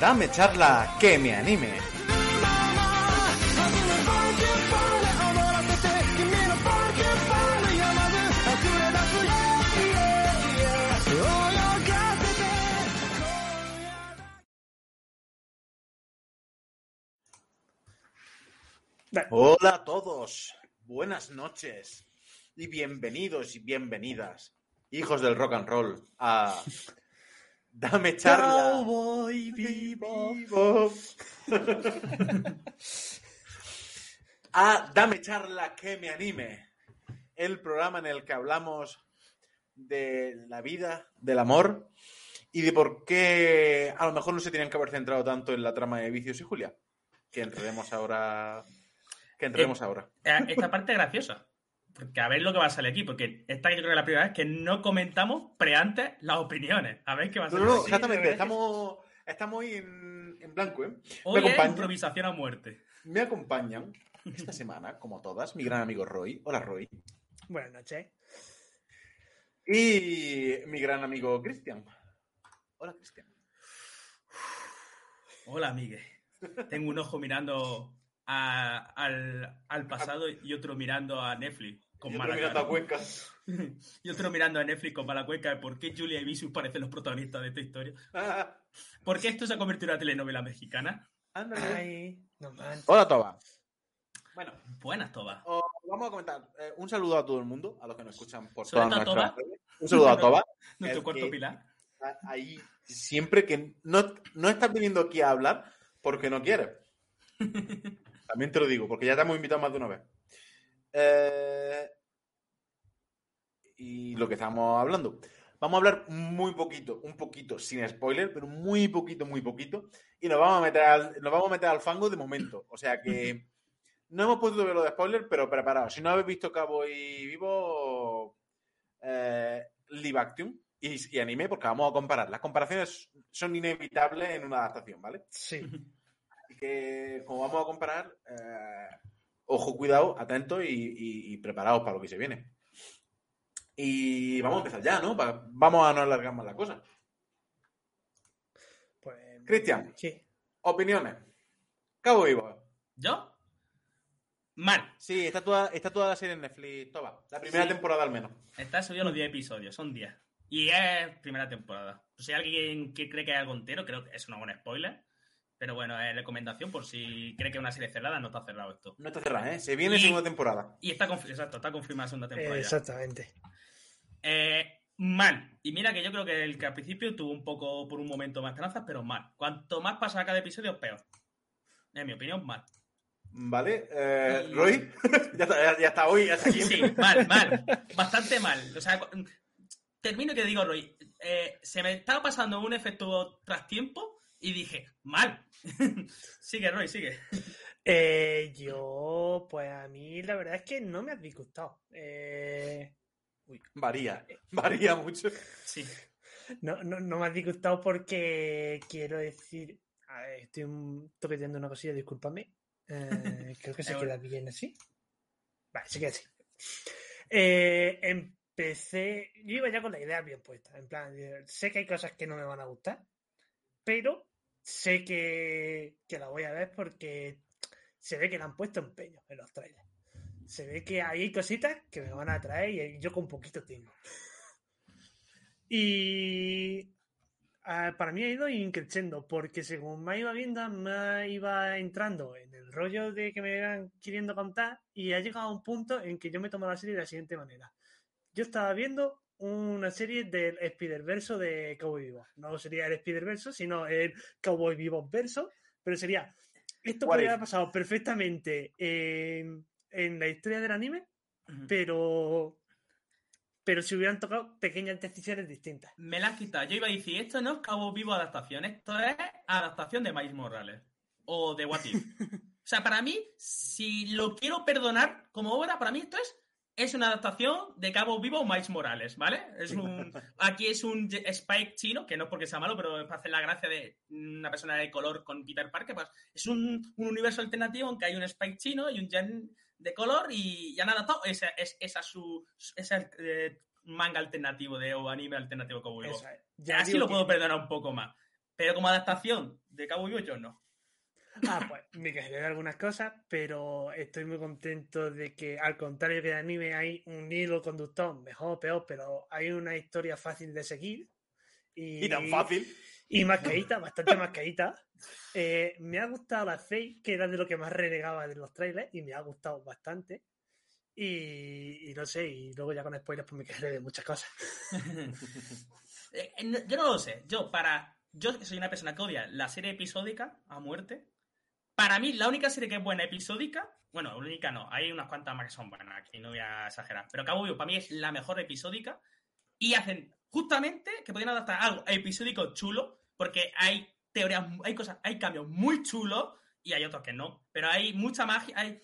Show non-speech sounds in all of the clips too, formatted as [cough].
Dame charla que me anime. Hola a todos, buenas noches y bienvenidos y bienvenidas, hijos del rock and roll, a [laughs] Dame charla. Cowboy vivo. Vivo. [laughs] a Dame charla que me anime, el programa en el que hablamos de la vida, del amor y de por qué a lo mejor no se tenían que haber centrado tanto en la trama de Vicios y Julia, que entraremos ahora. Que entraremos ahora. Eh, Esta parte es graciosa. Porque a ver lo que va a salir aquí. Porque esta yo creo que es la primera vez que no comentamos pre-antes las opiniones. A ver qué va a salir. no, no, exactamente. Estamos, estamos hoy en, en blanco, ¿eh? Hoy me, es acompañan, improvisación a muerte. me acompañan esta semana, como todas, mi gran amigo Roy. Hola, Roy. Buenas noches. Y mi gran amigo Cristian. Hola, Cristian. Hola, Miguel. Tengo un ojo mirando a- al, al pasado y otro mirando a Netflix con Y otro mala mirando a Cuenca. [laughs] Y otro mirando a Netflix con mala cuenca de por qué Julia y Vicious parecen los protagonistas de esta historia. Ah, ¿Por qué esto se ha convertido en una telenovela mexicana? ándale. Ay, no. Hola, Toba. Bueno, Buenas, Toba. os vamos a comentar. eh, un saludo a todo el mundo, a los que nos escuchan por todas nuestras Toba. redes. Un saludo a Toba. Nuestro cuarto pilar. ahí siempre que no, no estás viniendo aquí a hablar porque no quieres. [laughs] También te lo digo, porque ya te hemos invitado más de una vez. Eh, y lo que estamos hablando. Vamos a hablar muy poquito, un poquito, sin spoiler, pero muy poquito, muy poquito. Y nos vamos a meter al, nos vamos a meter al fango de momento. O sea que no hemos podido ver lo de spoiler, pero preparados. Si no habéis visto Cabo y Vivo, eh, live action y, y anime, porque vamos a comparar. Las comparaciones son inevitables en una adaptación, ¿vale? Sí. Así que, como vamos a comparar, eh, ojo, cuidado, atentos y, y- y preparados para lo que se viene. Y vamos a empezar ya, ¿no? Va- vamos a no alargar más la cosa. Pues. Cristian. Sí. Opiniones. Cabo Vivo. ¿Yo? Mal. Sí, está toda, está toda la serie en Netflix, toda. La primera Sí. temporada al menos. Está subido los 10 episodios, son 10. Y es primera temporada. Si hay alguien que cree que hay algo entero, creo que es una buena spoiler. Pero bueno, es recomendación por si cree que es una serie cerrada, no está cerrado esto. No está cerrada, ¿eh? Se viene Y- segunda temporada. Y está, confi- exacto, está confirmada la segunda temporada. Eh, exactamente. Eh, mal. Y mira que yo creo que el que al principio tuvo un poco, por un momento, más esperanzas, pero mal. Cuanto más pasa cada episodio, peor. En mi opinión, mal. ¿Vale? Eh, Y- Roy, [laughs] ya, está, ya, ya está hoy, ya está aquí. Sí, mal, mal. Bastante mal. O sea, termino que digo, Roy, eh, se me estaba pasando un efecto tras tiempo y dije, mal. [laughs] sigue, Roy, sigue. [laughs] Eh, yo, pues a mí la verdad es que no me ha disgustado. Eh, Varía, [laughs] varía mucho. Sí. no, no, no me ha disgustado porque quiero decir. a ver, estoy un- toqueteando una cosilla, discúlpame. Eh, creo que se Eh, queda bien así. Vale, se queda así. Eh, empecé. Yo iba ya con la idea bien puesta. En plan, sé que hay cosas que no me van a gustar, pero sé que, que la voy a ver porque se ve que le han puesto empeño en los trailers. Se ve que hay cositas que me van a atraer y yo con poquito tengo. Y ah, para mí ha ido increciendo, porque según me iba viendo, me iba entrando en el rollo de que me iban queriendo contar y ha llegado a un punto en que yo me tomo la serie de la siguiente manera. Yo estaba viendo una serie del Spider-Verso de Cowboy Vivo. No sería el Spider-Verso, sino el Cowboy Vivo verso, pero sería... Esto podría haber pasado perfectamente en, en la historia del anime, pero pero si hubieran tocado pequeñas decisiones distintas. Me la has quitado. Yo iba a decir, esto no es Cabo Vivo adaptación, esto es adaptación de Miles Morales. O de What If. [laughs] o sea, para mí, si lo quiero perdonar como obra, para mí esto es, es una adaptación de Cabo Vivo o Miles Morales, ¿vale? Es un, [laughs] aquí es un Spike chino, que no es porque sea malo, pero es para hacer la gracia de una persona de color con Peter Parker. Pues es un, un universo alternativo en que hay un Spike chino y un Jen de color y, y han adaptado esa, es- esa su esa, eh, manga alternativo de o anime alternativo Bebop. Eso es. Ya Así lo que- puedo perdonar un poco más. Pero como adaptación de Cowboy Bebop, yo no. Ah, [laughs] pues me quejaré de algunas cosas, pero estoy muy contento de que, al contrario que de anime, hay un hilo conductor, mejor o peor, pero hay una historia fácil de seguir. Y, Y tan fácil. Y mascarita, [laughs] bastante mascarita. Eh, me ha gustado la Faye, que era de lo que más renegaba de los trailers, y me ha gustado bastante. Y, y no sé, y luego ya con spoilers pues me quejaré de muchas cosas. [laughs] Eh, yo no lo sé. Yo, para. Yo soy una persona que odia la serie episódica a muerte. Para mí, la única serie que es buena episódica. Bueno, única no. Hay unas cuantas más que son buenas. Aquí no voy a exagerar. Pero Cabo Vivo para mí es la mejor episódica. Y hacen justamente que podrían adaptar algo episódico chulo. Porque hay teorías, hay cosas, hay cambios muy chulos. Y hay otros que no. Pero hay mucha magia. Hay...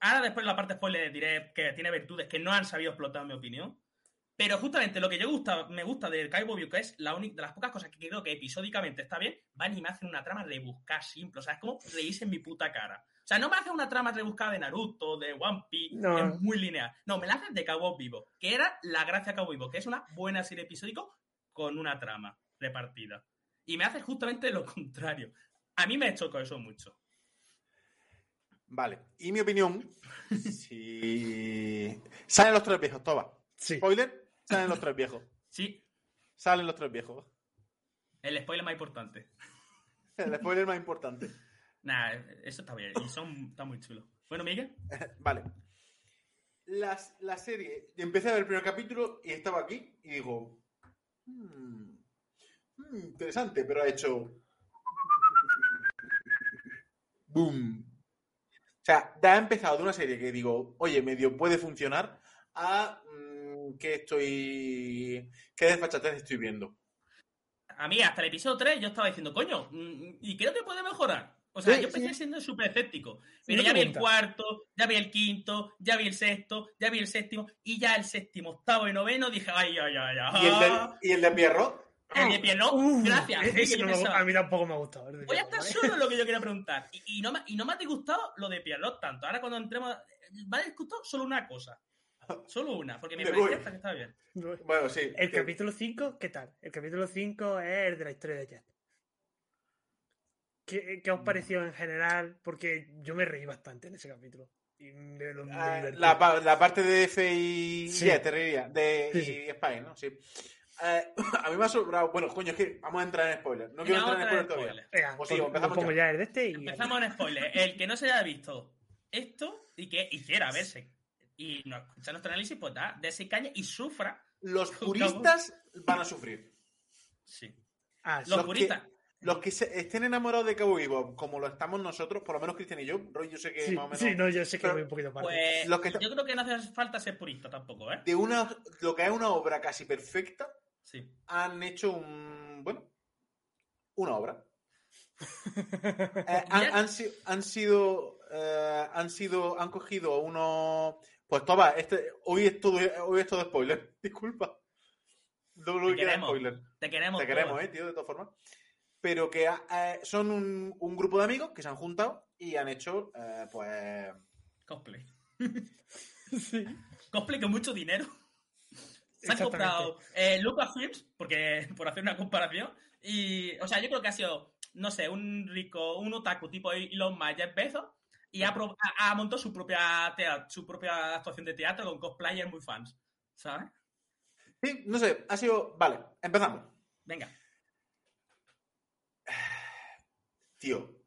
Ahora después la parte spoiler diré que tiene virtudes que no han sabido explotar, en mi opinión. Pero justamente lo que yo gusta, me gusta del Cowboy Bebop, que es la única de las pocas cosas que creo que episódicamente está bien, van y me hacen una trama rebuscada simple. O sea, es como reírse en mi puta cara. O sea, no me hacen una trama rebuscada de Naruto, de One Piece, No. que es muy lineal. No, me la hacen de Cowboy Vivo, que era la gracia de Cowboy Vivo, que es una buena serie episódico con una trama repartida. Y me hace justamente lo contrario. A mí me chocó eso mucho. Vale. Y mi opinión. [laughs] si... Salen los tres viejos, Toba. Sí. Spoiler, salen los tres viejos. Sí, Salen los tres viejos. el spoiler más importante. [laughs] El spoiler más importante. Nah, eso está bien. Y son, está muy chulo. Bueno, Miguel. [laughs] Vale. Las- la serie, empecé a ver el primer capítulo y estaba aquí y digo, "Hmm, hmm, interesante, pero ha hecho... [laughs] Boom. O sea, ya ha empezado de una serie que digo, oye, medio puede funcionar, a que estoy... qué desfachatez estoy viendo. A mí, hasta el episodio 3, yo estaba diciendo, coño, mm, y creo que puede mejorar. O sea, Sí, yo empecé sí. siendo súper escéptico. Pero ya vi el cuarto, ya vi el quinto, ya vi el sexto, ya vi el séptimo, y ya el séptimo, octavo y noveno dije, ay, ay, ay, ay. ¿Y el de, y el de Pierrot? El de Pierrot, gracias. es que no pensaba, a mí tampoco me ha gustado. Voy a estar ¿vale? solo en lo que yo quería preguntar. Y, y no me, y no me ha disgustado lo de Pierrot tanto. Ahora cuando entremos, me ha disgustado solo una cosa. [laughs] Solo una, porque me Me parecía hasta que estaba bien. Bueno, sí. El que- capítulo 5, ¿qué tal? El capítulo 5 es el de la historia de Jet. ¿Qué, qué os pareció en general? Porque yo me reí bastante en ese capítulo. Y me lo- me Ah, la, pa- la parte de F y Sí. Jet, te reiría, de Sí, y. Spy, ¿no? Sí. Eh, [laughs] a mí me ha sobrado. Bueno, coño, es que vamos a entrar en spoiler. No quiero entrar en spoiler todavía. Venga, Pues sí, pon- empezamos pongo ya. ya el de este y... Empezamos en spoiler. El que no se haya visto esto y que hiciera verse y no escuchar nuestro análisis, pues da, de ese caña y sufra. Los [laughs] puristas van a sufrir. Sí. Ah. Los que- puristas. Los que se- estén enamorados de Cowboy Bebop, como lo estamos nosotros, por lo menos Cristian y yo, Roy, yo sé que Sí, más o menos. sí, no, yo sé que voy un poquito aparte. Pues Los que- yo creo que no hace falta ser purista tampoco, ¿eh? De una, lo que es una obra casi perfecta, Sí. han hecho un. Bueno, una obra. [laughs] Eh, han, han si- han sido. eh, han sido. Han cogido unos. Pues toma, este, hoy es todo, hoy es todo spoiler. [laughs] Disculpa. Todo lo Te queremos. spoiler. Te queremos. Te queremos, todos. eh, tío, de todas formas. Pero que eh, son un, un grupo de amigos que se han juntado y han hecho, eh, pues. Cosplay. [laughs] Sí. Cosplay con mucho dinero. Se han comprado eh, Lucasfilms, porque [laughs] por hacer una comparación. Y, o sea, yo creo que ha sido, no sé, un rico, un otaku tipo Elon Musk, Jeff Bezos, y ha, ha- ha montado su propia, tea- su propia actuación de teatro con cosplayers muy fans. ¿Sabes? Sí, no sé, ha sido. Vale, empezamos. Venga. [sighs] Tío.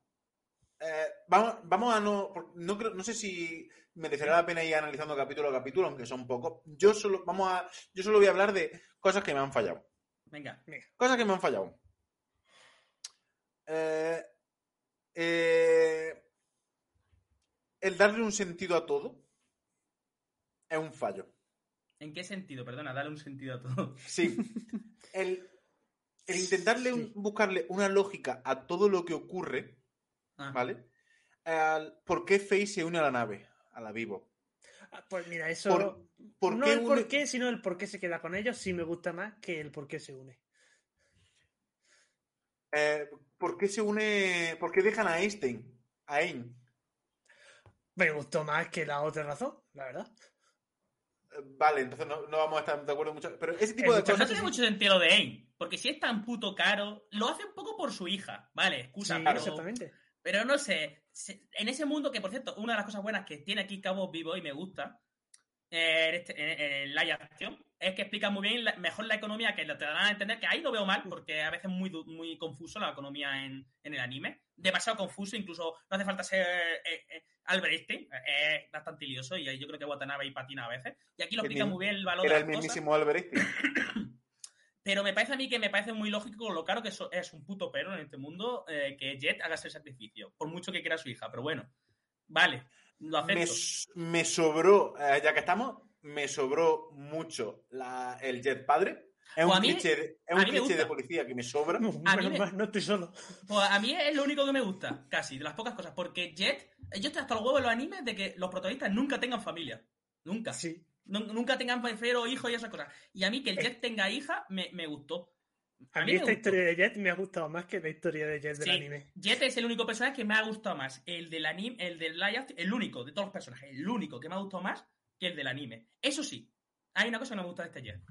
eh, vamos, vamos a no. No, creo, no sé si merecerá la pena ir analizando capítulo a capítulo, aunque son pocos. Yo solo, vamos a, yo solo voy a hablar de cosas que me han fallado. Venga. Cosas que me han fallado. Eh, eh, el darle un sentido a todo es un fallo. ¿En qué sentido? Perdona, dale un sentido a todo. Sí. El, el intentarle un- buscarle una lógica a todo lo que ocurre, Ah, ¿vale? Al- ¿Por qué Faye se une a la nave? A la Vivo. Ah, Pues mira, eso... Por- ¿Por no qué el une- por qué, sino el por qué se queda con ellos sí me gusta más que el por qué se une. eh, ¿Por qué se une? ¿Por qué dejan a Einstein? A Ain. Me gustó más que la otra razón, la verdad. vale, entonces no, no vamos a estar de acuerdo mucho. Pero ese tipo de Pero no cosas. tiene mucho sentido lo de AIM, porque si es tan puto caro, lo hace un poco por su hija, ¿vale? Excusa, Sí, pero, exactamente. pero no sé, en ese mundo que, por cierto, una de las cosas buenas que tiene aquí Cabo Vivo y me gusta, en, este, en, en Live Action, es que explica muy bien, la- mejor la economía, que lo te darán a entender, que ahí lo veo mal, porque a veces es muy, muy confuso la economía en, en el anime, demasiado confuso, incluso no hace falta ser eh, eh, Albert Einstein, eh, es bastante lioso y yo creo que Watanabe y patina a veces, y aquí lo explica muy bien el valor Era de el las cosas. mismísimo Albert Einstein. [clears throat] Pero me parece a mí que me parece muy lógico lo caro que eso es un puto pero en este mundo eh, que Jet haga ese sacrificio, por mucho que quiera su hija. Pero bueno, vale, lo Me, acepto. s- me sobró, eh, ya que estamos, me sobró mucho la- el Jet padre. Es Pues un cliché, de, es un cliché de policía que me sobra. A mí Menos me- mal, no estoy solo. Pues a mí es lo único que me gusta, casi, de las pocas cosas. Porque Jet, yo estoy hasta los huevos en los animes de que los protagonistas nunca tengan familia. Nunca. Sí. Nun- Nunca tengan prefiero hijos y esas cosas. Y a mí que el Jet tenga hija me, me gustó. A mí esta historia de Jet me ha gustado más que la historia de Jet del anime. Jet es el único personaje que me ha gustado más. El del anime, el del live el único de todos los personajes, el único que me ha gustado más que el del anime. Eso sí, hay una cosa que no me gusta de este Jet.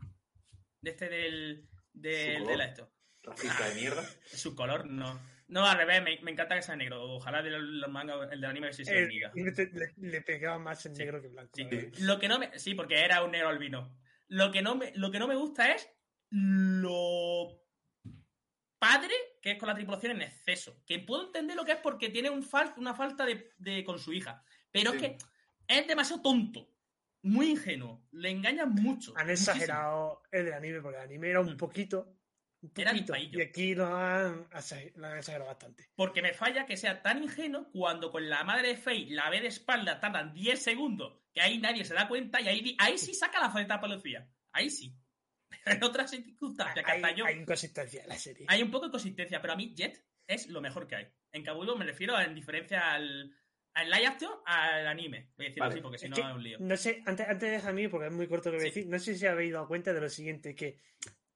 De este del. del de la esto. Racista de mierda. Su color, no. No, al revés, me, me encanta que sea negro. Ojalá de los, los mangas, el del anime sí sea El- niga. [laughs] le, le- pegaba más en Sí. negro que blanco. Sí. Lo que no me. Sí, porque era un negro albino. Lo que no me, lo que no me gusta es lo padre que es con la tripulación en exceso. Que puedo entender lo que es porque tiene un fal- una falta de, de- con su hija. Pero es que es demasiado tonto. Muy ingenuo. Le engañan mucho. Han muchísimo. exagerado el del anime, porque el anime era un Mm. poquito. Un y aquí lo han, exa- lo han exagerado bastante. Porque me falla que sea tan ingenuo cuando con la madre de Faye la ve de espalda, tardan 10 segundos, que ahí nadie se da cuenta y ahí, ahí sí saca la faceta policía. Ahí sí. Pero en otras circunstancias, Hay, inconsistencia en la serie. hay un poco de consistencia, pero a mí Jet es lo mejor que hay. En Kabuto me refiero en diferencia al, al live action al anime. Voy a decirlo Vale. así porque si Es no es un lío. No sé, antes, antes de mí, porque es muy corto lo que voy a decir, no sé si habéis dado cuenta de lo siguiente, que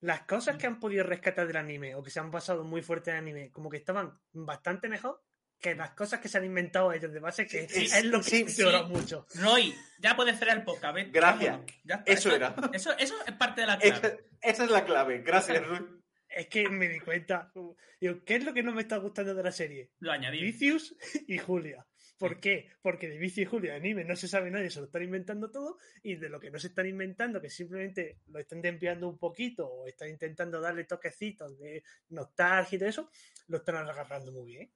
las cosas que han podido rescatar del anime o que se han pasado muy fuerte en anime, como que estaban bastante mejor que las cosas que se han inventado ellos de base, que Sí, es lo que sí, sí. mucho. Roy, ya puedes cerrar el podcast. ¿ves? Gracias. Vámonos. Ya está. Eso era. Eso, eso es parte de la clave. Esa, esa es la clave. Gracias, Ruth. Es que me di cuenta. Digo, ¿qué es lo que no me está gustando de la serie? Lo añadí. Vicious y Julia. ¿Por qué? Porque de Vicious y Julia de anime no se sabe nadie, se lo están inventando todo, y de lo que no se están inventando, que simplemente lo están desviando un poquito o están intentando darle toquecitos de nostalgia y todo eso, lo están agarrando muy bien.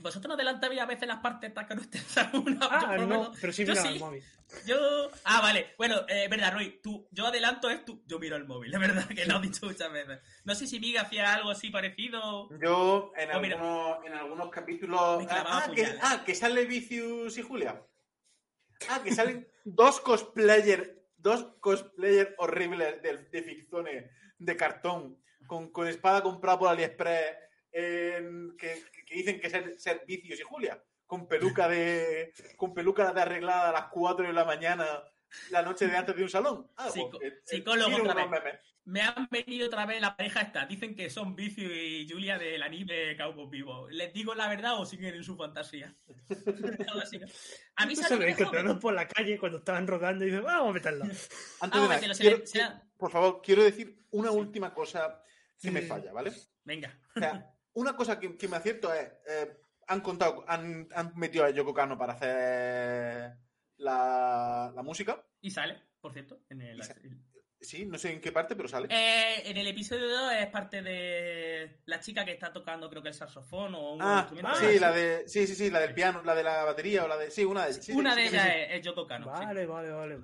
¿Vosotros no adelantáis a veces las partes para que no estés alguna? Yo, Ah, lo no, menos- pero sí yo miraba sí. el móvil. Yo. Ah, vale. Bueno, eh, verdad, Roy. Tú, yo adelanto es tú. Yo miro el móvil, [laughs] es verdad que lo he dicho muchas veces. No sé si Miga hacía algo así parecido. Yo en, Oh, algunos, en algunos capítulos. Ah, que, puñales. ah, que sale Vicious y Julia. Ah, que salen dos cosplayers, dos cosplayers horribles de, de ficciones de cartón, con, con espada comprada por AliExpress, en- que, que dicen que ser, ser Vicious y Julia, con peluca de con peluca de arreglada a las 4 de la mañana, la noche de antes de un salón. Ah, Psico- pues, eh, eh, psicólogo otra vez. Me han venido otra vez la pareja esta. Dicen que son Vicio y Julia del anime Cowboy Vivo. ¿Les digo la verdad o siguen en su fantasía? [laughs] A mí se lo me encontraron por la calle cuando estaban rodando y dicen, vamos a meterlo. Antes Ah, de nada, mételo, se quiero- le- por favor, quiero decir una Sí. última cosa que me falla, ¿vale? Venga. O sea, [laughs] una cosa que, que me acierto es, eh, han contado, han, han metido a Yoko Kano para hacer la, la música. Y sale, por cierto. En el. Sí, no sé en qué parte, pero sale. Eh, en el episodio 2 es parte de la chica que está tocando, creo que el saxofón o un ah, instrumento. sí, la de, sí, sí, sí, la del piano, la de la batería o la de, sí, una de, sí, sí, Una sí, de sí, ellas sí. es, es Yoko Kano. sí. Vale, vale, vale.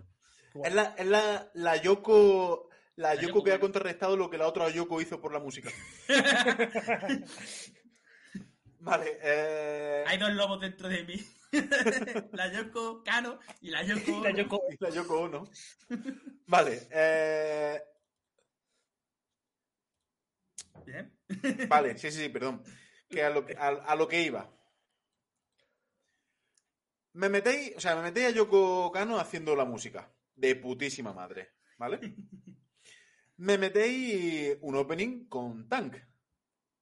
Es la, es la, la Yoko, la, La Yoko, Yoko que ha contrarrestado lo que la otra Yoko hizo por la música. [laughs] Vale, eh, Hay dos lobos dentro de mí. [laughs] la Yoko Kano y la Yoko. La Yoko- la Yoko Ono. [laughs] Vale, eh, Bien. Vale, sí, sí, sí, perdón. Que a lo que, a, a lo que iba. Me metéis, o sea, me metéis a Yoko Kano haciendo la música. De putísima madre, ¿vale? Me metéis un opening con Tank.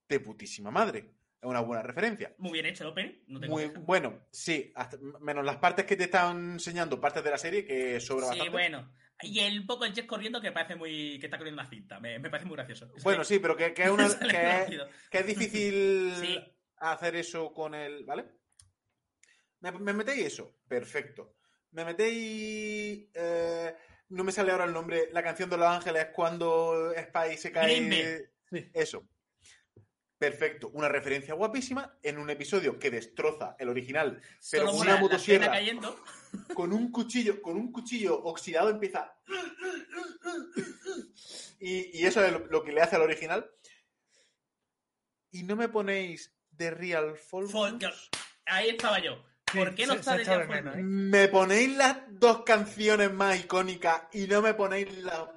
De putísima madre. Es una buena referencia. Muy bien hecho el opening. No tengo Muy queja. bueno, sí, hasta- menos las partes que te están enseñando, partes de la serie que sobra Sí, bastante. bueno. Y el poco el Jet corriendo que parece muy. que está corriendo una cinta. Me, me parece muy gracioso. Bueno, sí, pero que, que es, una- [laughs] que es- que es difícil [laughs] Sí. hacer eso con el. ¿Vale? ¿Me, me metéis eso? Perfecto. Me metéis. eh, no me sale ahora el nombre. La canción de Los Ángeles cuando Spy se cae. Sí. Eso. Perfecto. Una referencia guapísima en un episodio que destroza el original, pero con una motosierra. cayendo. con un cuchillo, con un cuchillo oxidado empieza. Y, y eso es lo, lo que le hace al original. Y no me ponéis de Real Folk. Ahí estaba yo. Sí, ¿Por qué no se- está de menos? ¿eh? Me ponéis las dos canciones más icónicas y no me ponéis la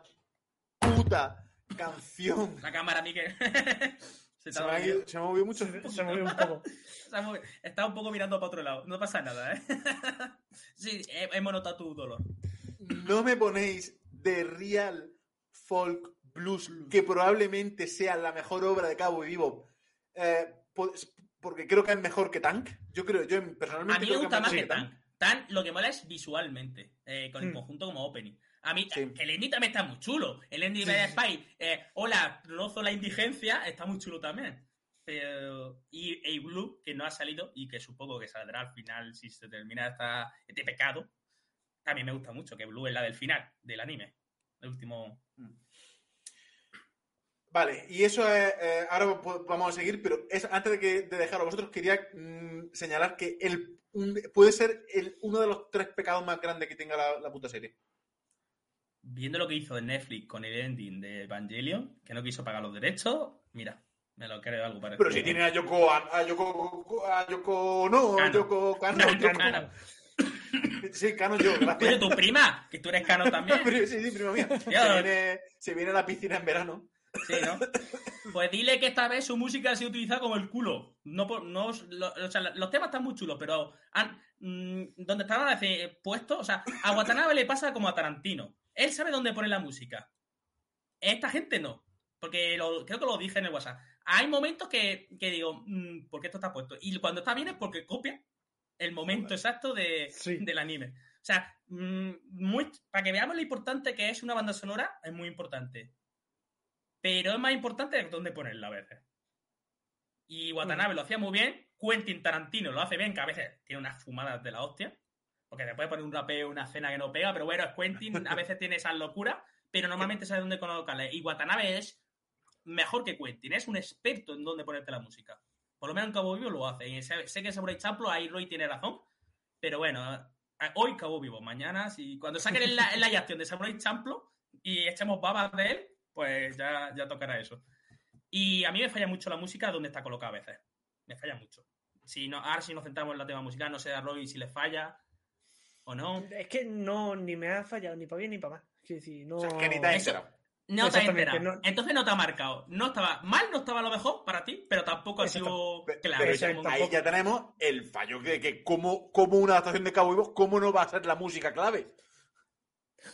puta canción. La cámara, Miguel. [laughs] Se, Se me, ha ha movido. ido- se me ha movido mucho. Se, se movió un poco. [laughs] Está un poco mirando para otro lado. No pasa nada, ¿eh? [laughs] Sí, he- hemos notado tu dolor. No me ponéis de Real Folk Blues, que probablemente sea la mejor obra de Cabo y Vivo. eh, porque creo que es mejor que Tank. Yo creo, yo personalmente A mí me gusta más que Tan. Tan lo que mola es visualmente, eh, con el Hmm. conjunto como opening. A mí, Sí. el ending también está muy chulo. El ending Sí, de. Spy, eh, hola, rozo la indigencia, está muy chulo también. Pero, y A Blue, que no ha salido y que supongo que saldrá al final si se termina esta, este pecado, también me gusta mucho, que Blue es la del final del anime. El último. Vale, y eso es. eh, ahora vamos a seguir, pero es, antes de, que, de dejar a vosotros, quería mm, señalar que el, puede ser el, uno de los tres pecados más grandes que tenga la, la puta serie. Viendo lo que hizo Netflix con el ending de Evangelion, que no quiso pagar los derechos, mira, me lo creo algo parecido. Pero si tiene a Yoko, a, a Yoko, a Yoko, no, a. Yoko Kano, Kano, Yoko- Kano. [coughs] Sí, Kano yo, gracias. tu prima, que tú eres cano también. Pero [laughs] sí, sí, prima mía. Se Ya. viene, se viene a la piscina en verano. Sí, ¿no? Pues dile que esta vez su música ha sido utilizada como el culo. No, no, lo- o sea, los temas están muy chulos, pero han- mm, donde estaban puestos, o sea, a Watanabe le pasa como a Tarantino. Él sabe dónde poner la música. Esta gente no. Porque lo- creo que lo dije en el WhatsApp. Hay momentos que, que digo, mm, ¿por qué esto está puesto? Y cuando está bien es porque copia el momento exacto de, Sí. del anime. O sea, mm, muy, para que veamos lo importante que es una banda sonora, es muy importante. Pero es más importante dónde ponerla a veces. Y Watanabe lo hacía muy bien. Quentin Tarantino lo hace bien, que a veces tiene unas fumadas de la hostia. Porque te puede poner un rapeo, una escena que no pega, pero bueno, es Quentin, a veces tiene esas locuras, pero normalmente sabe dónde colocarla. Y Watanabe es mejor que Quentin, es un experto en dónde ponerte la música. Por lo menos en Cabo Vivo lo hace. Y sé, que Samurai Champloo, ahí Roy tiene razón, pero bueno, eh, hoy Cabo Vivo, mañana, si cuando saquen la, la [laughs] de Samurai Champloo y echemos babas de él, pues ya, ya tocará eso. Y a mí me falla mucho la música donde está colocada a veces. Me falla mucho. Si no, ahora si nos centramos en la tema musical, no sé a Roy si le falla o no. Es que no, ni me ha fallado ni para bien ni para mal. No. O sea, que ni te Eso- enterado. No te enterado. no- Entonces no te ha marcado. No estaba mal, no estaba a lo mejor para ti, pero tampoco ha sido clave. Pero ya- ahí ya tenemos el fallo que, que como, como una adaptación de Cabo Vivo, ¿cómo no va a ser la música clave?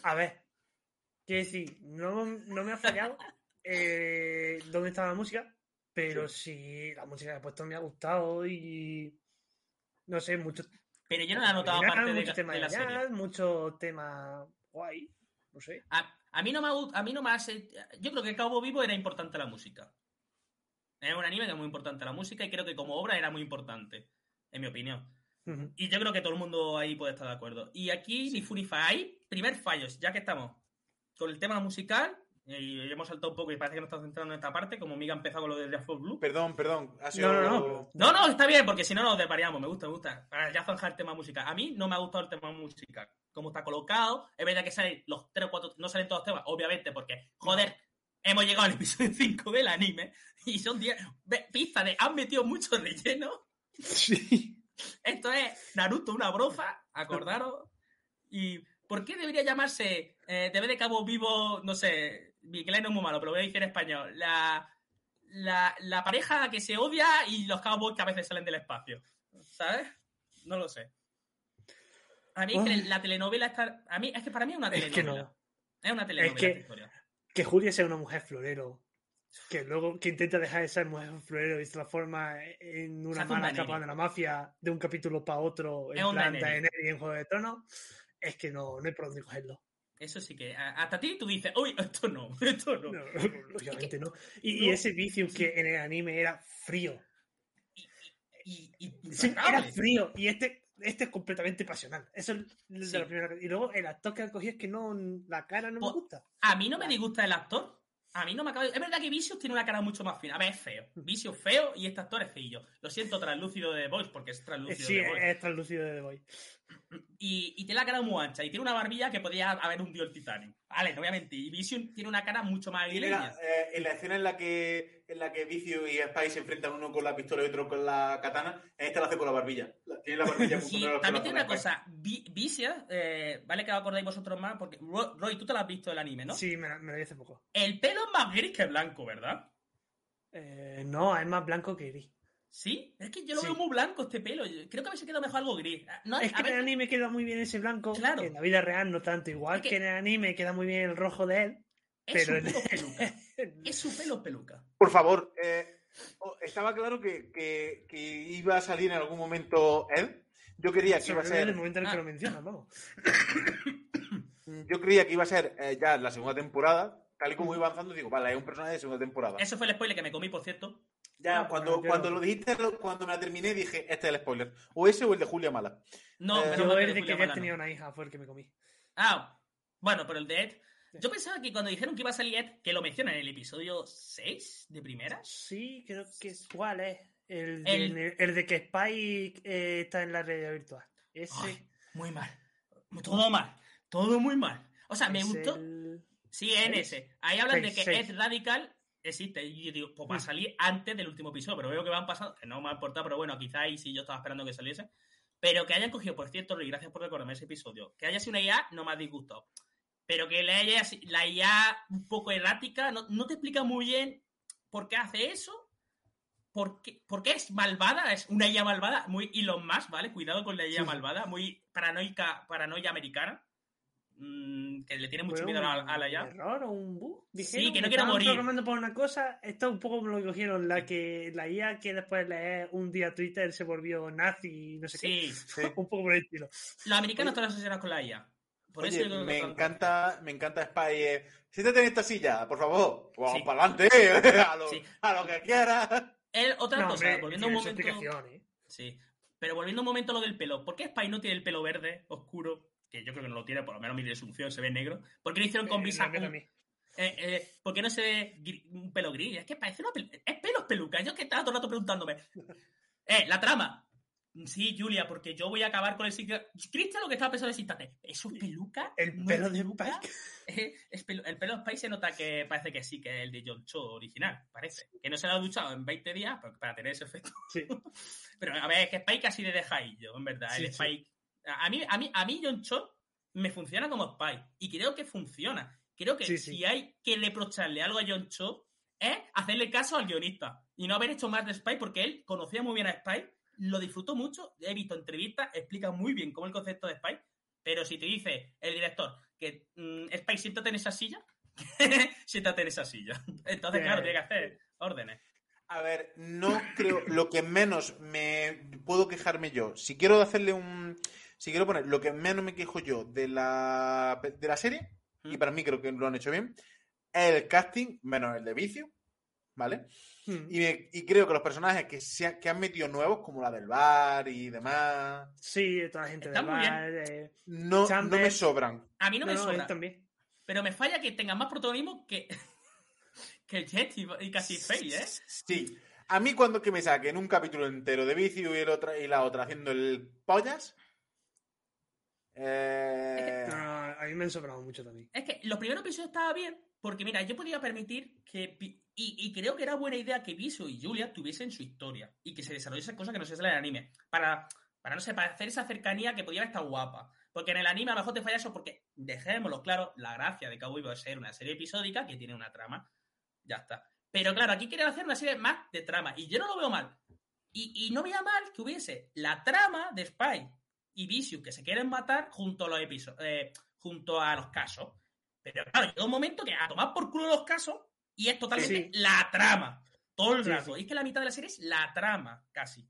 A ver. Quiero decir, no, no me ha fallado [laughs] eh, dónde está la música, pero sí. la música que he puesto me ha gustado y. No sé, mucho. Pero yo no la he notado aparte de, mucho tema de la jazz, serie. mucho tema guay. No sé. A, a mí no me a mí no me hace. Yo creo que Cabo Vivo era importante la música. Es un anime que es muy importante la música y creo que como obra era muy importante, en mi opinión. Y yo creo que todo el mundo ahí puede estar de acuerdo. Y aquí, fu ni. Hay primer fallos, ya que estamos con el tema musical, y hemos saltado un poco y parece que no estamos centrando en esta parte, como Miga ha empezado con lo de Jazz Blue. Perdón, perdón. Ha sido... No, no, no. No, no, está bien, porque si no nos desvariamos, me gusta, me gusta. Para ya zanjar el tema musical. A mí no me ha gustado el tema musical. Como está colocado, es verdad que salen los 3 o 4, no salen todos los temas, obviamente, porque, joder, hemos llegado al episodio [laughs] 5 del anime y son 10 ve- pistas de han metido mucho relleno. Sí. Esto es Naruto, una broza, acordaros. ¿Y por qué debería llamarse eh, TV de Cabo Vivo, no sé, mi inglés no es muy malo, pero voy a decir en español, la, la, la pareja que se odia y los cowboys que a veces salen del espacio? ¿Sabes? No lo sé. A mí es que la telenovela está... A mí, es que para mí es una Es que telenovela. no. Es una telenovela que- esta historia. Que Julia sea una mujer florero. Que luego que intenta dejar esa mujer florero y se transforma en una un mala capa de la mafia de un capítulo para otro Es en un plan Daenerys. Daenerys en Juego de Tronos. Es que no, no hay por dónde cogerlo. Eso sí que. Hasta ti tú dices, uy, [laughs] esto no, esto no. No, [laughs] lógicamente no. Y, No. y ese vicio que en el anime era frío. Y, y, Sí, era frío. Y este, este es completamente pasional. Eso es de Sí. la primera. Y luego el actor que han cogido es que no, la cara no me Pues- gusta. A mí no me disgusta el actor. A mí no me acaba. Es verdad que Vicious tiene una cara mucho más fina. A ver, es feo. Vicious feo y este actor es feillo. Lo siento, translúcido de The Voice, porque es translúcido Sí, de The Voice. es translúcido de The Boy. Y, y tiene la cara muy ancha y tiene una barbilla que podía haber hundido el Titanic. Vale, no voy a mentir. Y Vision tiene una cara mucho más Y mira, aguileña. eh, en la escena en la que en la que Vicio y Spy se enfrentan uno con la pistola y otro con la katana, en esta lo hace con la barbilla. La- Tiene la barbilla Sí, también tiene una cosa. Vi- Vicious, eh, vale que os acordáis vosotros más, porque Ro- Roy, tú te lo has visto el anime, ¿no? Sí, me, la- me lo vi hace poco. El pelo es más gris que blanco, ¿verdad? Eh, no, es más blanco que gris. ¿Sí? Es que yo lo Sí. veo muy blanco este pelo. Creo que a veces queda mejor algo gris. No, Es que en el anime queda muy bien ese blanco. Claro. En la vida real no tanto. Igual Es que- que... en el anime queda muy bien el rojo de él. es pero su en-. [laughs] [laughs] Es su pelo peluca. Por favor, eh, oh, estaba claro que, que- que iba a salir en algún momento él. Yo quería que iba a todo en el ser, momento en el que Ah. lo mencionas, vamos. [coughs] yo creía que iba a ser eh, ya la segunda temporada. Tal y como iba avanzando, digo, vale, es un personaje de segunda temporada. Eso fue el spoiler que me comí, por cierto. Ya, Ah, cuando, cuando lo dijiste, cuando me la terminé, dije, este es el spoiler. O ese o el de Julia Mala. No, Eh, Yo mal el de que no. tenía una hija fue el que me comí. Ah, bueno, pero el de Ed. Yo pensaba que cuando dijeron que iba a salir Ed, que lo mencionan en el episodio 6 de primeras. Sí, creo que es. ¿Cuál es? El, El- de, el de que Spike eh, está en la realidad virtual. Ese. Ay, muy mal. Todo mal. Todo muy mal. O sea, me gustó. Sí, en ese. Ahí hablan de que. Ed Radical existe. Y yo digo, pues va a Mm. salir antes del último episodio, pero veo que van pasando. Que no me ha importado, pero bueno, quizá ahí sí yo estaba esperando que saliese. Pero que hayan cogido, por cierto, y gracias por recordarme ese episodio, que haya sido una IA no me ha disgustado. Pero que la IA, la IA un poco errática, no, no te explica muy bien por qué hace eso. ¿Por qué, por qué es malvada? Es una IA malvada, muy Elon Musk, ¿vale? Cuidado con la IA Sí. malvada, muy paranoica, paranoia americana. mm, que le tiene mucho ¿Fue miedo a, un a la IA. error o un bug? Sí, que no estaban morir. programando por una cosa, esto un poco lo cogieron, la que la IA que después de leer un día Twitter se volvió nazi y no sé Sí, Sí. [laughs] qué. Un poco por el estilo. los americanos están asociados con la IA. Por Oye, me encanta, me encanta Spy. Eh. Siéntate en esta silla, por favor. Vamos Sí. para adelante, [laughs] a lo, Sí. a lo que quieras. Otra No, cosa, hombre, volviendo un momento. ¿eh? Sí. Pero volviendo un momento a lo del pelo. ¿Por qué Spy no tiene el pelo verde, oscuro? Que yo creo que no lo tiene, por lo menos mi resolución se ve negro. ¿Por qué lo hicieron con Eh, Visa? Eh, eh, ¿Por qué no se ve un pelo gris? Es que parece una pel- Es pelos peluca. Yo que estaba todo el rato preguntándome. [laughs] Eh, la trama. Sí, Julia, porque yo voy a acabar con el. Cristian lo que estaba pensando en ese instante. ¿Eso es peluca? El ¿No pelo es de? Spike. [laughs] Eh, es el pelo de Spike se nota que parece que sí, que es el de John Cho original, parece. Que no se lo ha duchado en 20 días para tener ese efecto. Sí. [laughs] Pero a ver, es que Spike casi de dejadillo, en verdad. Sí, el sí. Spike. A mí, a mí, a mí John Cho me funciona como Spike. Y creo que funciona. Creo que si hay que reprocharle algo a John Cho, es hacerle caso al guionista. Y no haber hecho más de Spike, porque él conocía muy bien a Spike, lo disfrutó mucho. He visto entrevistas, explica muy bien cómo el concepto de Spike. Pero si te dice el director que mm, Spike, siéntate en esa silla, [laughs] siéntate en esa silla. Entonces, claro, tiene que hacer órdenes. A ver, no creo. Lo que menos me puedo quejarme yo, si quiero hacerle un. Si quiero poner lo que menos me quejo yo de la, de la serie, y para mí creo que lo han hecho bien, es el casting, menos el de vicio, ¿vale? Hmm. Y, me- y creo que los personajes que, se han- que han metido nuevos, como la del bar y demás, Sí, toda la gente Está del muy bien. bar, eh, no, no me sobran. A mí no, me no, sobra. él también. Pero me falla que tenga más protagonismo que, [laughs] que Jet y, y casi Faye, ¿eh? Sí. A mí cuando que me saquen un capítulo entero de vicio y, el otra, y la otra haciendo el pollas. eh, no, a mí me han sobrado mucho también. Es que los primeros episodios estaba bien, porque mira, yo podía permitir que. Y, creo que era buena idea que Viso y Julia tuviesen su historia y que se desarrollase cosas que no se sale en el anime. Para, para no sé, para hacer esa cercanía que podía estar guapa. Porque en el anime a lo mejor te falla eso, porque dejémoslo claro, la gracia de Cowboy va a ser una serie episódica que tiene una trama. Ya está. Pero claro, aquí quieren hacer una serie más de trama. Y yo no lo veo mal. Y, no veía mal que hubiese la trama de Spy y Vicious que se quieren matar junto a los episodios, junto a los casos. Pero claro, llega un momento que a tomar por culo los casos Y es totalmente Sí. la trama. Todo el Sí, rato. sí. Y es que la mitad de la serie es la trama, casi.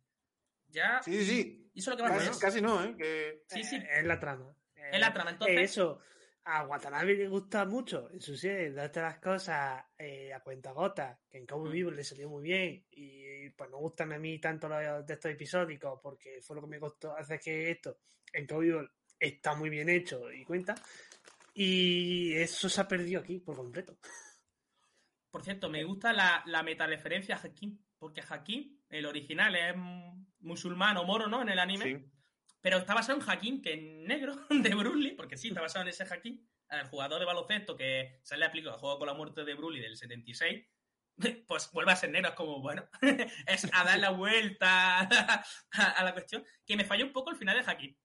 Ya. Sí, sí, sí. Y eso es lo que más Casi, casi no, ¿eh? Que... Sí, sí. Eh, Es la trama. Es la trama. Eh, Entonces, eso, a Watanabe le gusta mucho en su serie darte las cosas eh, a cuenta gota, que en Cowboy Mm. Vivo le salió muy bien y pues no gustan a mí tanto los de estos episódicos porque fue lo que me costó hacer que esto en Cowboy Vivo está muy bien hecho y cuenta y eso se ha perdido aquí por completo. Por cierto, me gusta la, la metareferencia a Hakim, porque Hakim, el original, es musulmán o moro, ¿no? En el anime. Sí. Pero está basado en Hakim, que es negro, [laughs] de Lee, porque sí, está basado en ese Hakim, el jugador de baloncesto que se le aplicó al juego con la muerte de Lee del 76. [laughs] Pues vuelve a ser negro, es como, bueno, [laughs] es a dar la vuelta a, a la cuestión. Que me falló un poco el final de Hakim.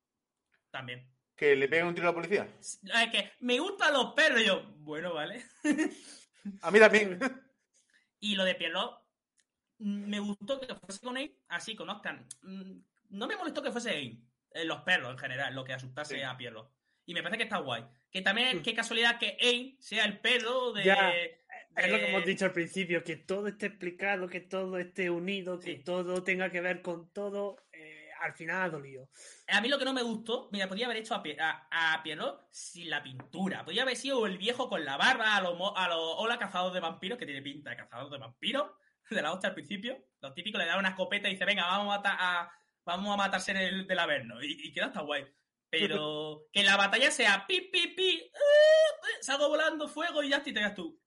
También. Que le pega un tiro a la policía. Es que me gustan los perros. Y yo, bueno, vale. [laughs] A mí también. [laughs] Y lo de Pierrot, mm, me gustó que fuese con él, así conozcan. Mm, No me molestó que fuese él, eh, los perros en general, lo que asustase Sí. a Pierrot. Y me parece que está guay. Que también, Mm. qué casualidad que él sea el perro de. Ya, de- Es lo que hemos dicho al principio, que todo esté explicado, que todo esté unido, que Sí. todo tenga que ver con todo, al final ha dolido. A mí lo que no me gustó, mira, podía haber hecho a, a, a Pierrot sin la pintura. Podía haber sido el viejo con la barba, a los mo- a los hola cazador de vampiros, que tiene pinta de cazador de vampiros, [laughs] de la hostia al principio. Los típicos le dan una escopeta y dice, venga, vamos a matar a, vamos a matarse en el del Averno. Y, y queda hasta guay. Pero [laughs] que la batalla sea pi, pi, pi, eh, eh, salgo volando fuego y ya te quedas tú.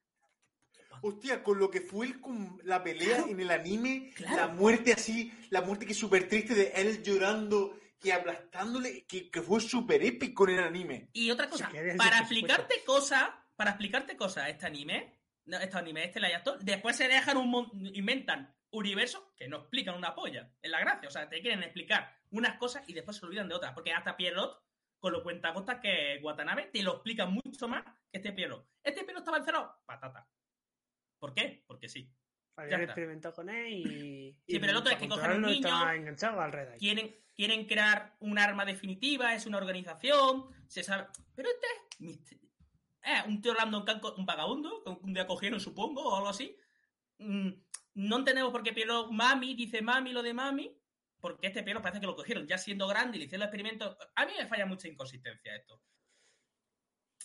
Hostia, con lo que fue el com- la pelea en el anime, Claro. la muerte así, la muerte que es súper triste de él llorando y aplastándole, que, que fue súper épico en el anime. Y otra cosa, para explicarte cosas, para explicarte cosas, este anime, no, este anime, este live action, después se dejan un inventan universos que no explican una polla. Es la gracia. O sea, te quieren explicar unas cosas y después se olvidan de otras. Porque hasta Pierrot, con lo cuentagotas que Watanabe, te lo explica mucho más que este Pierrot. Este Pierrot estaba encerrado, patata. ¿Por qué? Porque sí. Habían está. experimentado con él y. [laughs] Sí, y pero el otro es que cogen un niño, enganchado al Red quieren, quieren crear un arma definitiva, es una organización, se sabe. Pero este es eh, un tío co- un vagabundo, un día cogieron, supongo, o algo así. Mm, no entendemos por qué Piero Mami dice Mami lo de Mami, porque este Piero parece que lo cogieron ya siendo grande y le hicieron el experimento. A mí me falla mucha inconsistencia esto.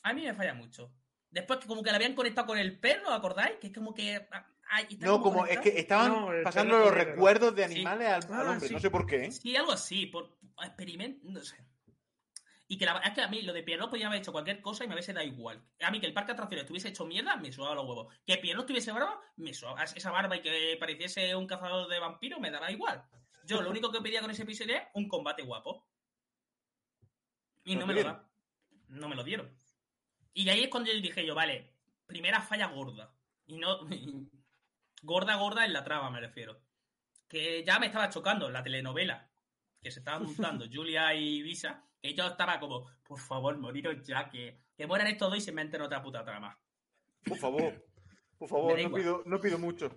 A mí me falla mucho. Después que como que le habían conectado con el perro, ¿acordáis? Que es como que... ah, ay, No, como es que estaban No, pasando los recuerdos de Sí. animales al, al Ah, hombre, sí. no sé por qué. ¿eh? Sí, algo así, por experimento, no sé. Y que la, es que a mí lo de Pierrot podía haber hecho cualquier cosa y me hubiese dado igual. A mí que el parque de atracciones estuviese hecho mierda, me sudaba los huevos. Que Pierrot tuviese barba, me sudaba esa barba y que pareciese un cazador de vampiros, me daba igual. Yo lo único que pedía con ese episodio es un combate guapo. Y ¿Lo no me lo dieron? da. No me lo dieron. Y ahí es cuando yo dije yo, vale, primera falla gorda. Y no. [laughs] gorda, gorda en la trama, me refiero. Que ya me estaba chocando la telenovela que se estaba montando [laughs] Julia y Visa, que yo estaba como, por favor, moriros ya, que, que mueran estos dos y se inventen otra puta trama. Por favor, [laughs] por favor, no pido, no pido mucho.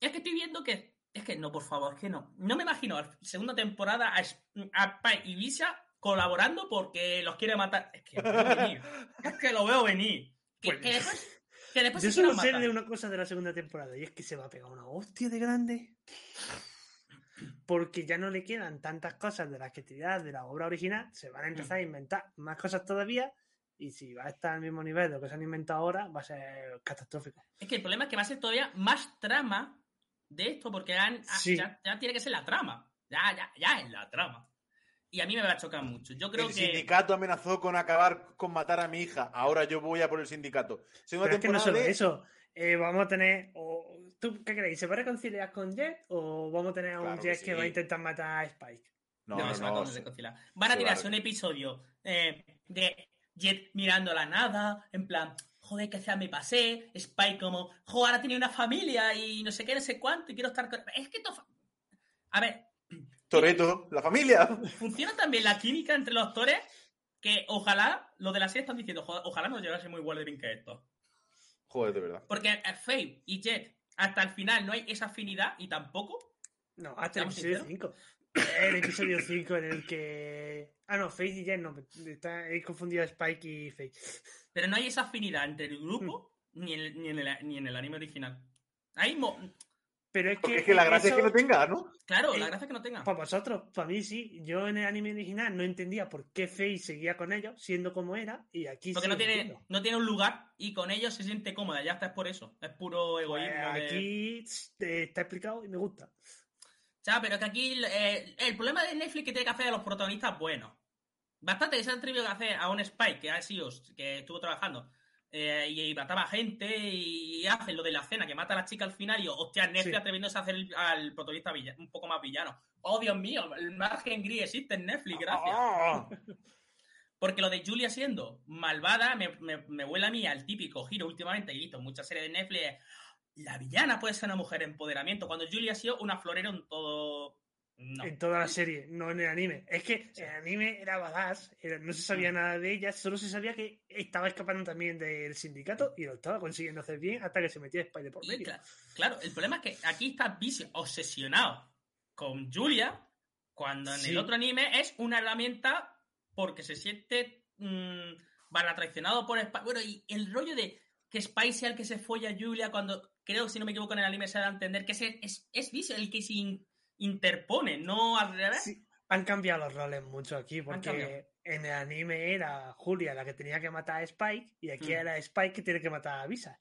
Es que estoy viendo que. Es que no, por favor, es que no. No me imagino la segunda temporada a, a Spike y Visa colaborando porque los quiere matar. Es que [laughs] lo veo venir. Es que lo veo venir. Que, Pues- que después. [laughs] Que después Yo solo sé matar. de una cosa de la segunda temporada y es que se va a pegar una hostia de grande. Porque ya no le quedan tantas cosas de la creatividad de la obra original, se van a empezar a inventar más cosas todavía y si va a estar al mismo nivel de lo que se han inventado ahora, va a ser catastrófico. Es que el problema es que va a ser todavía más trama de esto, porque han- ah, Sí. ya, ya tiene que ser la trama. Ya, ya, ya es la trama. Y a mí me va a chocar mucho. Yo creo el que. sindicato amenazó con acabar con matar a mi hija. Ahora yo voy a por el sindicato. Segunda Pero es que no solo de- eso, eh, vamos a tener... o- ¿Tú qué creéis? ¿Se va a reconciliar con Jet o vamos a tener a un Claro que Jet que, va a intentar matar a Spike? No, No, no, se va a no, con- se- reconciliar. Van a va a tirarse un episodio eh, de Jet mirando la nada, en plan, joder, que sea me pasé, Spike como, joder, ahora tiene una familia y no sé qué, no sé cuánto, y quiero estar con... Es que esto... fa- A ver, Toreto, la familia. funciona también la química entre los actores que ojalá, los de la serie están diciendo, ojalá nos llegase muy igual de bien que esto. Joder, de verdad. Porque eh, Faye y Jet, hasta el final no hay esa afinidad y tampoco... No, hasta el ¿Seamos episodio 5. El episodio 5 en el que... Ah, no, Faith y Jen no. Está, he confundido a Spike y Faith. Pero no hay esa afinidad entre el grupo, ni en, ni en el, ni en el anime original. Ahí mo- Pero es Porque que. es que la gracia eso- es que no tenga, ¿no? Claro, Eh, la gracia es que no tenga. Para vosotros, para mí sí. Yo en el anime original no entendía por qué Faye seguía con ellos, siendo como era, y aquí Porque sí no tiene, no tiene un lugar y con ellos se siente cómoda. Ya está, es por eso. Es puro Pues egoísmo. aquí está explicado y me gusta. Ya, pero que aquí eh, el problema de Netflix que tiene que hacer a los protagonistas buenos. Bastante que se han atrevido a hacer a un Spike que ha sido, que estuvo trabajando eh, y, y mataba gente y hace lo de la cena que mata a la chica al final y hostia, Netflix Sí. atreviéndose a hacer el- al protagonista villa- un poco más villano. Oh, Dios mío, el margen gris existe en Netflix, gracias. [laughs] Porque lo de Julia siendo malvada me, me, me huele a mí al típico giro últimamente, y he visto en muchas series de Netflix, la villana puede ser una mujer empoderamiento, cuando Julia ha sido una florero en todo... No. En toda la serie, no en el anime. Es que el anime era badass, era- no se Mm. sabía nada de ella, solo se sabía que estaba escapando también del sindicato y lo estaba consiguiendo hacer bien hasta que se metía Spider por medio. cla- claro, el problema es que aquí está Vision obsesionado con Julia, cuando en Sí. el otro anime es una herramienta porque se siente mm, traicionado por Spike. Bueno, y el rollo de que Spike sea el que se folla a Julia cuando, creo, si no me equivoco, en el anime se da a entender que ese es, es Vision el que se in- interpone, no al revés. Sí, han cambiado los roles mucho aquí, porque en el anime era Julia la que tenía que matar a Spike y aquí Mm. era Spike que tiene que matar a Visa.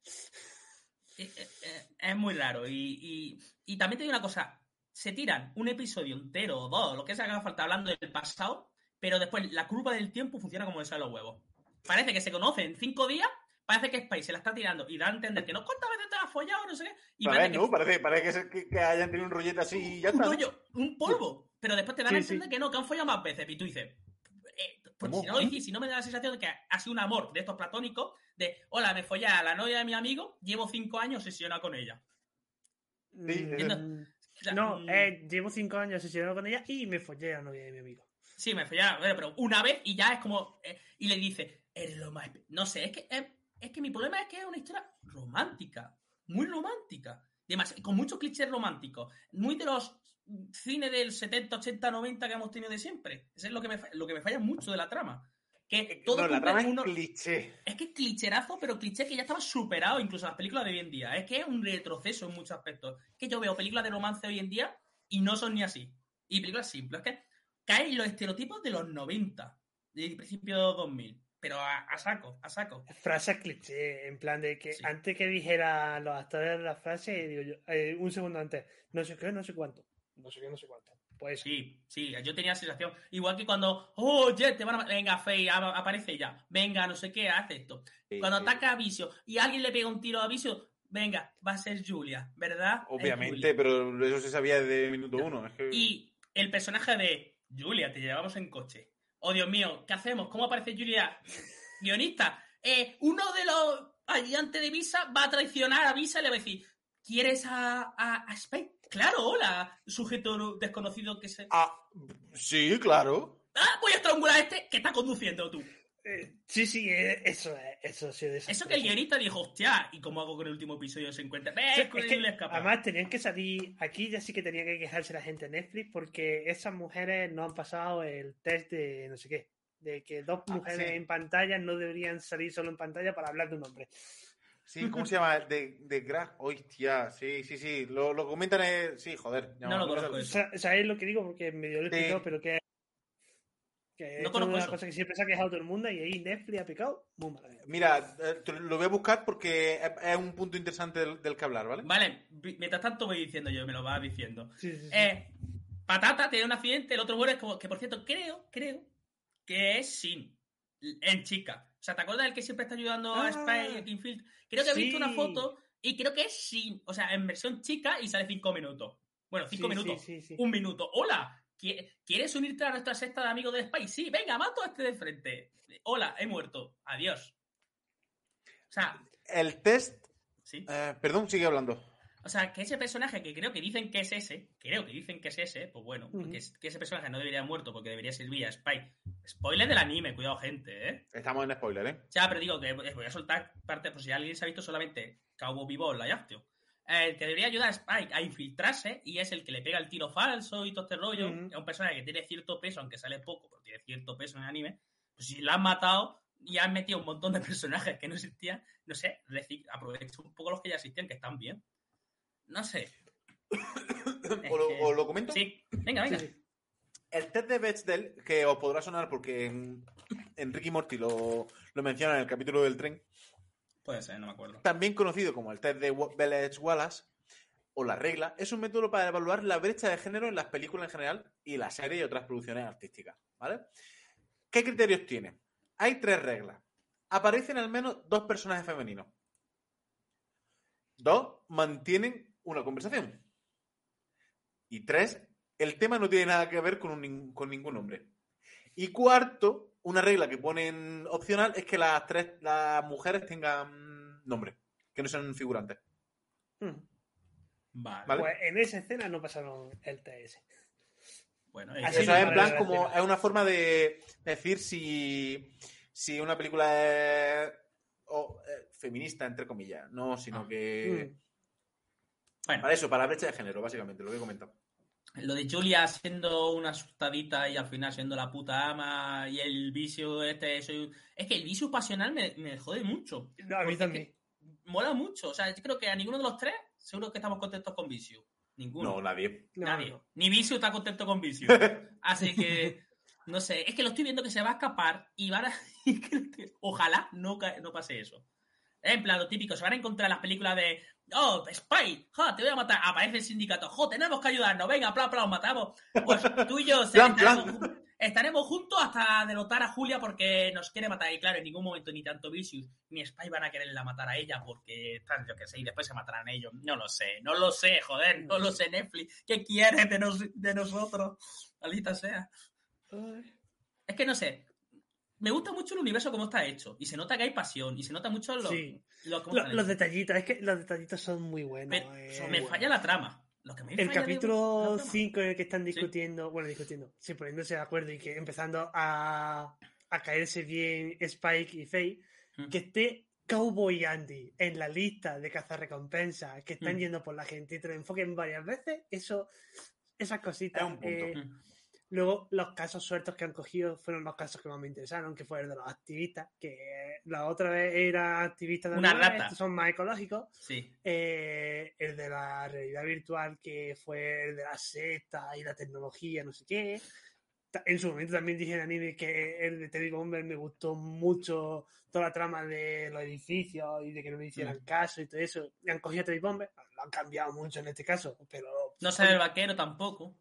Eh, eh, es muy raro. Y, y- y también te digo una cosa: se tiran un episodio entero o dos, lo que se haga falta hablando del pasado, pero después la curva del tiempo funciona como de los huevos. Parece que se conocen en cinco días, parece que Spice se la está tirando y da a entender que no cuántas veces te has follado, no sé qué. Y a parece ver, que ¿no? Parece, parece que, se- que- que hayan tenido un rollete así y ya un está. un polvo. Pero después te dan a sí. entender que no, que han follado más veces. Y tú dices, eh, porque ¿Cómo? si no lo dices, si no me da la sensación de que ha sido un amor de estos platónicos, de hola, me follé a la novia de mi amigo, llevo cinco años obsesionado con ella. Sí, Mm, sea, no, mm, eh, llevo cinco años obsesionado con ella y me follé a la novia de mi amigo. Sí, me follé, pero una vez y ya es como. eh, y le dice, eres lo más. espe-". No sé, es que, es, es que mi problema es que es una historia romántica. Muy romántica. Demas- con muchos clichés románticos. Muy de los cines del 70, 80, 90 que hemos tenido de siempre. Eso es lo que me, lo que me falla mucho de la trama. Que todo no, la trama es uno- cliché. es que es clicherazo, pero cliché que ya estaba superado incluso en las películas de hoy en día. Es que es un retroceso en muchos aspectos. Es que yo veo películas de romance hoy en día y no son ni así. Y películas simples. Es que caen los estereotipos de los 90, de principio de 2000. Pero a, a saco, a saco. Frases cliché, en plan de que Sí. antes que dijera los actores la frase, digo yo, eh, un segundo antes, no sé qué, no sé cuánto. No sé qué, no sé cuánto. Pues Sí, sí, yo tenía la sensación. Igual que cuando, oh, Jet, te van a. Venga, Faye, a- aparece ya. Venga, no sé qué, hace esto. Sí, Cuando sí. ataca a Vicio y alguien le pega un tiro a Vicio, venga, va a ser Julia, ¿verdad? Es Obviamente, Julia. pero eso se sabía desde el minuto uno. Es que... Y el personaje de Julia, te llevamos en coche. Oh, Dios mío, ¿qué hacemos? ¿Cómo aparece Julia? Guionista. Eh, uno de los ayudantes de Visa va a traicionar a Visa y le va a decir, ¿quieres a, a, a Spike? Claro, hola, sujeto desconocido que se... Ah, sí, claro. Ah, voy a estrangular a este que está conduciendo tú. Eh, sí, sí, eh, eso es, eso sí, de Eso que el guionista dijo, hostia, ¿y cómo hago con el último episodio? Se encuentra... Sí, ¡Eh, es que, además tenían que salir aquí ya sí que tenía que quejarse la gente de Netflix porque esas mujeres no han pasado el test de no sé qué de que dos Ah, mujeres sí. en pantalla no deberían salir solo en pantalla para hablar de un hombre Sí, ¿cómo se llama? De, de Graf. Hostia, sí, sí, sí. Lo, lo comentan. eh, Sí, joder. No lo me conozco Sa- ¿sabéis lo que digo? porque medio lo he De- pero que que No esto es conozco una eso. cosa que siempre se ha quejado todo el mundo y ahí Netflix ha picado muy mal Mira, eh, lo voy a buscar porque es, un punto interesante del, del que hablar, ¿vale? Vale, mientras tanto voy diciendo yo, me lo vas diciendo. sí, sí, sí. Eh, Patata tiene un accidente, el otro muere, es como, que por cierto, creo, creo que es Sin, en chica. O sea, ¿te acuerdas del que siempre está ayudando a Ah, Spy y Kingfield? Creo que he visto una foto y creo que es Sin, o sea, en versión chica y sale cinco minutos. Bueno, cinco Sí, minutos, sí, sí, sí. un minuto. Hola, ¿qui- ¿quieres unirte a nuestra secta de amigos de Spy? Sí, venga, mato a este de frente. Hola, he muerto. Adiós. O sea, El test. sí. eh, perdón, sigue hablando. O sea, que ese personaje que creo que dicen que es ese, creo que dicen que es ese, pues bueno, que, es- que ese personaje no debería haber muerto porque debería servir a Spike. Spoiler del anime, cuidado, gente, ¿eh? Estamos en spoiler, ¿eh? Ya, pero digo que voy a soltar parte, por si alguien se ha visto solamente Cowboy Vivo en la Yachtio. El que debería ayudar a Spike a infiltrarse y es el que le pega el tiro falso y todo este rollo. Es un personaje que tiene cierto peso, aunque sale poco, pero tiene cierto peso en el anime. Pues si lo han matado, y han metido un montón de [laughs] personajes que no existían, no sé, aprovecho un poco los que ya existían, que están bien. No sé. [coughs] ¿O lo, que- o lo comento? Sí, venga, venga. Sí, sí. El test de Bechdel, que os podrá sonar porque en, en Ricky Morty lo, lo menciona en el capítulo del tren, Puede ser, no me acuerdo. también conocido como el test de Bellech-Wallace, o la regla, es un método para evaluar la brecha de género en las películas en general y las series y otras producciones artísticas. ¿Vale? ¿Qué criterios tiene? Hay tres reglas. Aparecen al menos dos personajes femeninos. Dos, mantienen una conversación. Y tres, el tema no tiene nada que ver con, un con ningún hombre. Y cuarto, una regla que ponen opcional es que las tres, las mujeres tengan nombre, que no sean figurantes. Mm. Vale. Vale. Pues en esa escena no pasaron el TS. Bueno, Así es Eso que- es en plan la como es una forma de decir si, si una película es o, eh, feminista, entre comillas, no, sino Ah. que Mm. bueno, para eso, para la brecha de género, básicamente, lo que he comentado. Lo de Julia siendo una asustadita y al final siendo la puta ama y el vicio este, soy- es que el vicio pasional me, me jode mucho. No, a mí también. que mola mucho. O sea, yo creo que a ninguno de los tres seguro que estamos contentos con vicio. Ninguno. No, nadie. Nadie. no. Ni Vicio está contento con Vicio. [laughs] Así que, no sé, es que lo estoy viendo que se va a escapar y van a... [laughs] Ojalá no, no pase eso. En plan, lo típico, se van a encontrar las películas de Oh, Spy, ja, te voy a matar. Aparece el sindicato, jo, tenemos que ayudarnos, venga, plan, plan, os matamos. Pues tú y yo se- [laughs] Plan, estaremos, plan. ju- estaremos juntos hasta derrotar a Julia porque nos quiere matar. Y claro, en ningún momento ni tanto Vicious ni Spy van a quererla matar a ella porque están, yo qué sé, y después se matarán ellos. No lo sé, no lo sé, joder, no lo sé, Netflix. ¿Qué quieres de, nos- de nosotros? Maldita sea. Es que no sé. Me gusta mucho el universo como está hecho. Y se nota que hay pasión. Y se nota mucho lo, Sí. los detallitos, es que los detallitos son muy buenos. Pero eh. son me buenos. falla la trama. Lo que me El falla capítulo la trama. 5 en el que están discutiendo, bueno, discutiendo, sí, poniéndose de acuerdo y que empezando a, a caerse bien Spike y Faye, Mm. que esté Cowboy Andy en la lista de cazarrecompensas que están Mm. yendo por la gente y te lo enfoquen varias veces, eso, esas cositas. Es un punto. eh, Mm. Luego, los casos sueltos que han cogido fueron los casos que más me interesaron, que fue el de los activistas, que la otra vez era activista de Una animales, rata. estos son más ecológicos. Sí. Eh, el de la realidad virtual, que fue el de la secta y la tecnología, no sé qué. En su momento también dije en anime que el de Teddy Bomber me gustó mucho toda la trama de los edificios y de que no me hicieran Mm. caso y todo eso. Y han cogido a Teddy Bomber, lo han cambiado mucho en este caso, pero No sale el vaquero tampoco.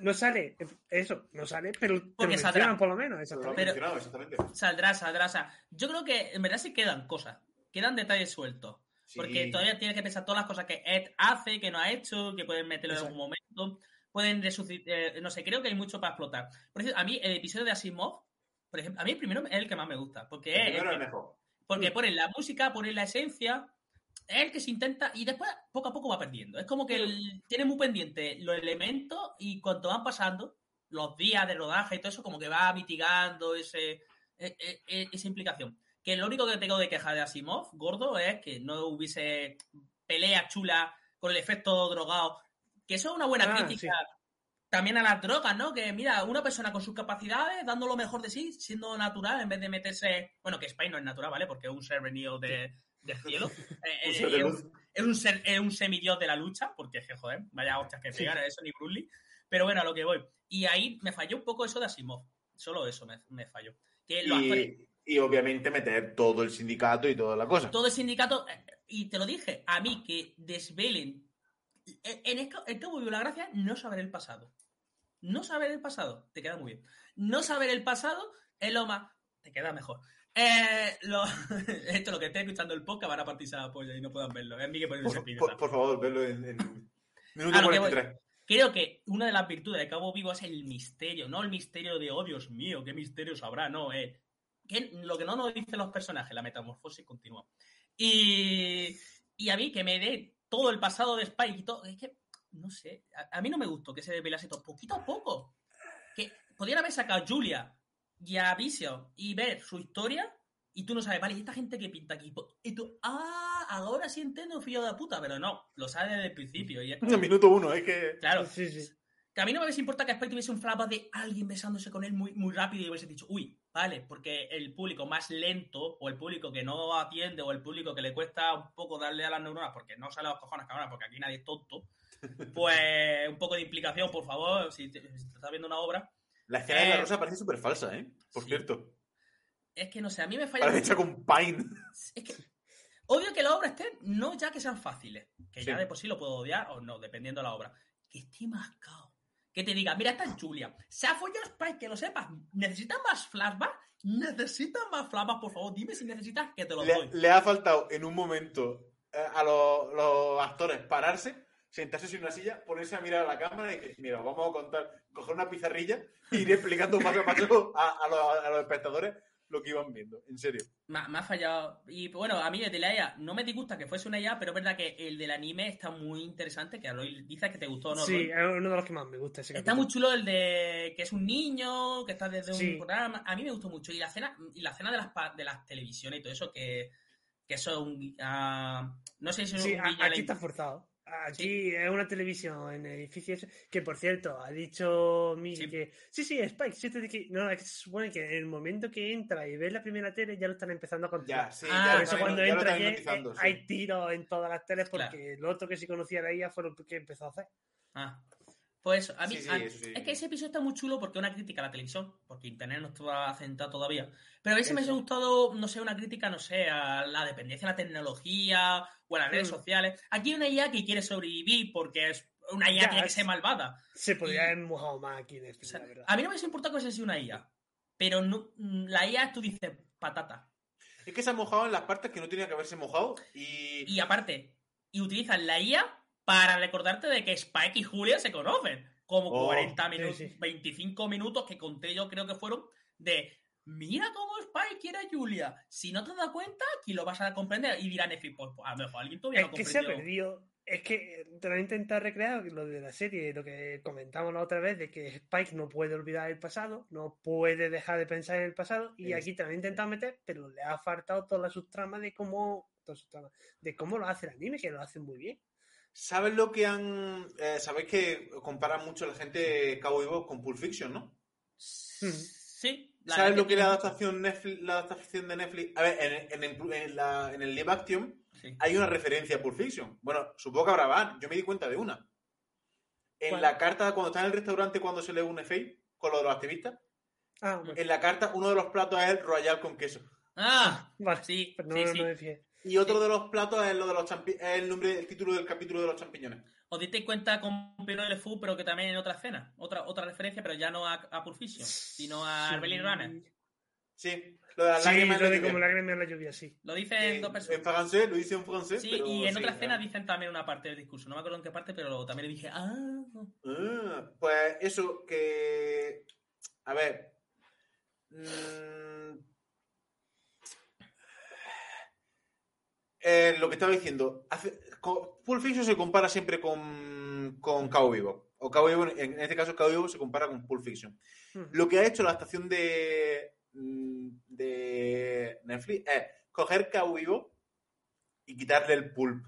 No sale, eso, no sale, pero te lo Porque mencionan saldrá. por lo menos, Lo exactamente. han Pero- mencionado, exactamente. Saldrá, saldrá. o sea, yo creo que en verdad sí quedan cosas. Quedan detalles sueltos. Sí. Porque todavía tienes que pensar todas las cosas que Ed hace, que no ha hecho, que pueden meterlo en algún momento. Pueden resucitar. no sé, creo que hay mucho para explotar. Por ejemplo, a mí el episodio de Asimov, por ejemplo, a mí el primero es el que más me gusta. Porque El es el primero que- es mejor. Porque ponen la música, ponen la esencia, es el que se intenta y después poco a poco va perdiendo. Es como que el- tiene muy pendiente los elementos y cuanto van pasando, los días de rodaje y todo eso, como que va mitigando ese, e- e- e- esa implicación. Que lo único que tengo de queja de Asimov, gordo, es que no hubiese pelea chula con el efecto drogado. Que eso es una buena Ah, crítica también a las drogas, ¿no? Que mira, una persona con sus capacidades, dando lo mejor de sí, siendo natural, en vez de meterse. Bueno, que Spy no es natural, ¿vale? Porque es un ser venido de, del cielo. Eh, eh, de es, un, es un ser, es un semidios de la lucha, porque es que, joder, vaya hostias que pegan, eso ni Bruce Lee. Pero bueno, a lo que voy. Y ahí me falló un poco eso de Asimov. Solo eso me, me falló. Que los actores, Y, y obviamente meter todo el sindicato y toda la cosa. todo el sindicato, eh, y te lo dije, a mí que desvelen. En en ca- el Cabo de la Gracia, no saber el pasado. No saber el pasado, te queda muy bien. No saber el pasado es lo más. Te queda mejor. Eh, lo- [laughs] esto, lo que esté escuchando el podcast van a partirse la polla y no puedan verlo. Es mí que Por, por- por favor, verlo en, en minuto A lo que. 43. Creo que una de las virtudes de Cabo Vivo es el misterio, no el misterio de, oh Dios mío, qué misterios habrá, no, eh. que lo que no nos dicen los personajes, la metamorfosis continúa. Y, y a mí que me dé todo el pasado de Spike y todo, es que, no sé, a, a mí no me gustó que se desvelase todo, poquito a poco. Que haber sacado a Julia y a Vision y ver su historia y tú no sabes, vale, ¿y esta gente que pinta aquí? Y tú, ah, ahora sí entiendo, fillo de puta, pero no, lo sabes desde el principio. Y es [laughs] minuto uno, es que. claro, Sí, sí. que a mí no me hubiese importado que Spike tuviese un flapa de alguien besándose con él muy, muy rápido y hubiese dicho, uy, vale, porque el público más lento, o el público que no atiende, o el público que le cuesta un poco darle a las neuronas, porque no sale a los cojones, cabrón, porque aquí nadie es tonto, [laughs] pues un poco de implicación, por favor, si te, si te estás viendo una obra. La escena de la Eh, rosa parece súper falsa, ¿eh? Por sí. cierto. Es que no sé, a mí me falla. Parece hecha con Pine. Es que odio que las obras estén, no ya que sean fáciles, que ya de por sí lo puedo odiar o no, dependiendo de la obra. Que esté mascado. Que te diga, mira, esta es Julia. Se ha follado Spike, que lo sepas. ¿Necesitas más flashbacks? ¿Necesitas más flashbacks? Por favor, dime si necesitas que te Le, doy. le ha faltado en un momento eh, a los, los actores pararse, sentarse en una silla, ponerse a mirar a la cámara y decir, mira, os vamos a contar, coger una pizarrilla e ir explicando [laughs] paso a paso a, a los, a los espectadores lo que iban viendo. En serio. Me, ha- me ha fallado. Y bueno, a mí el de la IA no me disgusta que fuese una IA, pero es verdad que el del anime está muy interesante. Que Aloy dices que te gustó, ¿no? sí, Roy? es uno de los que más me gusta ese Está capítulo. muy chulo el de que es un niño, que está desde Sí. un programa. A mí me gustó mucho. Y la escena, y la escena de las pa- de las televisiones y todo eso, que, que eso es un ah, no sé si es Sí, un a- a la aquí está forzado. Aquí es una televisión en el edificio ese, que por cierto, ha dicho Sí. que sí, sí, Spike, sí te dije- no, es que se supone que en el momento que entra y ves la primera tele ya lo están empezando a contar. Ya, sí, Ah, ya por eso cuando entra ya, eh, hay tiros en todas las teles porque Claro. lo otro que sí conocía de ella fue lo que empezó a hacer. Ah, pues a mí, Sí, sí, a- es que ese episodio está muy chulo porque es una crítica a la televisión, porque internet no estaba centrado todavía. Pero a mí se me ha gustado, no sé, una crítica, no sé, a la dependencia de la tecnología o a las redes Mm. sociales. Aquí hay una IA que quiere sobrevivir porque es una IA Ya, tiene que ser malvada. Se podría haber mojado más aquí en este, O sea, la verdad. a mí no me importado que fuese una IA, pero no, mm, la IA tú dices patata. Es que se ha mojado en las partes que no tenía que haberse mojado y... Y aparte, y utilizan la IA para recordarte de que Spike y Julia se conocen. Como Oh, 40 sí, minutos, sí. 25 minutos que conté yo, creo que fueron, de mira cómo Spike quiere a Julia. Si no te das cuenta, aquí lo vas a comprender. Y dirá Netflix, pues, pues, a lo mejor alguien todavía Es no que se ha perdido. Es que te lo he intentado recrear lo de la serie, lo que comentamos la otra vez, de que Spike no puede olvidar el pasado, no puede dejar de pensar en el pasado, y aquí te lo he intentado meter, pero le ha faltado toda la subtrama de cómo, toda subtrama, de cómo lo hace el anime, que lo hace muy bien. ¿Sabes lo que han...? eh, Sabéis que comparan mucho la gente Cowboy Bebop con Pulp Fiction, ¿no? Sí. La ¿Sabes lo que es la adaptación, Netflix, la adaptación de Netflix? A ver, en, en- en- en la- en el live action. Sí. hay una referencia a Pulp Fiction. Bueno, supongo que habrá más. Yo me di cuenta de una. En ¿Cuál? la carta, cuando está en el restaurante, cuando se lee un FA con lo de los activistas, Ah, bueno, en la carta uno de los platos es el royal con queso. Ah, vale, sí, pero no, sí, no sí. me fijé. Y otro de los platos es lo de los champi- es el nombre, el título del capítulo de los champiñones. ¿Os disteis cuenta con Pino del Fu, pero que también en otra escena? Otra, otra referencia, pero ya no a, a Pulp Fiction, sino a Sí. Belly Runner. Sí, lo de las Sí, lágrimas en lo la de lluvia. como lágrimas en la lluvia, sí. Lo dicen En, dos en personas. francés, lo dice en francés. Sí, pero y en sí, otra escena dicen también una parte del discurso. No me acuerdo en qué parte, pero también le dije, ah. Ah, pues eso, que. A ver. Mm, eh, lo que estaba diciendo. Hace, Pulp Fiction se compara siempre con, con Cowboy Bebop. O Cowboy Bebop, en este caso, Cowboy Bebop se compara con Pulp Fiction. Hmm. Lo que ha hecho la estación de, mm, de Netflix es coger Cowboy Bebop y quitarle el pulp.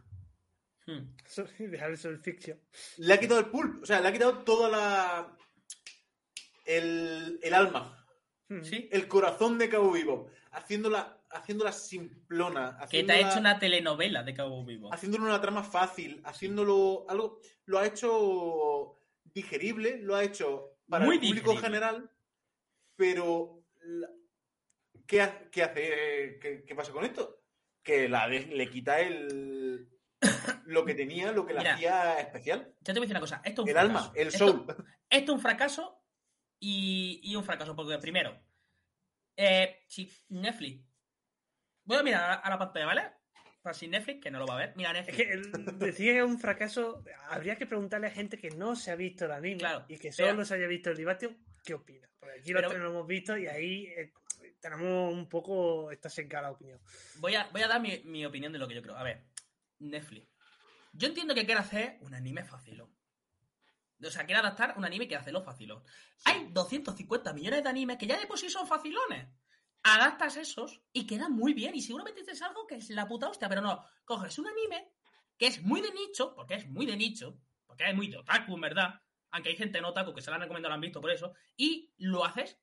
Hmm. [laughs] Dejar eso en ficción. Le ha quitado el pulp, o sea, le ha quitado toda la. el, el alma, Hmm. Sí. el corazón de Cabo Vivo, haciéndola, haciéndola simplona, Que te ha haciéndola- hecho una telenovela de Cabo Vivo. haciéndolo una trama fácil, haciéndolo algo. Lo ha hecho digerible, lo ha hecho para Muy el público digerible. general, pero. la- ¿Qué, ha- qué hace? ¿Qué, qué pasa con esto? Que la de- le quita el. [coughs] lo que tenía, lo que la Mira, hacía especial. Ya te voy a decir una cosa. Esto es un El fracaso. alma, el Esto- soul. [laughs] Esto es un fracaso y, y un fracaso, porque primero, eh, si Netflix. Voy a mirar a, la pantalla, ¿vale? Para si Netflix, que no lo va a ver. Mira Es Netflix. que el- decir que es un fracaso, habría que preguntarle a gente que no se ha visto el anime Claro, y que pero- solo se haya visto el Divatio, ¿qué opina? Porque aquí Pero- los tres lo hemos visto y ahí eh, tenemos un poco, está secada la opinión. Voy a, voy a dar mi, mi opinión de lo que yo creo. A ver, Netflix. Yo entiendo que quiere hacer un anime fácil. O sea, quiere adaptar un anime que hace lo facilón. Hay 250 millones de animes que ya de por sí son facilones. Adaptas esos y quedan muy bien. Y seguramente es algo que es la puta hostia. Pero no, coges un anime que es muy de nicho, porque es muy de nicho, porque es muy de otaku, en verdad. Aunque hay gente no otaku que se la han recomendado, lo han visto por eso. Y lo haces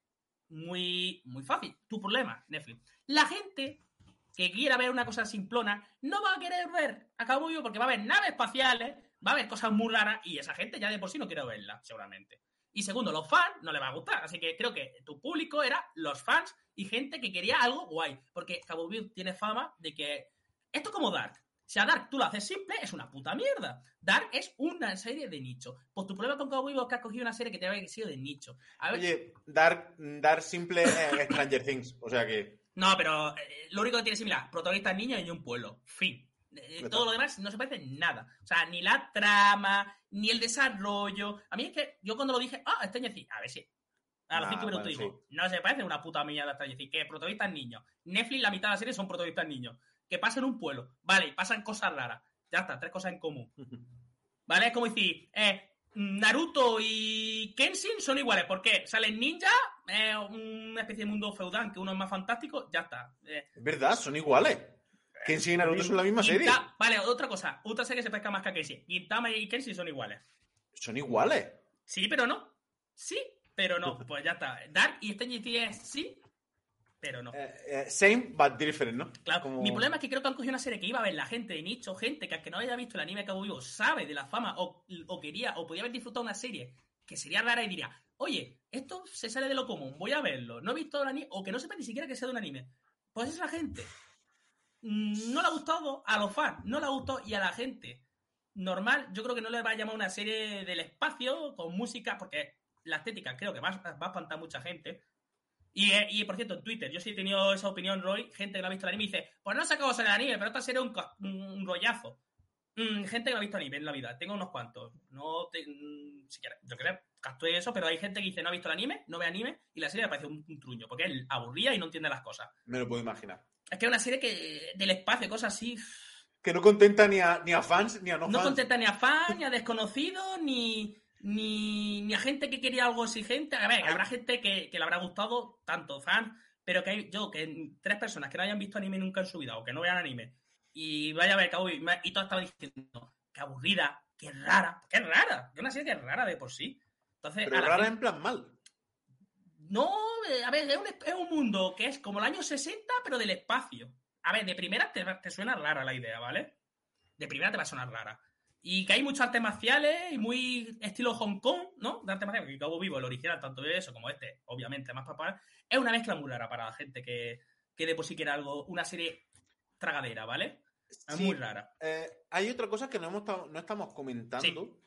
muy, muy fácil. Tu problema, Netflix. La gente que quiera ver una cosa simplona no va a querer ver a Vivo porque va a haber naves espaciales, va a haber cosas muy raras y esa gente ya de por sí no quiere verla, seguramente. Y segundo, los fans no le va a gustar. Así que creo que tu público era los fans y gente que quería algo guay. Porque Cabo Vivo tiene fama de que esto es como Dark. Si a Dark tú lo haces simple, es una puta mierda. Dark es una serie de nicho. Pues tu problema con Cabo Vivo es que has cogido una serie que te había sido de nicho. A ver, Oye, Dark, Dark simple es Stranger Things. O sea que. No, pero eh, lo único que tiene similar, protagonistas niños y un pueblo. Fin. Eh, todo lo demás no se parece en nada. O sea, ni la trama, ni el desarrollo. A mí es que yo cuando lo dije, ah, Stranger Things, a ver si. A los Ah, cinco minutos bueno, digo, no se parece una puta mierda Stranger Things, que protagonistas niños. Netflix, la mitad de la serie son protagonistas niños. Que pasan un pueblo, vale, y pasan cosas raras. Ya está, tres cosas en común. [laughs] ¿Vale? Es como decir, eh, Naruto y Kenshin son iguales. ¿Por qué? Salen ninjas, eh, una especie de mundo feudal, que uno es más fantástico, ya está. Eh, Es verdad, son iguales. Kenshin y Naruto son la misma serie. Vale, otra cosa. Otra serie que se pesca más que Kenshin. Gintama y Kenshin son iguales. Son iguales. Sí, pero no. Sí, pero no. [laughs] Pues ya está. Dark y Stranger Things es sí, pero no. Eh, eh, same, but different, ¿no? Claro, como- mi problema es que creo que han cogido una serie que iba a ver la gente de nicho, gente que aunque no haya visto el anime Cabo Vivo sabe de la fama o, o quería o podía haber disfrutado una serie que sería rara y diría, oye, esto se sale de lo común, voy a verlo, no he visto el anime o que no sepa ni siquiera que sea de un anime. Pues es la gente. No le ha gustado a los fans, no le ha gustado y a la gente normal, yo creo que no le va a llamar una serie del espacio con música, porque la estética creo que va, a- espantar a mucha gente. Y, eh, y, por cierto, en Twitter, yo sí he tenido esa opinión, Roy, gente que no ha visto el anime y dice, pues no se acabó el anime, pero esta serie es un, rollazo. Mm, gente que no ha visto anime en la vida, tengo unos cuantos. No te, mm, yo creo que estoy eso, pero hay gente que dice no ha visto el anime, no ve anime, y la serie le parece un, un truño, porque él aburría y no entiende las cosas. Me lo puedo imaginar. Es que es una serie que del espacio, cosas así, Que no contenta ni a, ni a fans ni a no, no fans. contenta ni a fans, ni a desconocidos, ni, ni, ni a gente que quería algo exigente. A ver, Ay. habrá gente que, que le habrá gustado, tanto fans, pero que hay, yo, que tres personas que no hayan visto anime nunca en su vida o que no vean anime y vaya a ver Cowboy y, todos estaban diciendo que aburrida, que rara, que es rara, que es una serie que es rara de por sí. Entonces, Pero rara en plan mal. no, eh, a ver, es un, es un mundo que es como el año 60, pero del espacio. A ver, de primera te, te suena rara la idea, ¿vale? De primera te va a sonar rara. Y que hay muchos artes marciales y muy estilo Hong Kong, ¿no? De artes marciales, que Cabo Vivo, el original, tanto de eso como este, obviamente, más papá. Es una mezcla muy rara para la gente que, que de por sí quiere algo, una serie tragadera, ¿vale? Es Sí, muy rara. eh, hay otra cosa que no, hemos no estamos comentando,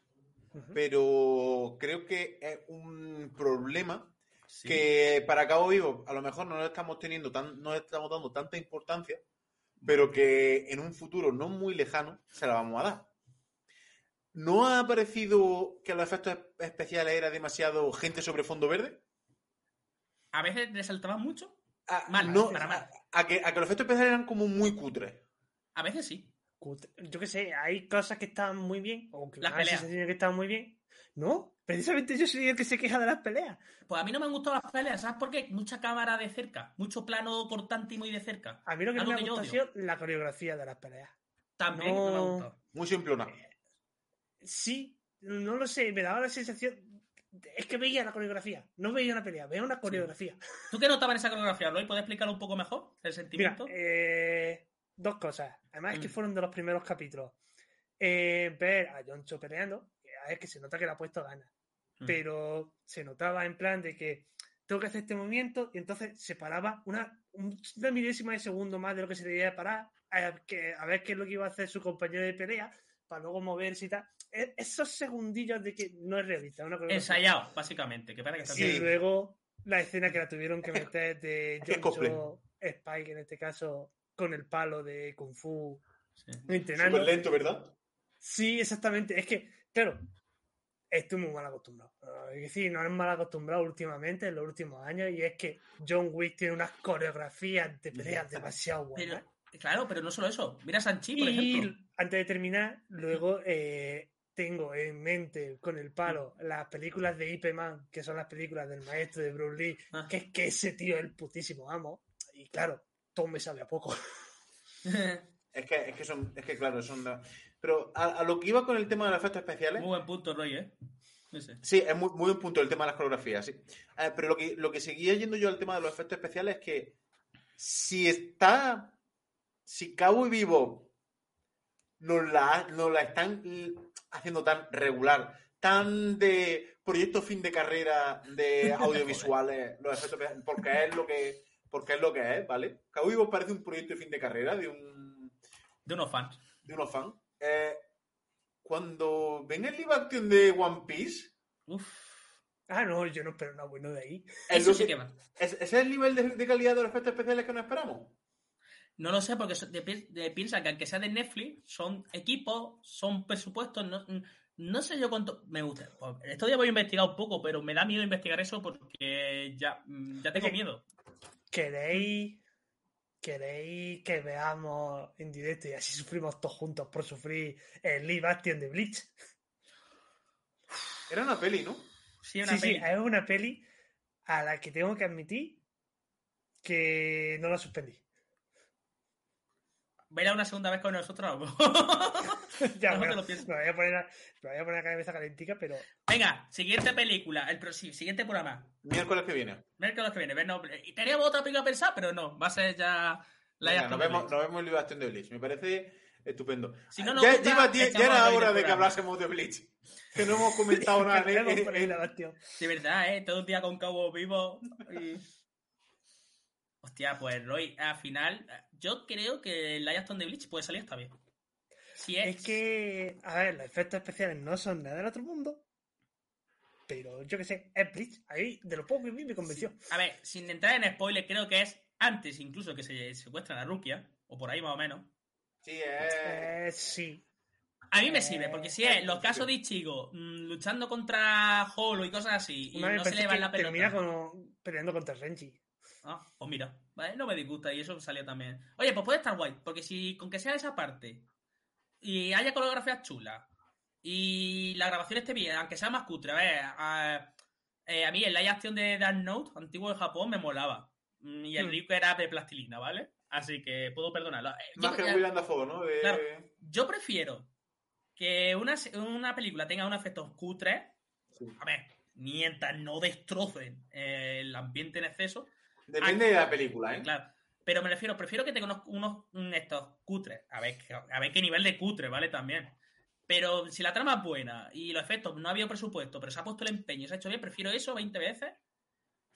Pero creo que es un problema Sí. que para Cabo Vivo a lo mejor no le estamos teniendo tan, no estamos dando tanta importancia, pero que en un futuro no muy lejano se la vamos a dar. ¿No ha parecido que los efectos espe- especiales era demasiado gente sobre fondo verde? A veces resaltaban mucho, A, Mal, no, para mal. a- a que, a que los efectos especiales eran como muy cutres. a veces sí. Yo qué sé, hay cosas que están muy bien, o que Las la peleas. que están muy bien. No, precisamente yo soy el que se queja de las peleas. Pues a mí no me han gustado las peleas, ¿sabes por qué? Mucha cámara de cerca, mucho plano cortante y muy de cerca. A mí lo que no Algo me ha gustado ha sido la coreografía de las peleas. También no, me ha gustado. Muy simplona. Sí, no lo sé, me daba la sensación. Es que veía la coreografía, no veía una pelea, veía una coreografía. ¿Tú qué notabas en esa coreografía, Roy? ¿Puedes explicar un poco mejor el Mira, sentimiento? eh, dos cosas. Además, es que Mm. fueron de los primeros capítulos. Eh, ver a Joncho peleando, es que se nota que le ha puesto ganas. Mm. Pero se notaba en plan de que tengo que hacer este movimiento y entonces se paraba una, una milésima de segundo más de lo que se debía de parar a, que, a ver qué es lo que iba a hacer su compañero de pelea para luego moverse y tal. E- Esos segundillos de que no es realista, una. Ensayado, básicamente, que parece que Sí. Y luego la escena que la tuvieron que meter de. Joncho Spike, en este caso, con el palo de Kung Fu Sí. entrenando. Súper lento, ¿verdad? Sí, exactamente. Es que, claro, estoy muy mal acostumbrado. Es decir, no es mal acostumbrado últimamente, en los últimos años, y es que John Wick tiene unas coreografías de peleas demasiado buenas. Pero, claro, pero no solo eso. Mira Sanchi, por y ejemplo. antes de terminar, luego eh, tengo en mente con el palo las películas de Ip Man, que son las películas del maestro de Bruce Lee, Ah. que es que ese tío es el putísimo amo. Y claro, todo me sabe a poco. [laughs] Es que, es que son, es que claro, son. la- Pero a, a lo que iba con el tema de los efectos especiales, Muy buen punto, Roy, ¿eh? Sí, es muy, muy buen punto el tema de las coreografías, sí. Eh, pero lo que, lo que seguía yendo yo al tema de los efectos especiales es que si está. Si Cabo y Vivo nos la, nos la están haciendo tan regular, tan de proyecto fin de carrera de [laughs] audiovisuales, los efectos especiales, porque es lo que, porque es lo que es, ¿vale? Cabo y Vivo parece un proyecto de fin de carrera de un De unos fans. de unos fans. Eh, cuando ven el live action de One Piece, Uf. Ah, no, yo no espero nada bueno de ahí. es Eso sí que- que va. ¿es- ¿ese es el nivel de, de calidad de los efectos especiales que nos esperamos? No lo sé, porque so- de- de- piensa que aunque sea de Netflix, son equipos, son presupuestos, no, no sé yo cuánto me gusta. Pues, Estos días voy a investigar un poco, pero me da miedo investigar eso porque ya, ya tengo miedo. ¿Queréis, ¿Queréis que veamos en directo y así sufrimos todos juntos por sufrir el live action de Bleach? Era una peli, ¿no? Sí, una Sí, sí, peli. es una peli a la que tengo que admitir que no la suspendí. ¿Verá una segunda vez con nosotros? [laughs] ya, No te lo pienses. me voy a poner, a- me voy a poner la cabeza calentica, pero Venga, siguiente película, el pro- sí, siguiente programa. Miércoles que viene. Miércoles que viene. No, y teníamos otra película pensada, pero no, va a ser ya la Venga, ya nos, vemos, nos vemos en live action de Bleach. Me parece estupendo. Si no nos ya, gusta, lleva ya era hora de que hablásemos de Bleach. Que no hemos comentado [laughs] nada. action. De verdad, ¿eh? Todo el día con Cabo Vivo. y- Hostia, pues Roy, al final, yo creo que el Live de Bleach puede salir hasta bien. Si es, Es que, a ver, los efectos especiales no son nada del otro mundo, pero yo que sé, es Bleach. Ahí, de lo poco que vi, me convenció. A ver, sin entrar en spoiler, creo que es antes incluso que se secuestran a Rukia, o por ahí más o menos. Sí, es... Eh, sí. A mí me Eh, sirve, porque si es los casos de Ichigo mm, luchando contra Holo y cosas así, y no se le va la pelota. termina con, peleando contra Renji. Ah, pues mira, ¿vale? no me disgusta y eso salió también. Oye, pues puede estar guay, porque si con que sea esa parte y haya coreografías chulas y la grabación esté bien, aunque sea más cutre, a ver, a, eh, a mí el live action de Dark Note, antiguo de Japón, me molaba. Mm, Y el Hmm. Ryuko era de plastilina, ¿vale? Así que puedo perdonarlo. Eh, yo- Más que eh, William Dafoe, ¿no? De... Claro. yo prefiero que una, una película tenga unos efectos cutres, Sí. a ver, mientras no destrocen eh, el ambiente en exceso, Depende de la película, ¿eh? Claro. Pero me refiero, prefiero que tenga unos, unos estos cutres. A ver, a ver qué nivel de cutre, ¿vale? También. Pero si la trama es buena y los efectos no ha habido presupuesto, pero se ha puesto el empeño y se ha hecho bien, prefiero eso 20 veces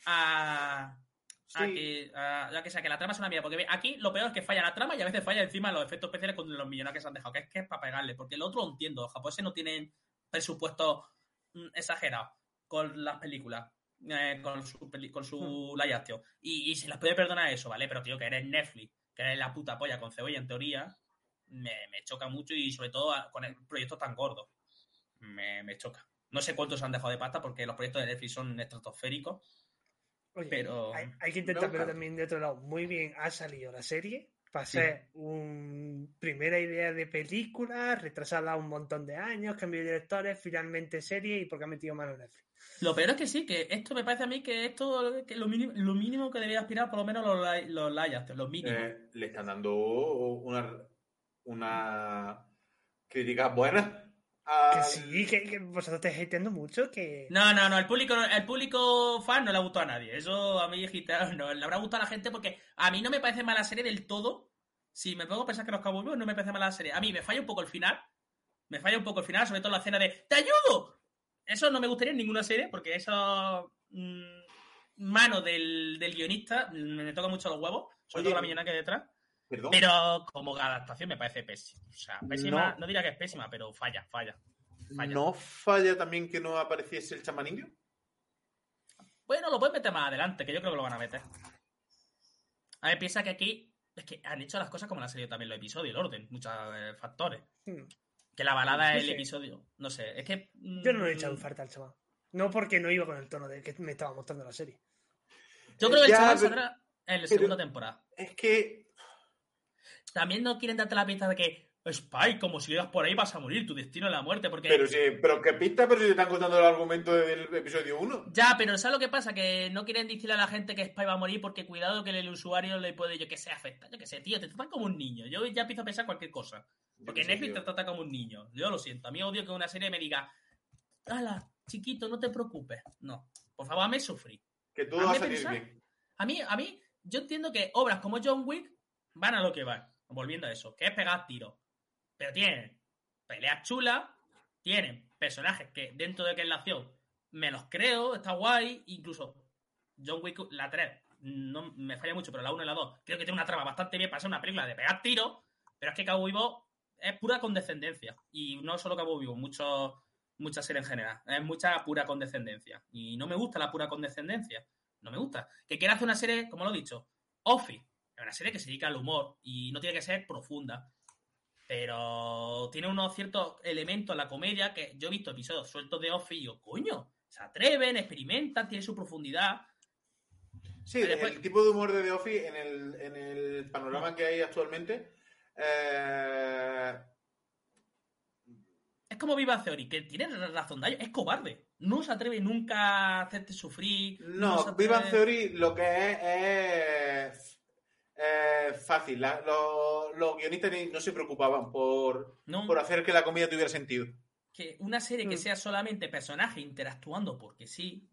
a, a Sí. que, a, a que sea que la trama sea una mierda. Porque aquí lo peor es que falla la trama y a veces falla encima los efectos especiales con los millones que se han dejado. Que es que es para pegarle. Porque el otro lo entiendo. Los japoneses no tienen presupuesto mm, exagerado con las películas. Eh, con su, con su live action. Y, y se las puede perdonar eso, ¿vale? Pero, tío, que eres Netflix, que eres la puta polla con cebolla, en teoría, me, me choca mucho y sobre todo a- con el proyecto tan gordo. Me, me choca. No sé cuántos han dejado de pasta porque los proyectos de Netflix son estratosféricos. Oye, Pero- hay, hay que intentar No, claro. también de otro lado. Muy bien ha salido la serie para ser una primera idea de película, retrasarla un montón de años, cambio de directores, finalmente serie y porque ha metido mano en Netflix. Lo peor es que sí, que esto me parece a mí que esto que lo mínimo, lo mínimo que debería aspirar por lo menos los, los live action, los mínimos. Eh, le están dando una, una crítica buena. Que sí, que, que vosotros estáis hateando mucho, que... No, no, no, el público, el público fan no le ha gustado a nadie. Eso a mí, [laughs] no, le habrá gustado a la gente porque a mí no me parece mala serie del todo. Si me pongo a pensar que los Cowboys no me parece mala serie. A mí me falla un poco el final. Me falla un poco el final, sobre todo la escena de ¡Te ayudo! Eso no me gustaría en ninguna serie porque eso. mm, mano del, del guionista me toca mucho los huevos, sobre Oye, todo la millona que hay detrás. Perdón. Pero como adaptación me parece pésima. O sea, pésima, no, No. diría que es pésima, pero falla, falla. falla. ¿No falla también que no apareciese el chamaninio? Bueno, lo pueden meter más adelante, que yo creo que lo van a meter. A ver, piensa que aquí es que han hecho las cosas como han salido también los episodios, el orden, muchos eh, factores. Hmm. Que la balada No es el sé. episodio. No sé, es que. Yo no le he mm, echado en falta al chaval. No porque no iba con el tono del que me estaba mostrando la serie. Yo creo que el chaval saldrá en la segunda temporada. Es que También no quieren darte la pista de que. Spike, como si ibas por ahí vas a morir, tu destino es la muerte, porque. Pero sí, pero qué pista, pero si te están contando el argumento del episodio 1. Ya, pero ¿sabes lo que pasa? Que no quieren decirle a la gente que Spy va a morir porque cuidado que el usuario le puede, yo que sé, afectar. Yo que sé, tío, te tratan como un niño. Yo ya empiezo a pensar cualquier cosa. Porque Netflix te trata como un niño. Yo lo siento. A mí odio que una serie me diga, ¡Hala! chiquito, no te preocupes. No, por favor, hazme sufrir. Que todo Hazme va a salir bien. A mí, a mí, yo entiendo que obras como John Wick van a lo que van, volviendo a eso, que es pegar tiros. Pero tienen peleas chulas, tienen personajes que dentro de que es la acción me los creo, está guay, incluso John Wick, la 3, no me falla mucho, pero la 1 y la 2, creo que tiene una trama bastante bien para ser una película de pegar tiros, pero es que Cabo Vivo es pura condescendencia. Y no solo Cabo Vivo, muchos muchas series en general. Es mucha pura condescendencia. Y no me gusta la pura condescendencia. No me gusta. Que quiera hacer una serie, como lo he dicho, Office. Una serie que se dedica al humor y no tiene que ser profunda. Pero tiene unos ciertos elementos en la comedia que yo he visto episodios sueltos de Office y digo, coño, se atreven, experimentan, tiene su profundidad. Sí, después- el tipo de humor de The Office en el, en el panorama que hay actualmente. eh, Es como Viva Theory, que tiene razón ello, es cobarde. No se atreve nunca a hacerte sufrir. no, atreve- Big Bang Theory lo que es es eh, fácil. La- los, los guionistas ni- no se preocupaban por, No. por hacer que la comida tuviera sentido. que una serie que Mm. sea solamente personajes interactuando porque sí,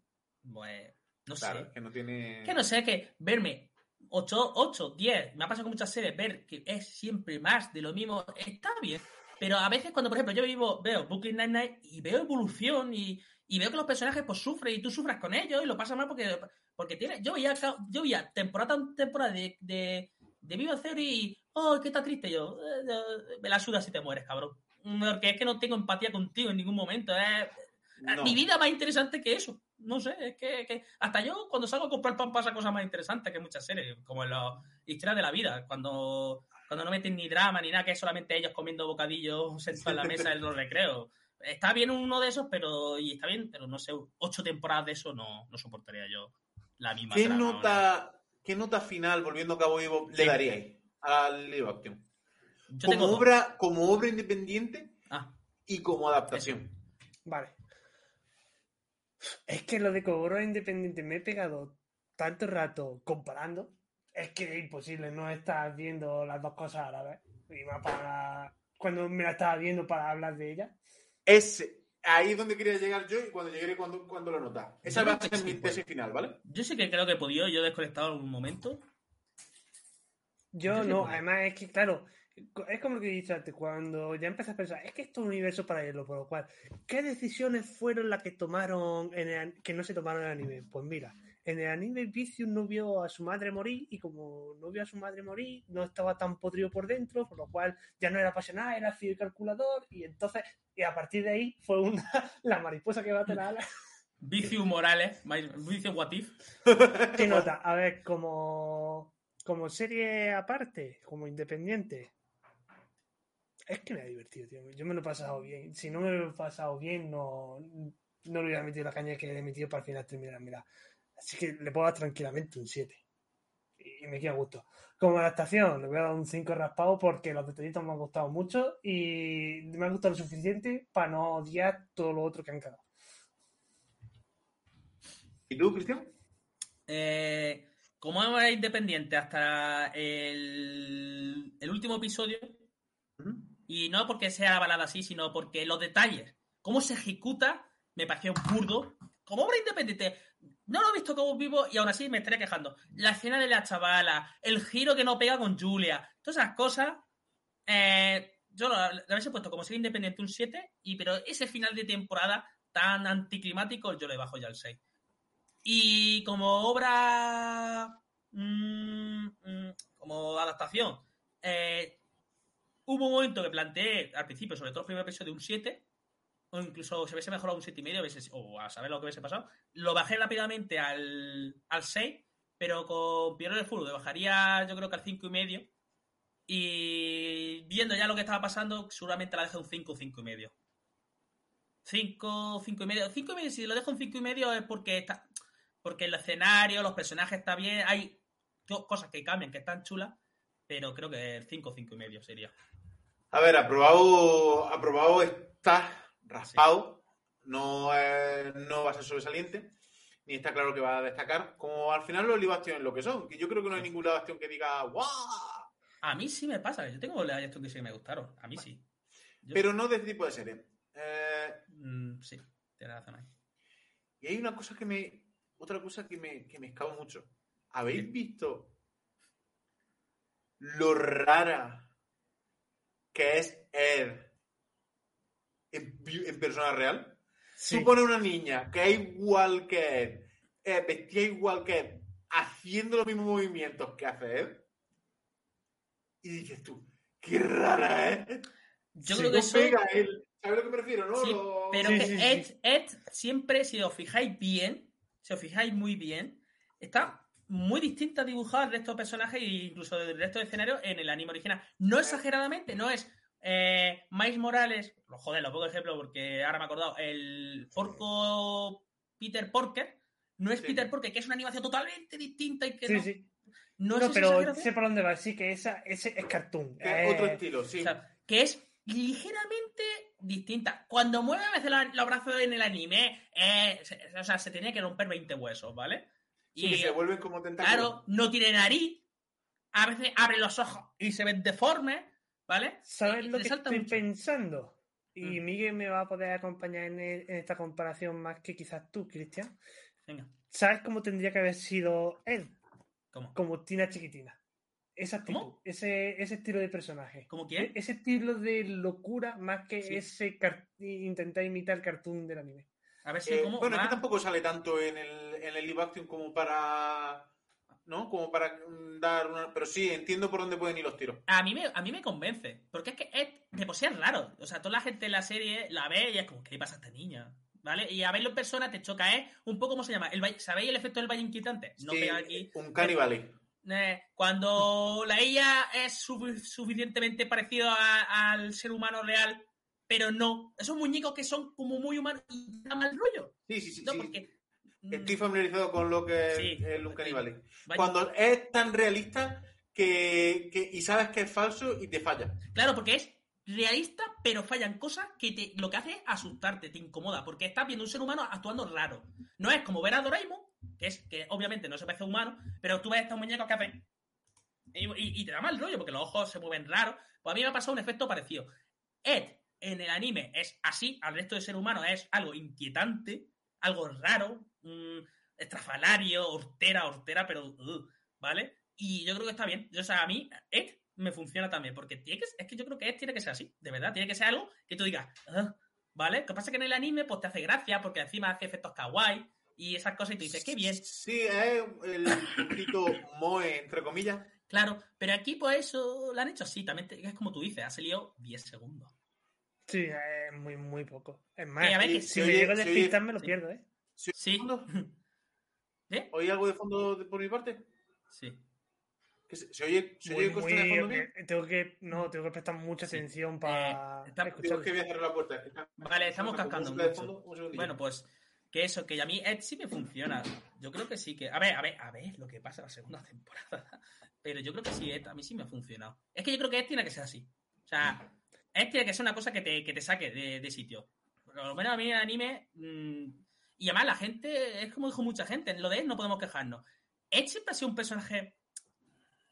pues no Claro, sé. que no tiene. Que no sé, que verme 8, 8, 10, me ha pasado con muchas series, ver que es siempre más de lo mismo, está bien. Pero a veces cuando, por ejemplo, yo vivo, veo Brooklyn Nine-Nine y veo evolución y, y veo que los personajes pues sufren y tú sufras con ellos y lo pasas mal porque, porque tiene... Yo veía, yo veía temporada temporada de, de, de Viva Theory y, oh, que está triste yo. eh, eh, me la suda si te mueres, cabrón. Porque es que no tengo empatía contigo en ningún momento. No. mi vida es más interesante que eso. No sé, es que, que hasta yo cuando salgo a comprar pan pasa cosas más interesantes que muchas series, como en las historias de la vida, cuando, cuando no meten ni drama ni nada, que es solamente ellos comiendo bocadillos sentados en la mesa en los recreos. Está bien uno de esos, pero y está bien, pero no sé, ocho temporadas de eso no, no soportaría yo la misma ¿Qué trama, ¿no? nota, ¿Qué nota final, volviendo a Cabo Vivo, le Sí. daríais al Live Action? Yo Como tengo obra, como obra independiente Ah, y como adaptación. Vale. Es que lo de Cobro Independiente me he pegado tanto rato comparando. Es que es imposible no estar viendo las dos cosas a la vez. Y más para. Cuando me la estaba viendo para hablar de ella. Ese, ahí es donde quería llegar yo y cuando llegué cuando, cuando lo nota. Esa va a ser mi pues. tesis final, ¿vale? yo sí que creo que he podido, yo he desconectado en algún momento. Yo no, además es que, claro, es como lo que he dicho antes, cuando ya empiezas a pensar, es que esto es un universo paralelo, por lo cual, ¿qué decisiones fueron las que tomaron en el an- que no se tomaron en el anime? Pues mira, en el anime Vicious no vio a su madre morir y como no vio a su madre morir, no estaba tan podrido por dentro, por lo cual ya no era apasionada, era y calculador, y entonces, y a partir de ahí fue una, [laughs] la mariposa que bate la ala. Vicius Morales, Vicius Watif. ¿Qué [laughs] nota? A ver, como, como serie aparte, como independiente. Es que me ha divertido, tío. Yo me lo he pasado bien. Si no me lo he pasado bien, no, no le hubiera metido la caña que le he metido para el final terminar. Mira. Así que le puedo dar tranquilamente un 7. Y me queda gusto. Como adaptación, le voy a dar un 5 raspado porque los detallitos me han gustado mucho y me ha gustado lo suficiente para no odiar todo lo otro que han cagado. ¿Y tú, Cristian? Eh, como era independiente hasta el, el último episodio, y no porque sea balada así, sino porque los detalles, cómo se ejecuta, me pareció burdo. Como obra independiente, no lo he visto como vivo y aún así me estaría quejando. La escena de la chavala, el giro que no pega con Julia, todas esas cosas, eh, yo lo, lo hubiese puesto como serie independiente un 7, y, pero ese final de temporada tan anticlimático, yo le bajo ya el 6. Y como obra, mm, mm, como adaptación, eh, hubo un momento que planteé al principio, sobre todo el primer episodio, un 7, o incluso se hubiese mejorado un 7,5, a veces, o a saber lo que hubiese pasado. Lo bajé rápidamente al, al 6, pero con Piero del Fútbol le bajaría yo creo que al 5,5. Y viendo ya lo que estaba pasando, seguramente la dejé un 5, 5,5. 5, 5 y medio. 5 y medio, si lo dejo en 5 y medio es porque está. Porque el escenario, los personajes está bien. Hay co- cosas que cambian, que están chulas. Pero creo que el 5, 5 y medio sería. A ver, aprobado, aprobado está raspado. No, es- no va a ser sobresaliente. Ni está claro que va a destacar. Como al final los live action es lo que son. Que yo creo que no hay ningún live action que diga ¡guau! A mí sí me pasa. Yo tengo live action que sí que me gustaron. A mí sí. Yo- Pero no de este tipo de serie. Eh, Mm, sí, tienes razón ahí. Y hay una cosa que me. Otra cosa que me, que me escapa mucho. ¿Habéis visto lo rara que es Ed en, persona real? Sí. Tú pones una niña que es igual que Ed, eh, vestida igual que Ed, haciendo los mismos movimientos que hace Ed, y dices tú, qué rara es. Yo Si creo que eso. pega él. ¿Sabes a lo que me refiero, no? Sí, Lo- pero Sí, que. Ed, Ed siempre, si os fijáis bien, si os fijáis muy bien, está muy distinta dibujada del resto de personajes e incluso del resto de escenarios en el anime original. No exageradamente, no es eh, Miles Morales, joder, lo pongo ejemplo porque ahora me he acordado, el porco Peter Porker, no es Sí. Peter Porker, que es una animación totalmente distinta y que Sí, no, sí. no No, es pero sé por dónde va. Sí, que esa, ese es cartoon. Eh, otro estilo, sí. O sea, que es ligeramente distinta. Cuando mueve a veces los brazos en el anime, eh, se- o sea, se tenía que romper 20 huesos, ¿vale? Sí, Y se vuelven como tentáculos. claro, no tiene nariz, a veces abre los ojos y se ven deformes, ¿vale? ¿Sabes lo que estoy mucho. pensando? Y Mm. Miguel me va a poder acompañar en, e- en esta comparación más que quizás tú, Cristian. Venga, ¿Sabes cómo tendría que haber sido él? ¿cómo? Como Tina Chiquitina. Esa actitud, ¿Cómo? ese, ese estilo de personaje. ¿Cómo E- quién? Ese estilo de locura más que Sí. ese intentar imitar el cartoon del anime. A ver si Eh, cómo bueno, es que tampoco sale tanto en el, en el live action como para. ¿No? Como para dar una. Pero sí, entiendo por dónde pueden ir los tiros. A mí, me, a mí me convence, porque es que Ed de por sí es raro. O sea, toda la gente en la serie la ve y es como, ¿qué le pasa a esta niña? ¿Vale? Y a verlo en persona te choca, ¿eh? Un poco, ¿cómo se llama? El ¿Sabéis el efecto del valle inquietante? No Sí, pega aquí. Un cannibale. Eh, cuando la ella es sufi- suficientemente parecido a- al ser humano real, pero no. Esos muñecos que son como muy humanos y da mal rollo. Sí, sí, sí. No, sí. porque. Mm, Estoy familiarizado con lo que es Sí. el un cannibale. vaya- Cuando es tan realista que, que- y sabes que es falso y te falla. Claro, porque es realista, pero fallan cosas que te, lo que hace es asustarte, te incomoda, porque estás viendo un ser humano actuando raro. No es como ver a Doraemon, que es que obviamente no se parece a humano, pero tú ves estos muñecos que hacen. Y, y- y te da mal rollo, porque los ojos se mueven raros. Pues a mí me ha pasado un efecto parecido. Ed en el anime es así, al resto de ser humano es algo inquietante, algo raro, mm, estrafalario, hortera, hortera, pero. uh, ¿Vale? Y yo creo que está bien. Yo, o sea, a mí, Ed me funciona también, porque tiene que, es que yo creo que Ed tiene que ser así, de verdad, tiene que ser algo que tú digas, "Ah", ¿vale? Lo que pasa es que en el anime pues te hace gracia, porque encima hace efectos kawaii y esas cosas y tú dices, qué bien. Sí, es el puntito moe, entre comillas. Claro, pero aquí pues eso lo han hecho así, también te- es como tú dices, ha salido 10 segundos. Sí, es muy, muy poco. Es más, Eh, a ver, sí, que si se me oye- llego a despistar me lo sí. pierdo, ¿eh? ¿Se oye Sí. fondo? [laughs] ¿Eh? ¿Oí algo de fondo de- por mi parte? Sí. ¿Que se, se oye, se Muy, oye cosas de fondo mío? eh, tengo que, no, tengo que prestar mucha Sí. atención para Eh, está- Digo, escuchar. es que voy a cerrar la puerta. Está- Vale, estamos cascando mucho. fondo. Bueno, pues que eso, que a mí Ed sí me funciona. Yo creo que sí que. A ver, a ver, a ver lo que pasa en la segunda temporada. [laughs] Pero yo creo que sí, Ed, a mí sí me ha funcionado. Es que yo creo que Ed tiene que ser así. O sea, Ed tiene que ser una cosa que te, que te saque de, de sitio. Por lo menos a mí el anime. mm, y además la gente, es como dijo mucha gente, en lo de Ed no podemos quejarnos. Ed siempre ha sido un personaje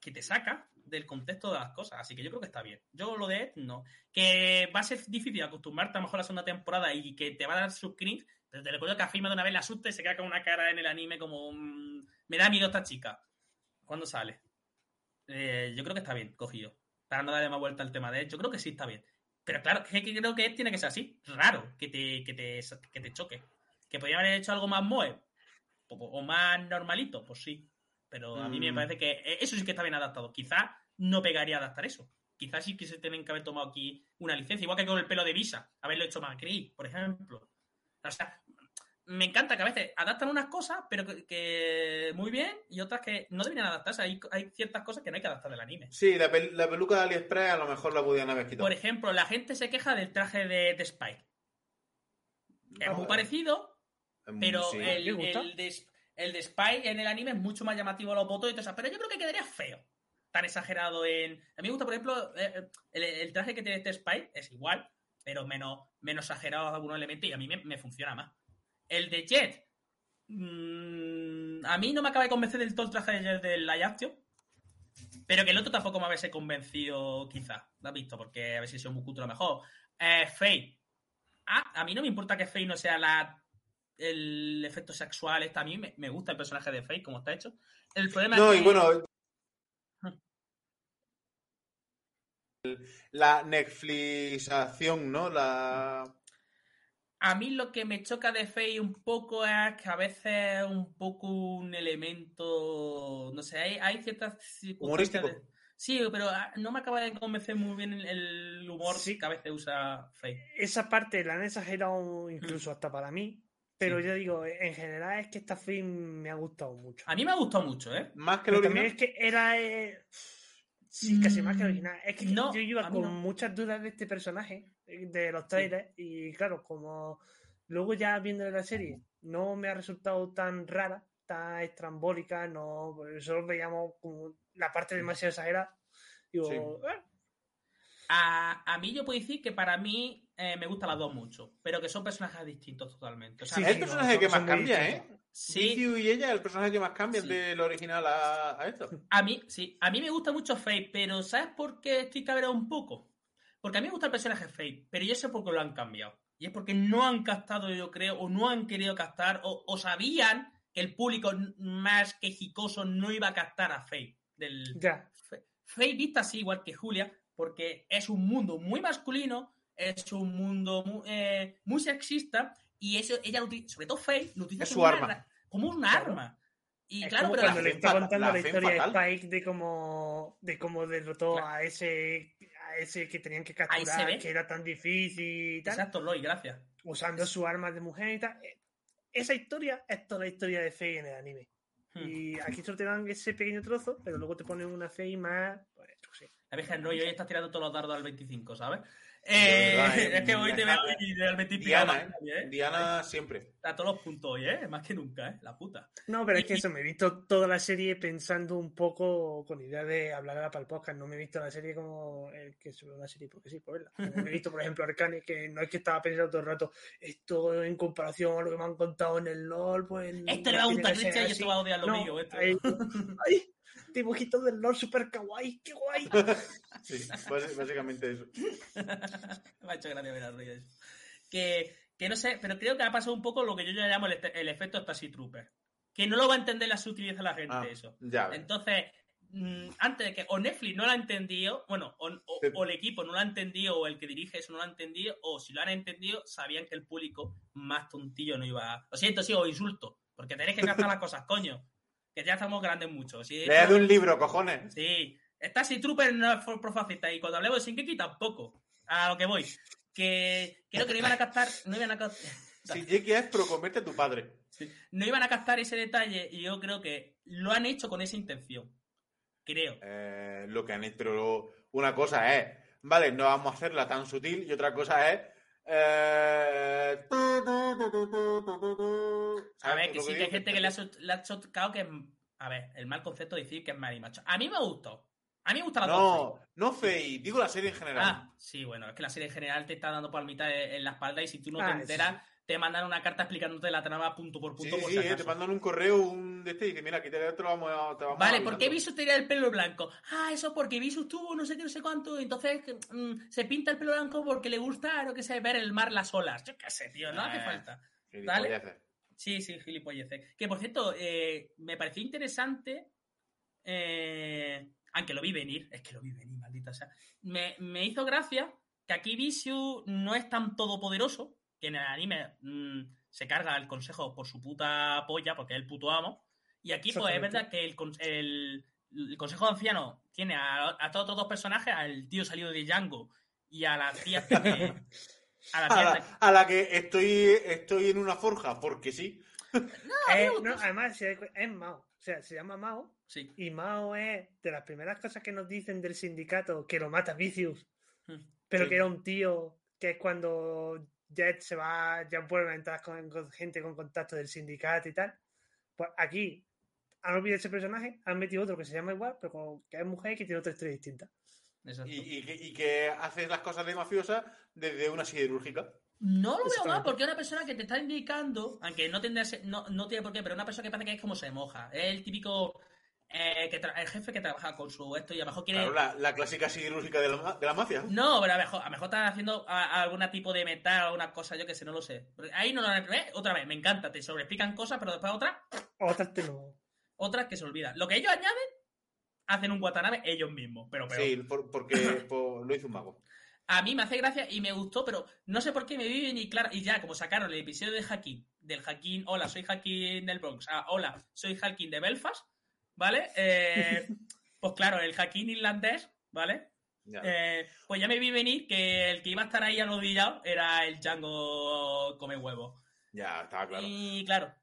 que te saca del contexto de las cosas, así que yo creo que está bien. Yo lo de Ed, no. Que va a ser difícil acostumbrarte a lo mejor a la segunda temporada y que te va a dar sus cringe, pero te recuerdo que a Fima de una vez le asusta y se queda con una cara en el anime como... mm, me da miedo esta chica. ¿Cuándo sale? Eh, yo creo que está bien cogido. Para no darle más vuelta al tema de Ed, yo creo que sí está bien. Pero claro, que creo que Ed tiene que ser así. Raro que te, que te, que te choque. Que podría haber hecho algo más moe o, o más normalito, pues sí. Pero a mí me Mm. parece que eh, eso sí que está bien adaptado. Quizá no pegaría adaptar eso. Quizás sí que se tienen que haber tomado aquí una licencia, igual que con el pelo de Visa, haberlo hecho Macri, por ejemplo. O sea, me encanta que a veces adaptan unas cosas, pero que, que muy bien, y otras que no deberían adaptarse. Hay, hay ciertas cosas que no hay que adaptar del anime. Sí, la, pel- la peluca de AliExpress a lo mejor la podían haber quitado. Por ejemplo, la gente se queja del traje de, de Spike. Es Ah, muy bueno. parecido, pero sí. el, el de, el de Spike en el anime es mucho más llamativo a los votos y todo eso. Pero yo creo que quedaría feo. Tan exagerado en. A mí me gusta, por ejemplo, eh, el, el traje que tiene este Spike es igual, pero menos, menos exagerado en algunos elementos y a mí me, me funciona más. El de Jet. mm, a mí no me acaba de convencer del todo el traje de Jet del live action. Pero que el otro tampoco me habese convencido, quizá. Lo has visto, porque a ver si soy muy culto lo mejor. Eh, Faye. Ah, a mí no me importa que Faye no sea la el efecto sexual está a mí me, me gusta el personaje de Faye como está hecho. El problema No, es y que bueno. La Netflixación, ¿no? La. a mí lo que me choca de Faye un poco es que a veces es un poco un elemento, no sé, hay, hay ciertas circunstancias Humorístico. de- Sí, pero ah, no me acaba de convencer muy bien el, el humor Sí. que a veces usa Faye. Esa parte la han exagerado incluso hasta para mí. Pero. Sí. yo digo, en general es que esta film me ha gustado mucho. A mí me ha gustado mucho, ¿eh? Más que lo también original. es que era. eh, sí, casi más que el Mm, original. Es que no, yo iba con no. muchas dudas de este personaje, eh, de los trailers, y claro, como luego ya viendo la serie, no me ha resultado tan rara, tan estrambólica, no, solo veíamos como la parte demasiado exagerada. Digo, Sí. "Ah, A, a mí yo puedo decir que para mí eh, me gustan las dos mucho, pero que son personajes distintos totalmente. O sea, Sí, Es me- el personaje que más cambia, ¿eh? sí, y ella, el personaje que más cambia Sí. del original a, a esto. A mí, sí, a mí me gusta mucho Faye, pero ¿sabes por qué estoy cabreado un poco? Porque a mí me gusta el personaje Faye, pero yo sé por qué lo han cambiado. Y es porque no han captado, yo creo, o no han querido captar, o, o sabían que el público más quejicoso no iba a captar a Faye. Del... Ya, Fe- Faye vista así, igual que Julia, porque es un mundo muy masculino, es un mundo muy, eh, muy sexista, y eso ella lo utiliza, sobre todo Faye, lo utiliza Es su como, una arma. ra- como un Claro. arma. Y es claro, como pero la- cuando le está contando la historia fatal. a Spike de cómo, de cómo derrotó Claro. a ese a ese que tenían que capturar, que era tan difícil y tal. Exacto, Loy, gracias. usando su arma de mujer y tal. Eh, Esa historia es toda la historia de Faye en el anime. Hmm. Y aquí solo te dan ese pequeño trozo, pero luego te ponen una Faye más. Pues, yo sé. La Virgen Roy hoy estás tirando todos los dardos al 25, ¿sabes? Eh, verdad, eh, [laughs] es que hoy te veo Diana, y realmente Diana, ¿eh? ¿eh? Diana siempre. A todos los puntos hoy, ¿eh? Más que nunca, ¿eh? La puta. No, pero es Y- que eso, me he visto toda la serie pensando un poco con idea de hablar para el podcast. No me he visto la serie como el que se ve una serie porque sí, por verla. Como me he visto, por ejemplo, Arcane, que no es que estaba pensando todo el rato, esto en comparación a lo que me han contado en el LOL, pues. Esto le va a gustar que Richard y así. esto va a odiar lo No, mío. Esto. ay, [laughs] dibujitos del LOL super kawaii, qué guay. [laughs] Sí, bás- básicamente eso. [laughs] me ha hecho gracia ver a Roy eso. Que, que no sé, pero creo que ha pasado un poco lo que yo ya llamo el, el efecto Stasi Trooper. Que no lo va a entender la sutileza la gente, Ah, eso. ya. Entonces, mm, antes de que o Netflix no lo ha entendido, bueno, o, o- o el equipo no lo ha entendido, o el que dirige eso no lo ha entendido, o si lo han entendido, sabían que el público más tontillo no iba a. Lo siento, sí, os insulto, porque tenéis que captar las cosas, coño. Que ya estamos grandes mucho. Si Lea de un libro, cojones. Sí, está si Trooper no es profacista, y cuando hablemos de Shingeki tampoco. A lo que voy. Que creo que no iban a captar. No iban a captar. Si Jackie es pro convierte a tu padre. No iban a captar ese detalle y yo creo que lo han hecho con esa intención. Creo. Eh, lo que han hecho, pero una cosa es, vale, no vamos a hacerla tan sutil y otra cosa es... Eh, a ver, que sí que hay gente que le ha, chocado que. A ver, el mal concepto de decir que es Mary Macho. A mí me gustó. A mí me gusta la No, no Fey, digo la serie en general. Ah, sí, bueno, es que la serie en general te está dando palmita en la espalda y si tú no te ah, enteras, te mandan una carta explicándote la trama punto por punto. sí, por sí, si eh, te mandan un correo un de este y dice, mira, aquí te, te lo vamos a... Te vamos Vale. ¿por qué Visus tenía el pelo blanco? Ah, eso porque Visus tuvo no sé qué, no sé cuánto, entonces mm, se pinta el pelo blanco porque le gusta, no que sé, ver el mar, las olas. Yo qué sé, tío, no hace Eh. falta. Gilipolleces. Sí, sí, gilipolleces. Que por cierto, eh, me pareció interesante, eh, aunque lo vi venir, es que lo vi venir, maldita sea. Me, me hizo gracia que aquí Vicious no es tan todopoderoso, que en el anime mm, se carga el consejo por su puta polla, porque es el puto amo. Y aquí, pues es verdad que el, con- el- el consejo de anciano tiene a, a todos otros dos personajes, al tío salido de Django y a la tía que- [laughs] a la A tía la, a la que estoy, estoy en una forja, porque sí. [laughs] Eh, no, además, si hay- es Mao. O sea, se llama Mao. Sí. Y Mao es de las primeras cosas que nos dicen del sindicato que lo mata Vicious. Mm. Pero Sí. que era un tío que es cuando Jet se va, ya vuelve a entrar con, con gente con contacto del sindicato y tal. Pues aquí han olvidado ese personaje, han metido otro que se llama igual, pero con- que es mujer y que tiene otra historia distinta. Exacto. Y, y que, y que haces las cosas de mafiosa desde una siderúrgica. No lo veo mal porque es una persona que te está indicando, aunque no tendría se- no, no tiene por qué, pero una persona que parece que es como se moja. Es el típico eh, que el jefe que trabaja con su esto y a lo mejor quiere... Claro, la, la clásica siderúrgica de la, de la mafia. No, pero a lo mejor, a lo mejor están haciendo a- algún tipo de metal, alguna cosa, yo que sé, no lo sé. Pero Ahí no lo ¿eh? Otra vez, me encanta, te sobreexplican cosas, pero después otras, Otras te lo. otras que se olvidan. Lo que ellos añaden, hacen un Watanabe ellos mismos, pero peor. Sí, por- porque [laughs] por- lo hizo un mago. A mí me hace gracia y me gustó, pero no sé por qué me vive ni claro. Y ya, como sacaron el episodio de Hacking, del Hacking, hola, soy Hacking del Bronx, ah, hola, soy Hacking de Belfast, ¿vale? [laughs] Eh, pues claro, el Hacking irlandés, ¿vale? Ya. Eh, pues ya me vi venir que el que iba a estar ahí arrodillado era el Django come huevo. Ya, estaba claro. Y claro,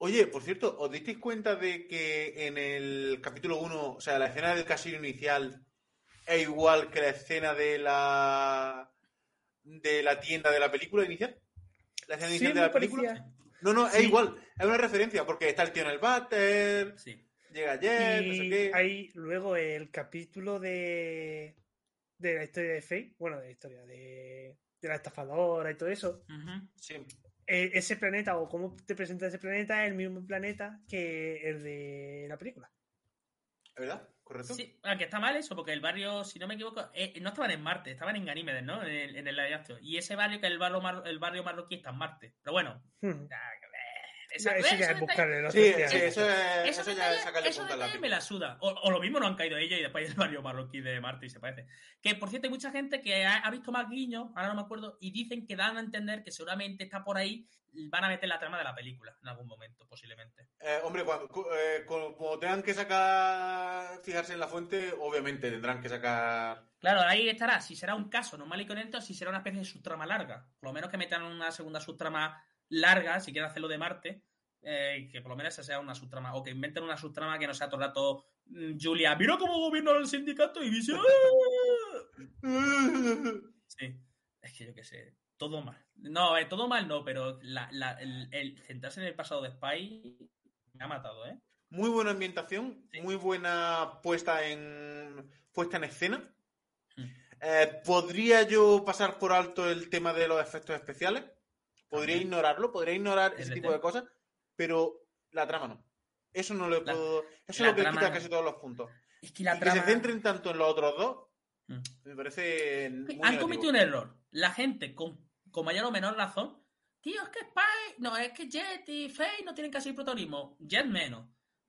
Oye, por cierto, ¿os disteis cuenta de que en el capítulo 1, o sea, la escena del casino inicial es igual que la escena de la de la tienda de la película inicial? La escena Sí, inicial de la película. parecía. No, no, es igual, es una referencia, porque está el tío en el váter, sí. Llega ayer, no sé Y qué. hay luego el capítulo de, de la historia de Faye, bueno, de la historia de, de la estafadora y todo eso. Sí. Eh, ese planeta o cómo te presenta ese planeta es el mismo planeta que el de la película. ¿Es verdad? ¿Correcto? Sí, ah, que está mal eso, porque el barrio, si no me equivoco, eh, no estaban en Marte, estaban en Ganímedes, ¿no? En el, en el. Y ese barrio, que es el barrio, mar- el barrio marroquí, está en Marte. Pero bueno, Hmm. Eso esa- ya eso es buscarle los Sí, sí, eso, es, Eso, eso ya es sacarle eso punta al detalle lápiz. me la suda. O, o lo mismo no han caído ellos y después [laughs] el barrio marroquí de Marte y se parece. Que por cierto, hay mucha gente que ha, ha visto más guiños, ahora no me acuerdo, y dicen que dan a entender que seguramente está por ahí, van a meter la trama de la película en algún momento, posiblemente. Eh, hombre, cuando, cu- eh, tengan que sacar, fijarse en la fuente, obviamente tendrán que sacar. Claro, ahí estará si será un caso normal y corriente o si será una especie de subtrama larga. Por lo menos que metan una segunda subtrama larga, si quieren hacerlo de Marte, eh, que por lo menos esa sea una subtrama, o que inventen una subtrama que no sea todo el rato mm, Julia, mira cómo gobierna el sindicato y dice... "Ah". Sí, es que yo qué sé, todo mal. No, eh, todo mal no, pero la- la- el, el centrarse en el pasado de Spy me ha matado, ¿eh? Muy buena ambientación, Sí. muy buena puesta en puesta en escena. Mm. Eh, ¿Podría yo pasar por alto el tema de los efectos especiales? Podría También. ignorarlo, podría ignorar ese tipo de cosas, pero la trama no. Eso no lo La- puedo. Eso la es lo que le trama quita casi todos los puntos. Es que la y que trama... se centren tanto en los otros dos, Mm. me parece. muy Han negativo. cometido un error. La gente, con, con mayor o menor razón, tío, es que Spy, no, es que Jet y Faye no tienen casi protagonismo. Jet menos.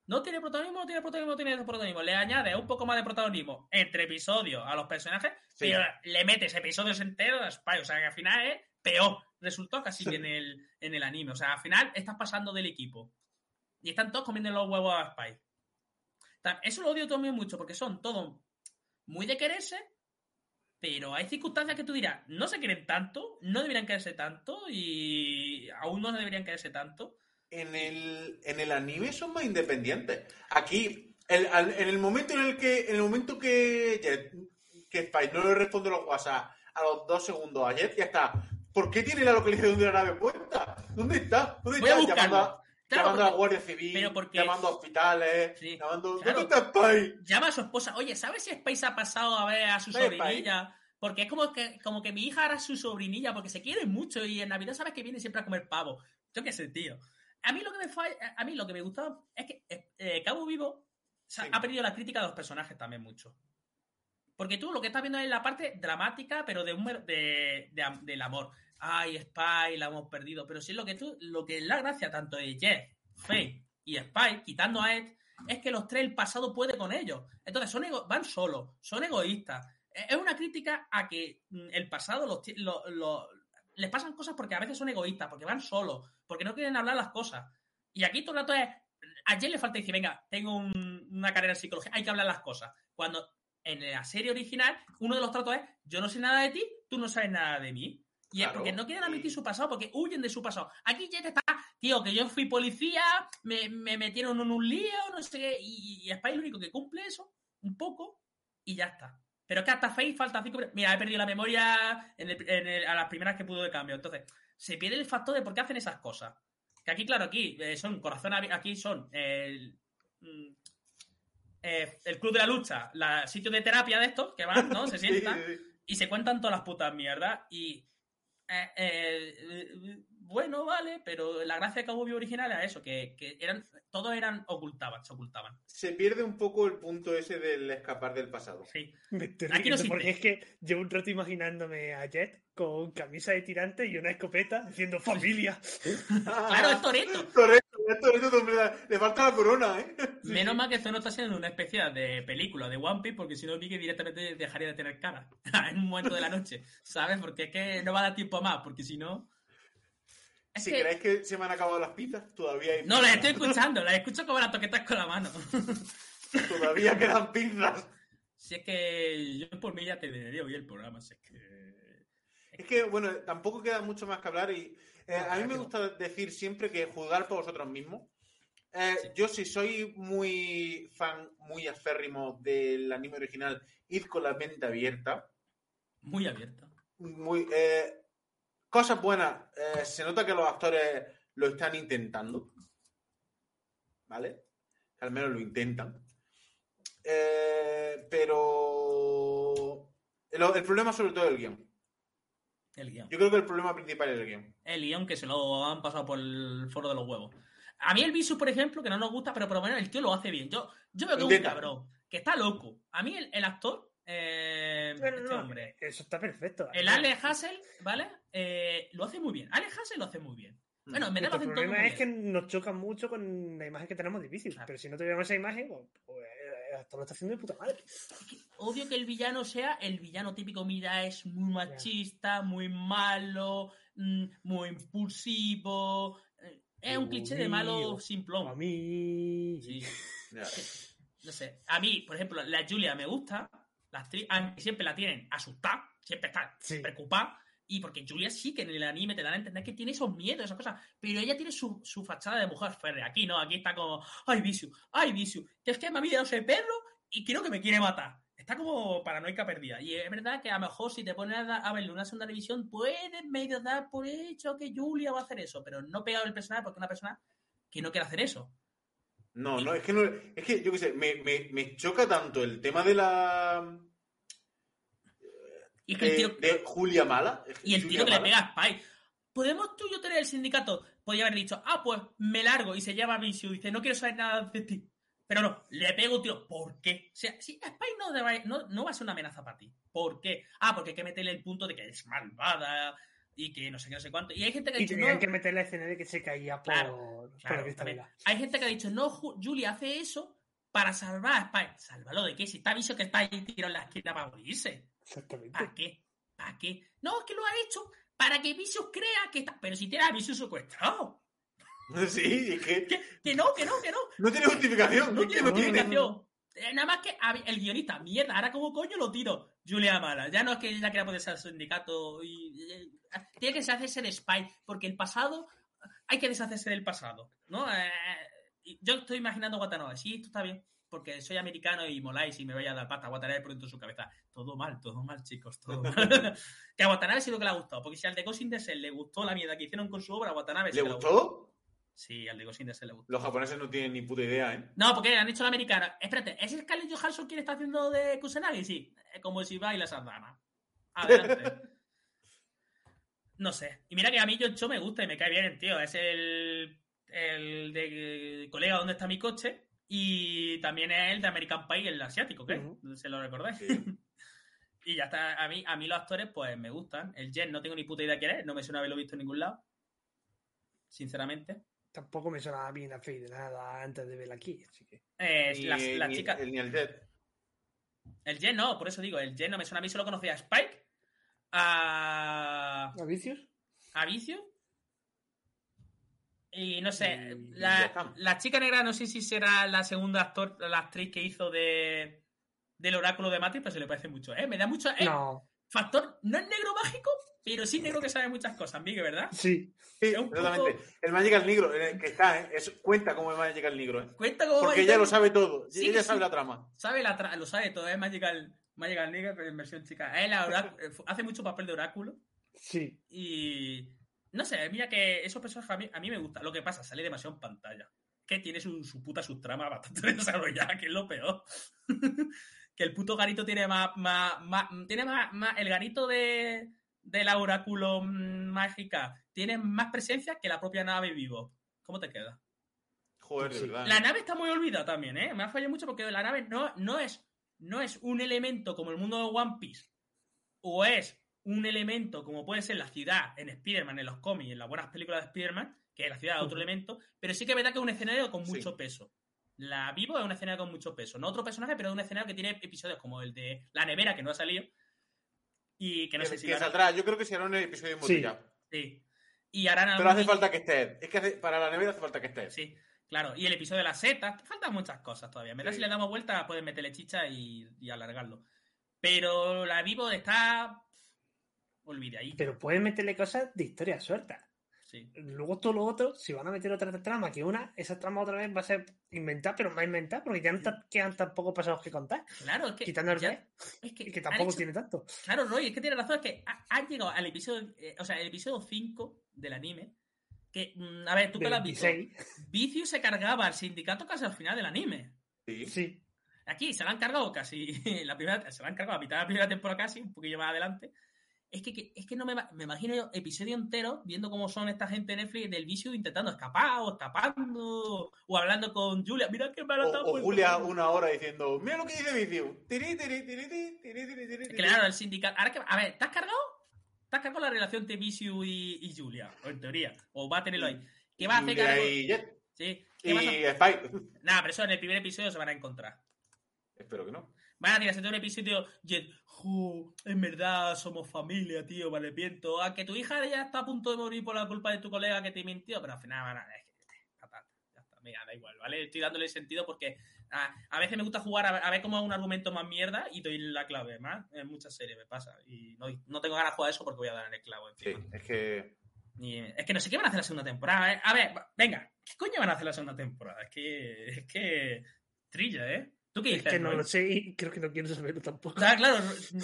No tiene protagonismo, no tiene protagonismo, no tiene protagonismo. Le añade un poco más de protagonismo entre episodios a los personajes, Sí. pero le metes episodios enteros a Spy. O sea, que al final es peor. Resultó casi que en el, en el anime. O sea, al final estás pasando del equipo. Y están todos comiendo los huevos a Spy. Eso lo odio también mucho, porque son todos muy de quererse, pero hay circunstancias que tú dirás, no se quieren tanto, no deberían quererse tanto y aún no deberían quererse tanto. en el, en el anime son más independientes. Aquí, el- al- en el momento en el que, en el momento que, que Spike no le responde los WhatsApp a los dos segundos a Jet, ya está. ¿Por qué tiene la localización de la nave puesta? ¿Dónde está? ¿Dónde Voy a está? Llamando, a, Claro, llamando a la Guardia Civil, porque- llamando a hospitales, Sí, llamando. claro. ¿Dónde está Spike? llama a su esposa, oye, ¿sabes si Space ha pasado a ver a su sobrinilla? Porque es como que, como que mi hija era su sobrinilla, porque se quieren mucho y en Navidad sabes que viene siempre a comer pavo. Yo qué sé, tío. A mí lo que me falla- a mí lo que me gustaba es que eh, Cabo Vivo Sí. ha perdido la crítica de los personajes también mucho. Porque tú lo que estás viendo es la parte dramática, pero de un de, del amor. Ay, Spy, la hemos perdido. Pero sí lo que tú, lo que es la gracia tanto de Jeff, Faye y Spy, quitando a Ed, es que los tres el pasado puede con ellos. Entonces son ego- van solos, son egoístas. E- Es una crítica a que mm, el pasado los, les pasan cosas porque a veces son egoístas, porque van solos, porque no quieren hablar las cosas. Y aquí todo el rato es. A Jen le falta decir, venga, tengo un- una carrera en psicología, hay que hablar las cosas. Cuando en la serie original, uno de los tratos es, yo no sé nada de ti, tú no sabes nada de mí. Y es porque no quieren admitir su pasado, porque huyen de su pasado. Aquí Jet está, tío, que yo fui policía, me, me metieron en un lío, no sé qué, y, y Spy es el único que cumple eso, un poco, y ya está. Pero es que hasta Faye falta cinco... Mira, he perdido la memoria en el- en el- a las primeras que pudo de cambio. Entonces, se pierde el factor de por qué hacen esas cosas. Que aquí, claro, aquí eh, son corazón aquí son el, mm, eh, el club de la lucha, la sitio de terapia de estos que van, ¿no? Se [laughs] sientan sí, sí. y se cuentan todas las putas mierdas. Y eh, eh, bueno, vale, pero la gracia de Cowboy original era eso, que, que eran, todos eran ocultaban, se ocultaban. Se pierde un poco el punto ese del escapar del pasado. Sí. [laughs] Me estoy Aquí no porque es que llevo un rato imaginándome a Jet con camisa de tirante y una escopeta diciendo familia. [laughs] Claro, es Toreto. Le falta la corona, ¿eh? [laughs] Sí, Menos sí. mal que esto no está siendo una especie de película de One Piece, porque si no, Vicky directamente dejaría de tener cara [laughs] en un momento de la noche, ¿sabes? Porque es que no va a dar tiempo más, porque si no. Es Si que- creéis que se me han acabado las pizzas, todavía hay No, las estoy [laughs] escuchando, las escucho como las toquetas con la mano. Todavía quedan pizzas. Si es que yo por mí ya te daría hoy el programa, si es que. Es que, bueno, tampoco queda mucho más que hablar y eh, a mí me gusta decir siempre que juzgar por vosotros mismos. Eh, Sí. Yo si soy muy fan, muy aférrimo del anime original, id con la mente abierta. Muy abierta. Muy, eh, cosas buenas. eh, se nota que los actores lo están intentando. ¿Vale? Al menos lo intentan. Pero el, el problema sobre todo es el guion. El guion. Yo creo que el problema principal es el guion. El guion que se lo han pasado por el foro de los huevos. A mí el Visu, por ejemplo, que no nos gusta, pero por lo menos el tío lo hace bien. Yo, yo veo que es un cabrón, que está loco. A mí el, el actor, eh, este no, hombre, eso está perfecto. el Ale Hassel, ¿vale? Eh, lo hace muy bien. Ale Hassel lo hace muy bien. Bueno, en verdad lo Nuestro hacen todo problema es que nos choca mucho con la imagen que tenemos difícil. Claro. Pero si no tuviéramos esa imagen, pues, lo está haciendo de puta madre. Odio que el villano sea el villano típico, mira, es muy machista, muy malo, mm, muy impulsivo. eh, Es un cliché de malo Mío. A simplón. mí. Sí. [laughs] No sé. A mí, por ejemplo, la Julia me gusta. La actriz, aunque siempre la tienen asustada, siempre está Sí. preocupada. Y porque Julia sí que en el anime te dan a entender que tiene esos miedos, esas cosas. Pero ella tiene su, su fachada de mujer férrea. Aquí no, aquí está como, ay, Visu, ay, Visu, que es que me ha mirado ese perro y creo que me quiere matar. Está como paranoica perdida. Y es verdad que a lo mejor si te pones a, a verle una segunda división, puedes medio dar por hecho que Julia va a hacer eso, pero no pegado el personaje porque es una persona que no quiere hacer eso. No, no, es que no, es que yo qué sé, me, me, me choca tanto el tema de la Y que el de, tío, de Julia Mala. Y el Julia tiro que le pega a Spike. ¿Podemos tú y yo tener el sindicato? Podría haber dicho, ah, pues me largo y se llama Vicio. Dice, no quiero saber nada de ti. Pero no, le pego un tiro. ¿Por qué? O sea, si Spike no, deba- no, no va a ser una amenaza para ti. ¿Por qué? Ah, porque hay que meterle el punto de que es malvada y que no sé qué, no sé cuánto. Y hay gente que ha Y dicho, tenían no, que meter la escena de que se caía por, Claro, por claro, la. Hay gente que ha dicho, no, Ju- Julia hace eso para salvar a Spike. ¿Sálvalo de qué? Si está Vicio que está ahí tirado en la esquina para morirse. Exactamente. ¿Para qué? ¿Para qué? No, es que lo ha hecho para que Vicious crea que está. Pero si tiene a Vicious secuestrado. [laughs] Sí, es que Que, que no, que no, que no. no tiene justificación. No tiene no tiene. justificación. Eh, Nada más que el guionista, mierda, ahora como coño lo tiro. Julia Mala. Ya no es que ella quiera poder ser sindicato y. eh, tiene que deshacerse de Spy, porque el pasado. Hay que deshacerse del pasado, ¿no? Eh, yo estoy imaginando a Watanabe. Sí, esto está bien, porque soy americano y moláis y me vaya a dar pata a Watanabe dentro de su cabeza. Todo mal, todo mal, chicos, todo [laughs] mal. [laughs] que a Watanabe sí lo que le ha gustado, porque si al de Ghost in the Shell le gustó la mierda que hicieron con su obra, a Watanabe ¿Le que gustó? Sí, al de Ghost in the Shell le gustó. Los japoneses no tienen ni puta idea, ¿eh? No, porque han hecho la americana. Espérate, ¿es Scarlett Johansson quien está haciendo de Kusanagi? Sí, como si baila sardana. Adelante. [laughs] no sé. Y mira que a mí John Cho me gusta y me cae bien tío. Es el, el de colega ¿Dónde está mi coche? Y también es el de American Pie, el asiático, ¿qué? ¿Se lo recordáis? Sí. [laughs] y ya está. A mí, a mí los actores, pues me gustan. El Jen no tengo ni puta idea quién es. No me suena haberlo visto en ningún lado. Sinceramente. Tampoco me sonaba bien a Faye de nada antes de verla aquí, así que. Eh, Ni, la, la ni- chica. el- ni el Jet. El Jen no, por eso digo, el Jen no me suena a mí, solo conocía a Spike, a, ¿A vicios? a Vicio. Y no sé, Y- ya la, la chica negra no sé si será la segunda actor, la actriz que hizo de del oráculo de Matrix, pero se le parece mucho, ¿eh? Me da mucho... eh, No, Factor, no es negro mágico, pero sí negro que sabe muchas cosas, Miguel, ¿verdad? sí. Sí, exactamente. poco- El Magical Negro, eh, que está, ¿eh? Es- cuenta como el Magical Negro, ¿eh? Cuenta cómo Porque va ella a lo sabe todo. Sí, ella sí. sabe la trama. sabe la tra- lo sabe todo, es Magical, Magical Nigga, pero en versión chica. Orá- [laughs] hace mucho papel de oráculo. Sí. Y no sé, mira que esos personajes a mí, a mí me gustan. Lo que pasa, sale demasiado en pantalla. Que tiene su, su puta subtrama bastante [laughs] desarrollada, que es lo peor. [laughs] que el puto garito tiene más. más, más- tiene más, más- El garito de, de la oráculo mágica tienen más presencia que la propia nave vivo. ¿Cómo te queda? Joder, de Sí. verdad. La nave está muy olvidada también, ¿eh? Me ha fallado mucho porque la nave no, no, es, no es un elemento como el mundo de One Piece o es un elemento como puede ser la ciudad en Spider-Man, en los cómics, en las buenas películas de Spider-Man, que la ciudad es otro elemento, pero sí que es verdad que es un escenario con Sí. mucho peso. La Vivo es un escenario con mucho peso. No otro personaje, pero es un escenario que tiene episodios como el de La Nevera, que no ha salido. Y que no que, sé si que saldrá, yo creo que será un episodio Sí. embotellado. Sí. Y harán Pero hace falta que esté. Es que hace- para la nevera hace falta que esté. Sí, claro. Y el episodio de las setas, faltan muchas cosas todavía. En verdad, Sí. si le damos vuelta, pueden meterle chicha y, y alargarlo. Pero la Vivo está olvidadita. Pero pueden meterle cosas de historia suelta. Sí. Luego todo lo otro, si van a meter otra trama que una, esa trama otra vez va a ser inventada, pero más inventada, porque ya no te quedan tampoco pasados que contar. Claro, es que. Quitando el ya- rey, es que, y que han tampoco hecho- tiene tanto. Claro, Roy, es que tiene razón, es que ha- han llegado al episodio. eh, o sea, el episodio 5 del anime. Que, mm, a ver, tú que lo has visto. 26. Vicious se cargaba al sindicato casi al final del anime. Sí. Sí. Aquí se la han cargado casi [laughs] la primera, se la han cargado a mitad de la primera temporada casi, un poquillo más adelante. Es que, es que no me, me imagino yo episodio entero viendo cómo son esta gente de Netflix del vicio intentando escapar o escapando o hablando con Julia. Mira qué mal O, está o puesto". Julia una hora diciendo, mira lo que dice Vicio. Tiri, tiri, tiri. Claro, el sindicato. Ahora que, a ver, ¿te has cargado? ¿Te has cargado la relación de Vicious y, y Julia? O en teoría. O va a tenerlo ahí. ¿Qué va a hacer cargo? y. Sí. Y ¿Qué vas a- Spike. Nada, pero eso en el primer episodio se van a encontrar. Espero que no. Van a tirarse todo un episodio Jet, "Jo, en verdad somos familia, tío, vale, viento. A que tu hija ya está a punto de morir por la culpa de tu colega que te mintió, pero al final van a. Es que, patata, ya está, mira, da igual, ¿vale? Estoy dándole sentido porque a, a veces me gusta jugar a, ver- a ver cómo es un argumento más mierda y doy la clave más. En muchas series me pasa. Y no, no tengo ganas de jugar eso porque voy a dar en el clavo Sí, encima. es que. Y, es que no sé qué van a hacer la segunda temporada. ¿eh? A ver, venga, ¿qué coño van a hacer la segunda temporada? Es que. Es que. Trilla, ¿eh? ¿Tú qué Es que no Roy? lo sé y creo que no quiero saberlo tampoco. Ah, claro. [laughs] eh,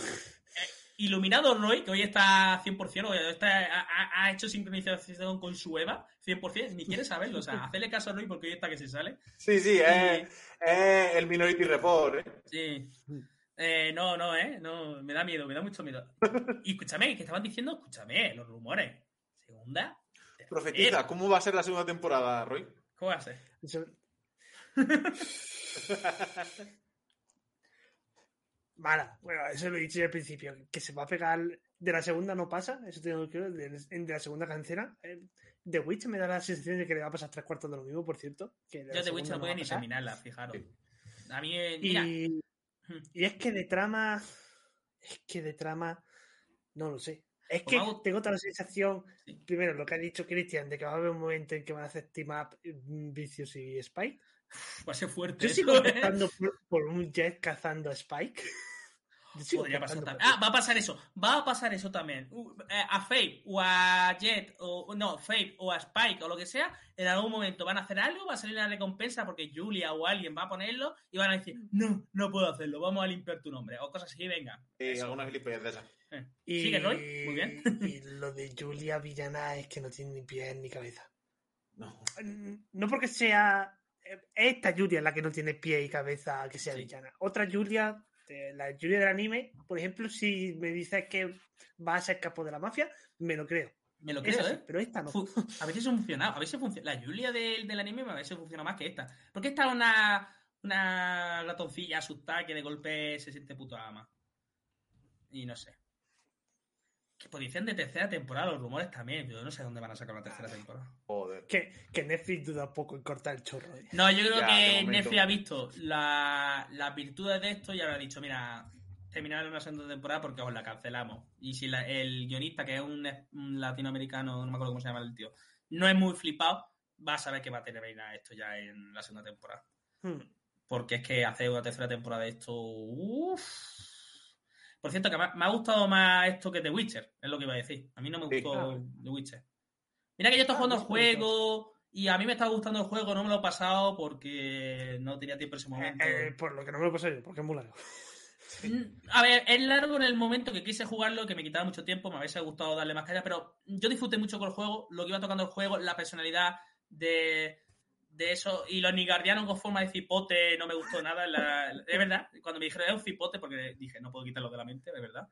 Iluminado Roy, que hoy está 100%, hoy está, ha, ha- hecho sincronización con su Eva, 100%, ni quiere saberlo. O sea, [laughs] hacerle caso a Roy porque hoy está que se sale. Sí, sí, es, es el Minority Report, ¿eh? Sí. Eh, no, no, ¿eh? No, me da miedo, me da mucho miedo. Y escúchame, que estaban diciendo, escúchame, los rumores. Segunda. Profetiza, tercera. ¿cómo va a ser la segunda temporada, Roy? ¿Cómo va a ser? Mala. Bueno, eso lo he dicho al principio. Que se va a pegar de la segunda no pasa. Eso tengo que de, de la segunda cancela. Eh, The Witch me da la sensación de que le va a pasar tres cuartos de lo mismo, por cierto. Que de Yo de Witch no puedo ni terminarla, fijaros. Sí. A mí, eh, mira, Y, y es que de trama. Es que de trama. No lo sé. Es Pues que vamos- tengo toda la sensación. Sí. Primero, lo que ha dicho Christian, de que va a haber un momento en que van a hacer team up mm, Vicious y Spike. Va a ser fuerte. Yo eso, sigo ¿eh? apostando por, por un Jet cazando a Spike. Podría pasar también. Ah, va a pasar eso. Va a pasar eso también. Uh, eh, a Fabe o a Jet o no, Fabe o a Spike o lo que sea, en algún momento van a hacer algo, va a salir una recompensa porque Julia o alguien va a ponerlo y van a decir, no, no puedo hacerlo, vamos a limpiar tu nombre o cosas así, venga. Eh, Eso. algunas gilipollas de esas. Eh. Y, Sigue, Roy. Muy bien. y lo de Julia Villana es que no tiene ni pies ni cabeza. No. Mm, No porque sea. Esta Julia la que no tiene pie y cabeza que sea Sí. villana. Otra Julia, la Julia del anime, por ejemplo, si me dices que va a ser capo de la mafia, me lo creo. Me lo creo, ¿eh? pero esta no. A veces ha funcionado, a veces funciona. La Julia del, del anime a veces funciona más que esta. Porque esta es una, una ratoncilla asustada que de golpe se siente puto ama. Y no sé. Que pues dicen de tercera temporada, los rumores también. Yo no sé dónde van a sacar la tercera temporada. Joder. Que, que Netflix duda poco en cortar el chorro. eh. No, yo creo Ya, que. Netflix ha visto la- las virtudes de esto y habrá dicho, mira, terminar una segunda temporada porque os la cancelamos. Y si la- el guionista, que es un, un latinoamericano, no me acuerdo cómo se llama el tío, no es muy flipado, va a saber que va a terminar esto ya en la segunda temporada. Hmm. Porque es que hacer una tercera temporada de esto. Uf. Por cierto, que me ha- gustado más esto que The Witcher, es lo que iba a decir. A mí no me Sí. gustó Ah. The Witcher. Mira que yo estoy Ah, jugando el me juego y a mí me está gustando el juego, no me lo he pasado porque no tenía tiempo en ese Eh, momento. eh, por lo que no me lo paso yo, porque es muy largo. [laughs] A ver, es largo en el momento que quise jugarlo, que me quitaba mucho tiempo, me hubiese gustado darle más caña, pero yo disfruté mucho con el juego, lo que iba tocando el juego, la personalidad de, de eso, y los nigardianos con forma de cipote no me gustó nada, la- la- es verdad, cuando me dijeron es un cipote, porque dije, no puedo quitarlo de la mente, es verdad.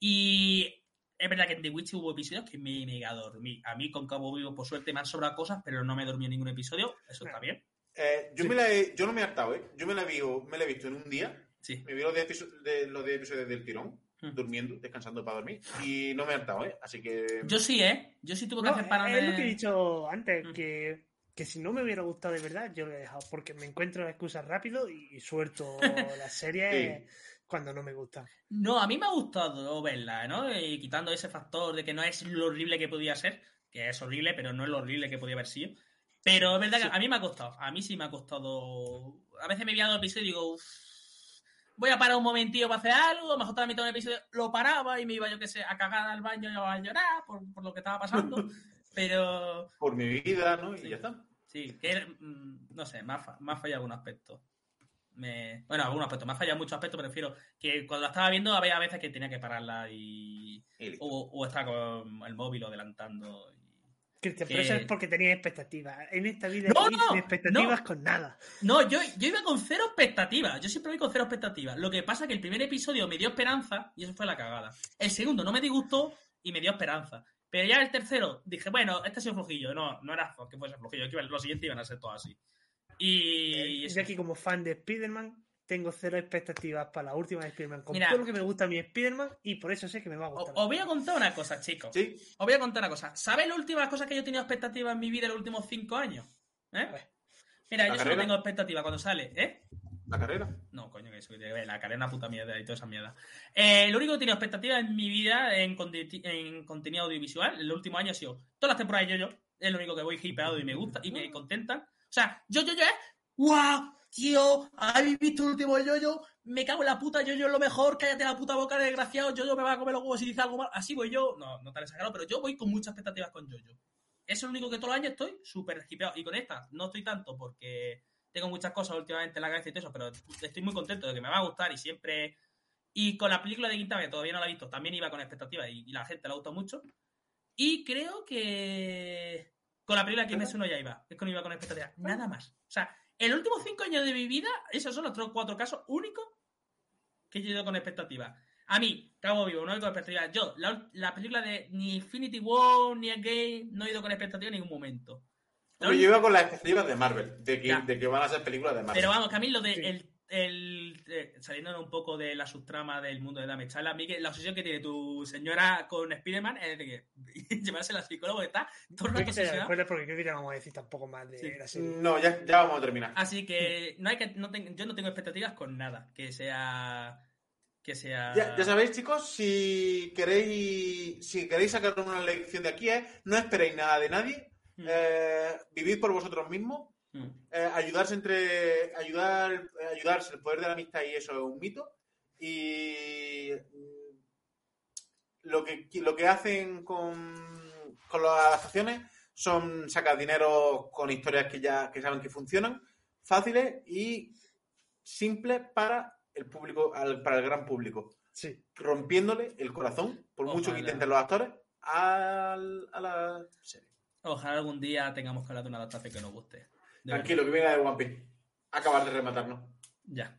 Y es verdad que en The Witch hubo episodios que me mega dormí. A mí con Cabo Vivo, por suerte, me han sobrado cosas, pero no me dormí en ningún episodio. Eso está bien. Eh, yo, Sí. me la he- yo no me he hartado, ¿eh? Yo me la, vi, me la he visto en un día. Sí. Me vi los 10 episo- de, los 10 episodios del tirón, Hmm. durmiendo, descansando para dormir. Y no me he hartado, ¿eh? Así que. Yo sí, ¿eh? Yo sí tuve que No, hacer para es lo que he dicho antes, Mm. que, que si no me hubiera gustado de verdad, yo lo he dejado, porque me encuentro excusas rápido y, y suelto [laughs] las series cuando no me gustan. No, a mí me ha gustado verla, ¿no? Y quitando ese factor de que no es lo horrible que podía ser, que es horrible, pero no es lo horrible que podía haber sido. Pero es verdad que a mí me ha costado, a mí sí me ha costado. A veces me veía dos episodios y digo, "Uf, voy a parar un momentillo para hacer algo, a lo mejor estaba a mitad de un episodio, lo paraba y me iba, yo qué sé, a cagar al baño y a llorar por, por lo que estaba pasando. [laughs] Pero Por mi vida, ¿no? Y Sí. ya está. Sí, que mm, no sé, me ha, me ha fallado algún aspecto. Me, bueno, algún aspecto, me ha fallado muchos aspectos, prefiero que cuando la estaba viendo había veces que tenía que pararla y. O, o estar con el móvil o adelantando. y- Cristian, Que- pero eso es porque tenías expectativas. En esta vida No, no, expectativas no. con nada. No, yo, yo iba con cero expectativas. Yo siempre voy con cero expectativas. Lo que pasa es que el primer episodio me dio esperanza y eso fue la cagada. El segundo no me disgustó y me dio esperanza. Pero ya el tercero dije, bueno, este ha sido flojillo. No, no era que fuese flojillo. que iba- Los siguientes iban a ser todos así. Y. Eh, Yo aquí como fan de Spider-Man tengo cero expectativas para la última de Spider-Man. Con Mira. todo lo que me gusta a mi Spider-Man y por eso sé que me va a gustar. Os voy a contar una cosa, chicos. Sí, Os voy a contar una cosa. ¿Sabéis las últimas cosas que yo he tenido expectativas en mi vida en los últimos cinco años? ¿Eh? Mira, ¿La yo solo tengo expectativas cuando sale, ¿eh? La carrera. No, coño, que eso la carrera una puta mierda y toda esa mierda. Eh, lo único que he tenido expectativas en mi vida en, contenido audiovisual, en los últimos años ha sido todas las temporadas de Yo-Yo, es lo único que voy hipeado y me gusta y me contenta. O sea, yo, yo, yo es, ¡guau! Tío, ¿habéis visto el último Yo-Yo? Me cago en la puta, Yo-Yo es lo mejor, cállate la puta boca, desgraciado, Yo-Yo me va a comer los huevos si dice algo mal. Así voy yo, no, no tan exagerado, pero yo voy con muchas expectativas con Yo-Yo. Eso es lo único que todos los años estoy súper hipeado. Y con esta no estoy tanto porque tengo muchas cosas últimamente en la cabeza y todo eso, pero estoy muy contento de que me va a gustar y siempre... Y con la película de Quintana, que todavía no la he visto, también iba con expectativas y, y la gente la gustó mucho. Y creo que con la película de Kimetsu no ya iba, es que no iba con expectativas, nada más. O sea, en los últimos cinco años de mi vida, esos son los tres cuatro casos únicos que yo he ido con expectativas. A mí, Cabo Vivo, no he ido con expectativas. Yo, la, la película de ni Infinity War ni Endgame, no he ido con expectativas en ningún momento. Yo iba con las expectativas de Marvel, de que, de que van a ser películas de Marvel. Pero vamos, que a mí lo de Sí. el, el eh, saliendo un poco de la subtrama del mundo de Dame Chala, a mí que la obsesión que tiene tu señora con Spider-Man es de que [laughs] llevarse la psicóloga que está todo el No hay rato [laughs] que ser obsesionada. spoiler porque creo que ya no vamos a decir tampoco más de Sí. la serie. No, ya, ya vamos a terminar. Así que no hay que no ten- yo no tengo expectativas con nada que sea que sea Ya, ya sabéis, chicos, si queréis, si queréis sacar una lección de aquí es no esperéis nada de nadie, Mm, eh, vivid por vosotros mismos, mm. eh, ayudarse entre ayudar, eh, ayudarse, el poder de la amistad y eso es un mito. Y mm, lo que lo que hacen con, con las adaptaciones son sacar dinero con historias que ya que saben que funcionan, fáciles y simples para el público, al- para el gran público Sí. rompiéndole el corazón, por mucho que intenten los actores, al- a la serie. Ojalá algún día tengamos que hablar de una adaptación que nos guste. De Tranquilo, que viene de One Piece. Acabar de rematarnos. Ya.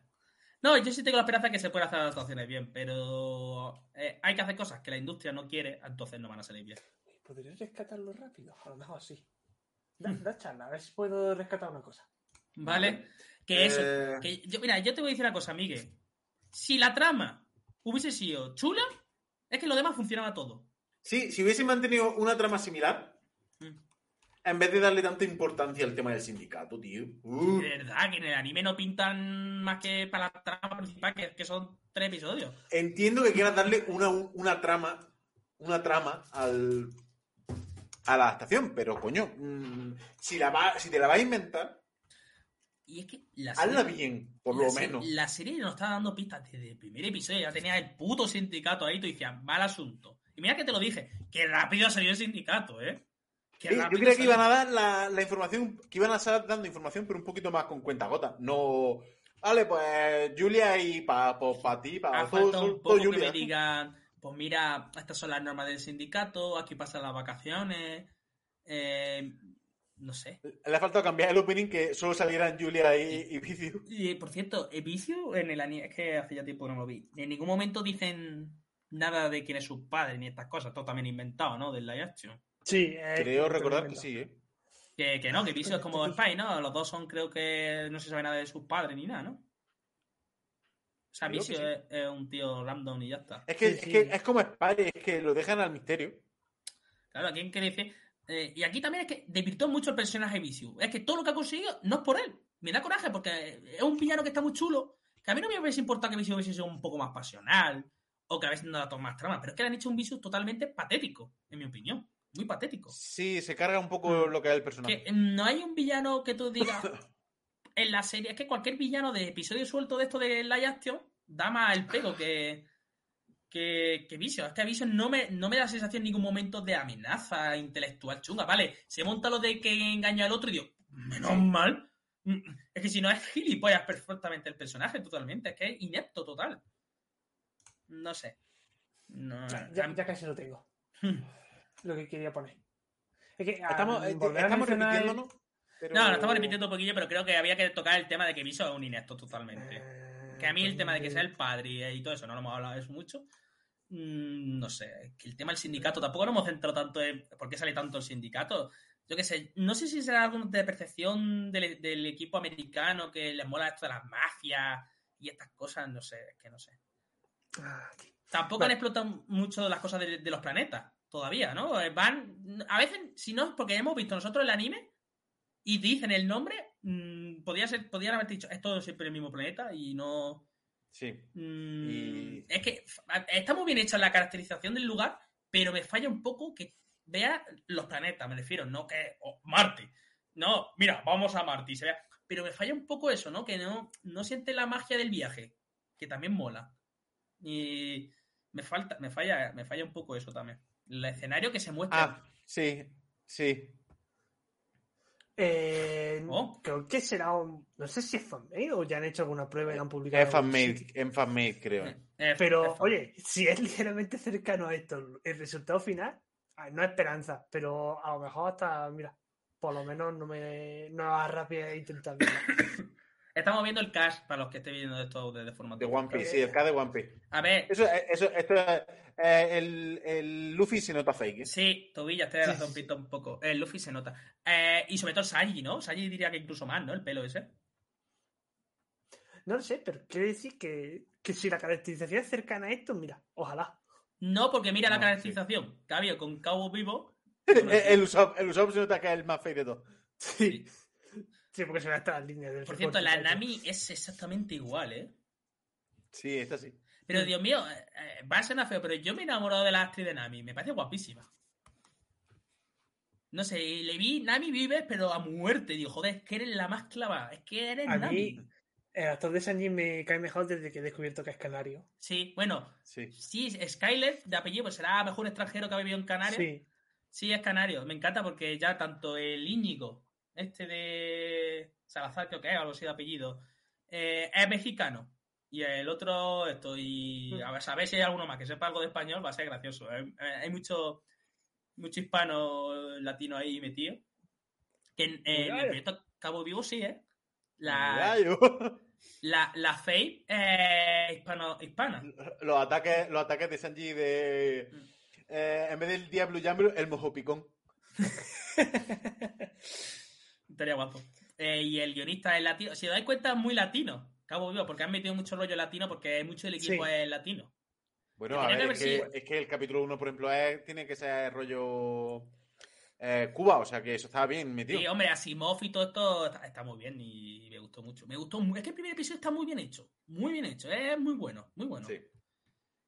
No, yo sí tengo la esperanza de que se pueda hacer adaptaciones bien, pero eh, hay que hacer cosas que la industria no quiere, entonces no van a salir bien. ¿Podrías rescatarlo rápido? A lo mejor sí. Da, da charla, a ver si puedo rescatar una cosa. ¿Vale? Que eso. Eh, Que yo, mira, yo te voy a decir una cosa, Miguel. Si la trama hubiese sido chula, es que lo demás funcionaba todo. Sí, si hubiesen mantenido una trama similar. En vez de darle tanta importancia al tema del sindicato, tío. Uh, De verdad, que en el anime no pintan más que para la trama principal, que, que son tres episodios. entiendo que quieras darle una, una trama, una trama al, a la adaptación, pero coño, mm, si, la va, si te la vas a inventar, Y es que la hazla serie, bien, por lo menos. La serie nos está dando pistas desde el primer episodio. Ya tenía el puto sindicato ahí. Tú decías, mal asunto. Y mira que te lo dije. Que rápido salió el sindicato, ¿eh? Que yo creía que iban a dar la, la información, que iban a estar dando información, pero un poquito más con cuenta gota. No. Vale, pues Julia y para pa, ti, para Ha faltado un poco que Julia. me digan, pues mira, estas son las normas del sindicato, aquí pasan las vacaciones. eh, no sé. Le ha faltado cambiar el opening que solo salieran Julia y, y Viciu. Y por cierto, el vicio en el anime, es que hace ya tiempo que no lo vi. En ningún momento dicen nada de quién es su padre ni estas cosas, todo también inventado, ¿no? Del live action. Sí, Creo recordar que sí, ¿eh? Que, que no, que Visio es como Spy, ¿no? Los dos son, creo que no se sabe nada de sus padres ni nada, ¿no? O sea, Visio sí. es, es un tío random y ya está. Es que, Sí, es, sí. que es como Spy, es que lo dejan al misterio. Claro, aquí hay que decir. eh, y aquí también es que desvirtuó mucho el personaje Visio. Es que todo lo que ha conseguido no es por él. Me da coraje porque es un villano que está muy chulo. Que a mí no me hubiese importado que Visio hubiese sido un poco más pasional. O que a veces no dado más trama. Pero es que le han hecho un Visio totalmente patético, en mi opinión. Muy patético. Sí, se carga un poco lo que es el personaje. Que no hay un villano que tú digas [laughs] en la serie. Es que cualquier villano de episodio suelto de esto de live action da más el pego que, que, que Vision. Es que a Vision no me, no me da sensación en ningún momento de amenaza intelectual chunga. Vale, se monta lo de que engaña al otro y digo, menos mal. Mm, Es que si no es gilipollas perfectamente el personaje, totalmente. Es que es inepto total. No sé. No, Ya, ya- ya casi lo tengo. [laughs] Lo que quería poner. Es que, ah, Estamos, eh, volver a estamos pero- No, lo estamos repitiendo un poquillo, pero creo que había que tocar el tema de que Viso es un inepto totalmente. Eh, Que a mí el tema de que sea el padre y todo eso, no lo hemos hablado de eso mucho. Mm, no sé, que el tema del sindicato tampoco nos hemos centrado tanto en por qué sale tanto el sindicato. Yo qué sé, no sé si será algo de percepción del, del equipo americano que les mola esto de las mafias y estas cosas, no sé, es que no sé. Ah. Tampoco han explotado mucho las cosas de, de los planetas, todavía, ¿no? Eh, Van, a veces, si no, porque hemos visto nosotros el anime y dicen el nombre, mm, podría ser, podrían haber dicho, es todo siempre el mismo planeta y no... Sí. Mm, Y- Es que está muy bien hecha la caracterización del lugar, pero me falla un poco que vea los planetas, me refiero, no que oh, Marte. No, mira, vamos a Marte y se vea. Pero me falla un poco eso, ¿no? Que no, no siente la magia del viaje, que también mola. Y me falta, me falla, me falla un poco eso también. El escenario que se muestra. Ah, sí, sí. Eh, Oh. Creo que será un. No sé si es fanmade o ya han hecho alguna prueba y han publicado. Es fanmade, en fanmade, creo. Eh, eh, Pero, es oye, si es ligeramente cercano a esto, el resultado final, ah, no es esperanza, pero a lo mejor hasta, mira, por lo menos no me no va rápido intentar. [coughs] Estamos viendo el cast para los que estén viendo esto de, de forma De One Piece, sí, el K de One Piece. A ver, Eso, eso, esto es, eh, el, el Luffy se nota fake. ¿eh? Sí, Tobilla, tienes Sí, razón, sí, sí. pinta un poco. El Luffy se nota. Eh, y sobre todo el Sanji, ¿no? Sanji diría que incluso más, ¿no? El pelo ese. No lo sé, pero quiero decir que, que si la caracterización es cercana a esto, mira, ojalá. No, porque mira la caracterización que había con Cabo Vivo. [laughs] El, el Usopp, el Usopp se nota que es el más fake de todos. Sí. Sí, porque se ve hasta las líneas del Por cierto, la. Nami es exactamente igual, ¿eh? Sí, esta sí. Pero Dios mío, eh, eh, va a ser una feo, pero yo me he enamorado de la actriz de Nami. Me parece guapísima. No sé, le vi Nami vive, pero a muerte. Digo, joder, es que eres la más clava. Es que eres A Nami. mí, el actor de Sanji me cae mejor desde que he descubierto que es canario. Sí, bueno, Sí. sí, Skyler de apellido, pues será mejor extranjero que ha vivido en Canarias. Sí. Sí, es canario. Me encanta porque ya tanto el Íñigo, este de Salazar, creo que es, algo así de apellido, eh, es mexicano. Y el otro, esto, y a ver, a ver si hay alguno más que sepa algo de español, va a ser gracioso. Eh, eh, Hay mucho, mucho hispano latino ahí metido. Que en, en el Mira. proyecto Cabo Vivo sí, ¿eh? La, la, la hispano, hispana. Los ataques, los ataques de Sanji de. eh, en vez del Diablo Jambro, el mojo picón. [laughs] Estaría guapo. Eh, y el guionista es latino. Si os dais cuenta, es muy latino. Cabo Vivo, porque han metido mucho rollo latino, porque mucho del equipo Sí. es latino. Bueno, a ver, es que, es que el capítulo 1, por ejemplo, es- tiene que ser rollo eh, Cuba, o sea que eso estaba bien metido. Sí, hombre, Asimov y todo esto está, está muy bien y me gustó mucho. Me gustó Es que el primer episodio está muy bien hecho. Muy bien hecho. Es muy bueno, muy bueno. Sí.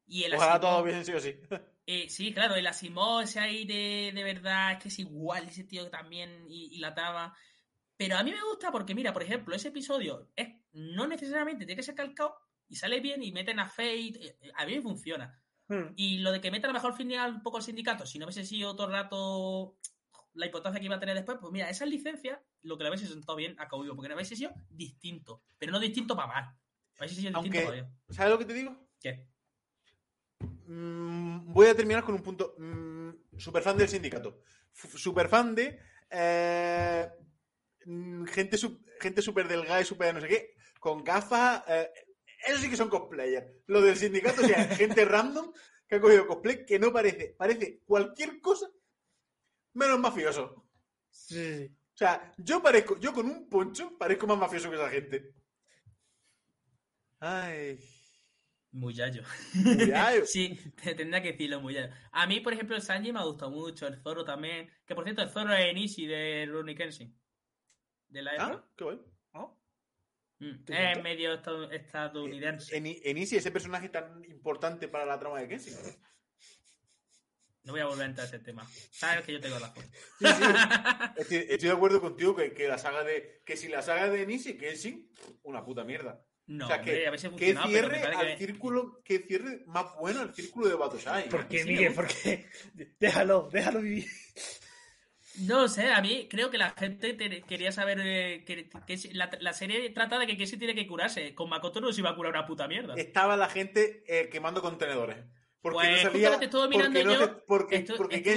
Y el Ojalá Asimov- todo hubiesen sido así. [laughs] eh, sí, claro, el Asimov, ese aire de verdad, es que es igual ese tío también y, y la trama. Pero a mí me gusta porque, mira, por ejemplo, ese episodio es no necesariamente tiene que ser calcado y sale bien y meten a Fate. eh, eh, A mí me funciona. Hmm. Y lo de que metan a lo mejor final un poco al sindicato, si no hubiese sido todo el rato la importancia que iba a tener después, pues mira, esas licencias, lo que le hubiese sentado bien a Vivo, porque no hubiese sido distinto, pero no distinto para mal. Sido distinto Aunque- para bien. ¿Sabes lo que te digo? ¿Qué? Mm, voy a terminar con un punto. super fan del sindicato. Super fan de. eh, mm, gente, sup- gente súper delgada y súper no sé qué. Con gafas. eh, eso sí que son cosplayers. Lo del sindicato, o sea, [laughs] gente random que ha cogido cosplay que no parece, parece cualquier cosa menos mafioso. Sí, sí. O sea, yo parezco, yo con un poncho parezco más mafioso que esa gente. Ay. Muyayo. Muyayo. [laughs] sí, te tendría que decirlo Muyayo. A mí, por ejemplo, el Sanji me ha gustado mucho, el Zoro también. Que por cierto, el Zoro es Enishi de Ronnie Kenshin. De la Ah, R. qué guay. Mm, ¿Te Es gusta? medio estad- estadounidense. En, en Easy, ese personaje tan importante para la trama de. Sí, No voy a volver a entrar a ese tema. Sabes que yo tengo razón. sí. Estoy, estoy de acuerdo contigo que, que la saga de. Que si la saga de Nisi, Kenshin, una puta mierda. No, o sea, hombre, que, que pero me cierre al que- círculo, que cierre más bueno el círculo de Batosai. ¿Por qué, Miguel? ¿Por qué? Déjalo, déjalo vivir. No sé, a mí creo que la gente te- quería saber eh, que, la, la serie trata de que Casey tiene que curarse. Con Makoto no se iba a curar una puta mierda. Estaba la gente eh, quemando contenedores. Porque Pues no sabía. estuve mirando porque no yo- porque,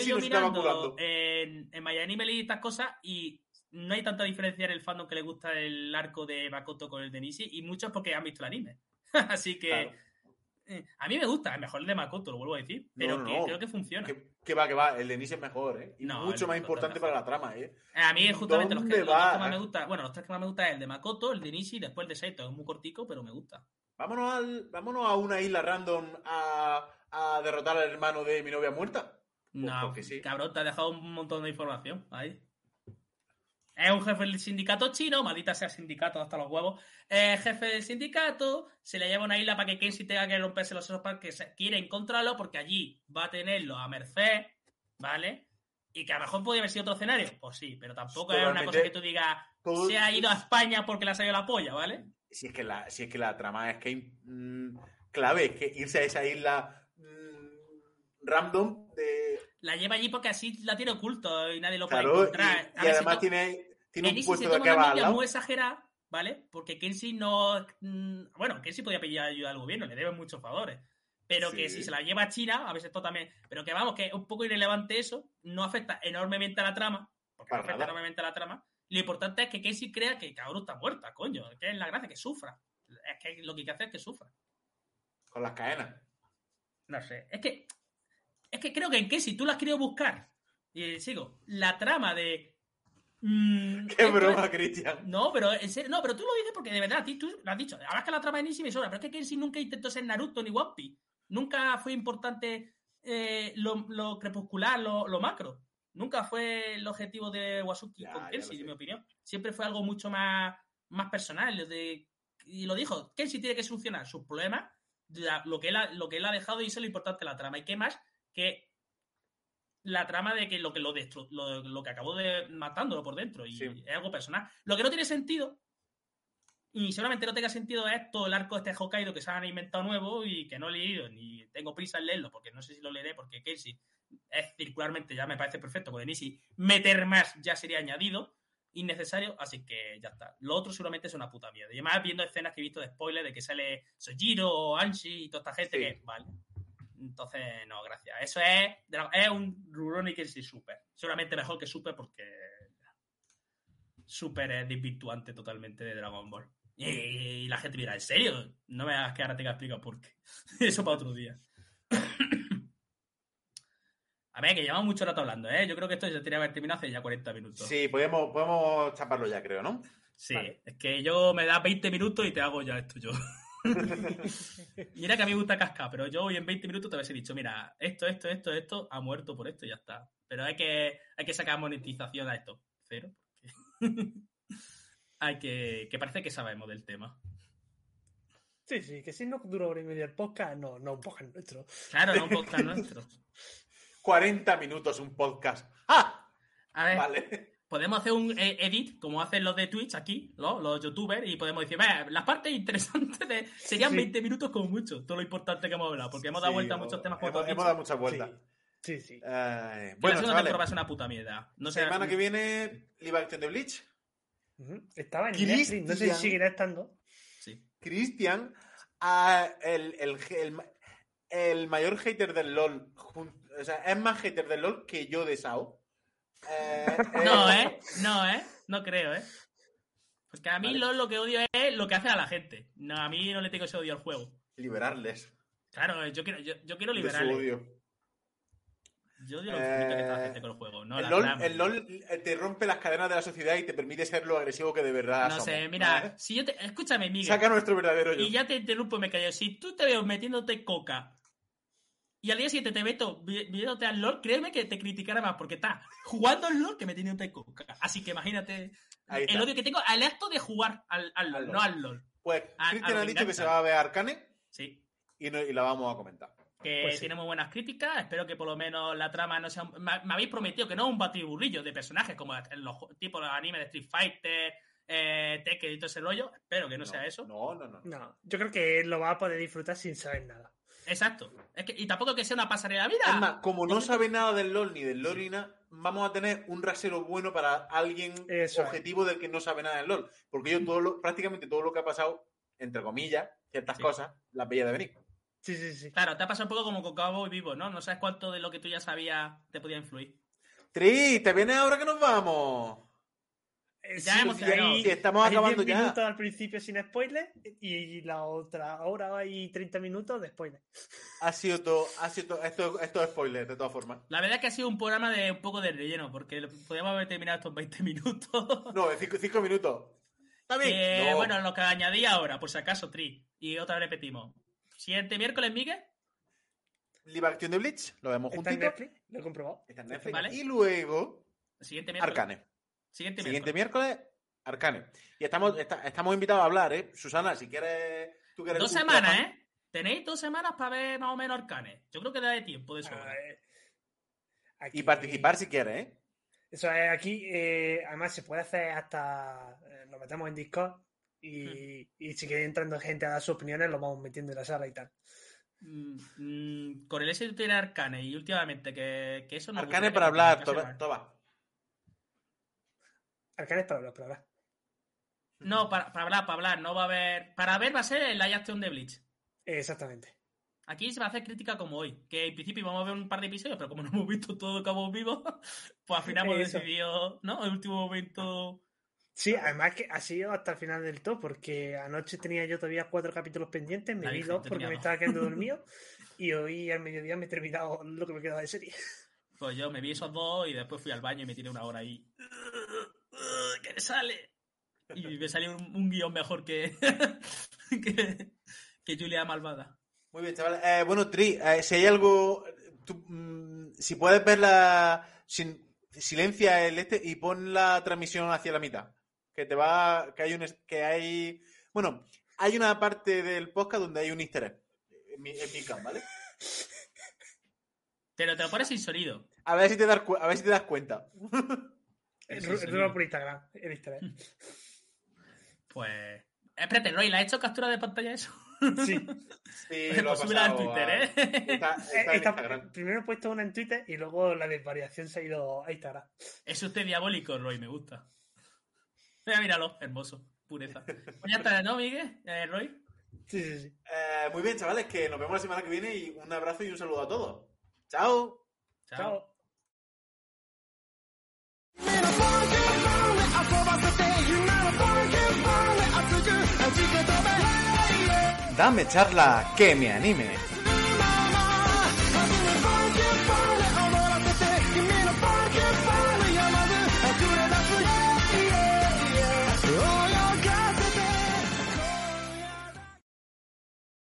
yo no estaba curando. en, en MyAnimal y estas cosas y no hay tanta diferencia en el fandom que le gusta el arco de Makoto con el de Nishi y muchos porque han visto el anime. [laughs] Así que Claro. eh, a mí me gusta, es mejor el de Makoto, lo vuelvo a decir, pero no, que no. creo que funciona. Que, que va, que va. El de Nisi es mejor, ¿eh? Y No, mucho más importante para la trama, ¿eh? Eh, A mí justamente los que, ¿Dónde los dos va? que más me gusta, bueno, los tres que más me gusta es el de Makoto, el de Nishi y después el de Saito, es muy cortico, pero me gusta. Vámonos, al, vámonos a una isla random a, a derrotar al hermano de mi novia muerta. No, Pues porque sí. cabrón, te ha dejado un montón de información ahí. Es un jefe del sindicato chino, maldita sea sindicato hasta los huevos. Es jefe del sindicato, se le lleva a una isla para que Kenshi tenga que romperse los ojos para que se quiere encontrarlo, porque allí va a tenerlo a merced, ¿vale? Y que a lo mejor podría haber sido otro escenario. Pues sí, pero tampoco es una cosa que tú digas, Todo- se ha ido a España porque le ha salido la polla, ¿vale? Si es que la, si es que la trama es que mm, clave, es que irse a esa isla mm, random de. La lleva allí porque así la tiene oculto y nadie lo Claro, puede y, encontrar. y si además to- tiene, tiene un puesto de que muy exagerada, ¿vale? Porque Kenshi no. mm, Bueno, Kenshi podía pedir ayuda al gobierno, le deben muchos favores. Pero que si se la lleva a China, a veces esto también. Pero que vamos, que es un poco irrelevante eso, no afecta enormemente a la trama. Porque Para no afecta nada. enormemente a la trama. Lo importante es que Kenshi crea que cabrón está muerta, coño. Que es la gracia, que sufra. Es que lo que hay que hacer es que sufra. Con las cadenas. No sé. Es que. Que creo que en Kenshi tú la has querido buscar. Y sigo. La trama de. mm, Qué broma, es- Cristian. no, pero en serio, no, pero tú lo dices porque de verdad, tú lo has dicho. Ahora es que la trama de Nishi me sobra, pero es que Kenshi nunca intentó ser Naruto ni One Piece. Nunca fue importante eh, lo, lo crepuscular, lo, lo macro. Nunca fue el objetivo de Wasuki Ya, con Kenshi, en mi opinión. Siempre fue algo mucho más, más personal. de- y lo dijo, Kenshi tiene que solucionar sus problemas, la- lo, que él ha, lo que él ha dejado y eso es lo importante de la trama. ¿Y qué más? Que la trama de que lo que lo, destru- lo, lo que acabó de matándolo por dentro y Sí. es algo personal. Lo que no tiene sentido y seguramente no tenga sentido es todo el arco este Hokkaido que se han inventado nuevo y que no he leído ni tengo prisa en leerlo porque no sé si lo leeré porque Casey es circularmente ya me parece perfecto con Enishi meter más ya sería añadido innecesario así que ya está lo otro seguramente es una puta mierda y además viendo escenas que he visto de spoiler de que sale Sojiro o Anshi y toda esta gente Sí. que vale entonces no gracias eso es es un Rurouni Kenshin Super seguramente mejor que Super porque Super es desvirtuante totalmente de Dragon Ball. Y, y la gente mira, ¿en serio? No me hagas que ahora te explicar por qué. [laughs] Eso para otro día. [coughs] A ver, que llevamos mucho rato hablando, ¿eh? Yo creo que esto ya tenía que haber terminado hace ya 40 minutos. Sí, podemos, podemos chaparlo ya, creo, ¿no? Sí, Vale. es que yo me da 20 minutos y te hago ya esto yo. [laughs] [laughs] mira que a mí me gusta cascar, pero yo hoy en 20 minutos te hubiese dicho, mira, esto, esto, esto, esto, ha muerto por esto y ya está. Pero hay que, hay que sacar monetización a esto. Cero. [laughs] hay que, que parece que sabemos del tema. Sí, sí, que si no dura hora y media el podcast, no, no, un podcast nuestro. Claro, no un podcast nuestro. [laughs] 40 minutos un podcast. ¡Ah! A ver, Vale. Podemos hacer un eh, edit, como hacen los de Twitch aquí, ¿no? los youtubers, y podemos decir, "Ve, las partes interesantes de... serían Sí. 20 minutos como mucho, todo lo importante que hemos hablado, porque hemos dado Sí, vuelta a muchos temas tú Hemos, hemos dicho. dado muchas vueltas. Sí, sí. Ay, la bueno, segunda chavales, temporada es una puta mierda. No sé, semana que viene, Live Action de Bleach. Ujú. Estaba en. Netflix, no sé si seguirá estando. Sí. Cristian, ah, el, el, el, el mayor hater del LOL, o sea, es más hater del LOL que yo de SAO. Eh, No, eh, ¿eh? No, ¿eh? No creo, ¿eh? Porque a mí Vale. lo, lo que odio es lo que hace a la gente. No, a mí no le tengo ese odio al juego. Liberarles. Claro, yo quiero, yo, yo quiero de su liberarle. odio. Yo odio lo que está la Eh, gente con el juego. No, el, la LOL, el LOL, te rompe las cadenas de la sociedad y te permite ser lo agresivo que de verdad No somos, sé, mira, ¿vale? si yo te. Escúchame, Miguel. Saca nuestro verdadero yo. Y ya te interrumpo, me callo. Si tú te veo metiéndote coca y al día siguiente te meto vi- viéndote al LOL, créeme que te criticará más porque está jugando al LOL que metiéndote coca. Así que imagínate el odio que tengo al acto de jugar al, al LOL, no al LOL. Pues a- Cristian ha dicho que se va a ver Arcane Sí. y, no- y la vamos a comentar. Que Pues sí. tiene muy buenas críticas. Espero que por lo menos la trama no sea. un- Me, me habéis prometido que no es un batiburrillo de personajes como en los tipos de anime de Street Fighter, eh, Tekken y todo ese rollo. Espero que no, sea eso. No, no, no. No, yo creo que lo va a poder disfrutar sin saber nada. Exacto. Es que, y tampoco que sea una pasarela. Mira, Es más, como no sabe nada del LOL ni del LOL ni nada, vamos a tener un rasero bueno para alguien Eso es. objetivo del que no sabe nada del LOL. Porque yo todo lo- prácticamente todo lo que ha pasado, entre comillas, ciertas Sí. cosas, las veía de venir. Sí, sí, sí. Claro, te ha pasado un poco como con Cowboy Vivo, ¿no? No sabes cuánto de lo que tú ya sabías te podía influir. Tri, ¿te vienes ahora que nos vamos? Eh, Ya hemos sí, Sí, estamos hay acabando 10 ya. minutos al principio sin spoiler y la otra hora y 30 minutos de spoiler. Ha sido todo, ha sido todo, esto, esto es spoiler, de todas formas. La verdad es que ha sido un programa de un poco de relleno, porque podríamos haber terminado estos 20 minutos. No, en cinco, cinco minutos. ¿Está bien? Eh, No. Bueno, lo que añadí ahora, por si acaso, Tri. Y otra vez repetimos. Siguiente miércoles, Miguel. Live Action de Bleach, lo vemos ¿Está en juntito. Netflix? Lo he comprobado. Está en Netflix. Vale. Y luego, Siguiente miércoles. Arcane. Siguiente, Siguiente miércoles. miércoles, Arcane. Y estamos, esta- estamos invitados a hablar, ¿eh? Susana, si quieres. Tú Dos semanas. ¿eh? Tenéis dos semanas para ver más o menos Arcane. Yo creo que da de tiempo de Ah, sobra. eh, aquí- Y participar si quieres, ¿eh? Eso es, aquí eh, además se puede hacer hasta. eh, nos metemos en Discord y, Hmm. y si quiere entrando gente a dar sus opiniones, lo vamos metiendo en la sala y tal. Mm, mm, con el éxito que tiene Arcane y últimamente que, que eso no Arcane para hablar, toba. Es para hablar, para hablar. No, para, para hablar, para hablar, no va a haber. Para ver va a ser el live action de Bleach. Exactamente. Aquí se va a hacer crítica como hoy, que en principio íbamos a ver un par de episodios, pero como no hemos visto todo Cabo Vivo, [laughs] pues al final hemos decidido, ¿no? El último momento. Sí, además que ha sido hasta el final del todo, porque anoche tenía yo todavía cuatro capítulos pendientes, me La vi dos porque me estaba quedando [laughs] dormido y hoy al mediodía me he terminado lo que me quedaba de serie. Pues yo me vi esos dos y después fui al baño y me tiré una hora ahí. ¿Qué me sale? Y me salió un, un guion mejor que, [laughs] que, que Julia Malvada. Muy bien, chavales. Eh, bueno, Tri, eh, si hay algo. tú, mm, si puedes ver la. sin- silencia el este y pon la transmisión hacia la mitad. Que te va. Que hay un. Que hay. Bueno, hay una parte del podcast donde hay un easter egg. En mi, en mi cam, ¿vale? Pero te lo pones sin sonido. A ver si te das, a ver si te das cuenta. [laughs] Rulo por Instagram, en Instagram. Pues. Espérate, Roy, ¿le ha hecho captura de pantalla eso? Sí. [laughs] Sí, Pues lo ha súbela en pasado Twitter, a- ¿eh? Está, Eh, está en Instagram. primero he puesto una en Twitter y luego la desvariación se ha ido a Instagram. Es usted diabólico, Roy, me gusta. Mira, míralo, hermoso, pureza. Pues ya está, ¿no, Miguel? Eh, Roy. Sí, sí, sí. Eh, muy bien, chavales, que nos vemos la semana que viene y un abrazo y un saludo a todos. ¡Chao! Chao. Chao. Dame charla que me anime.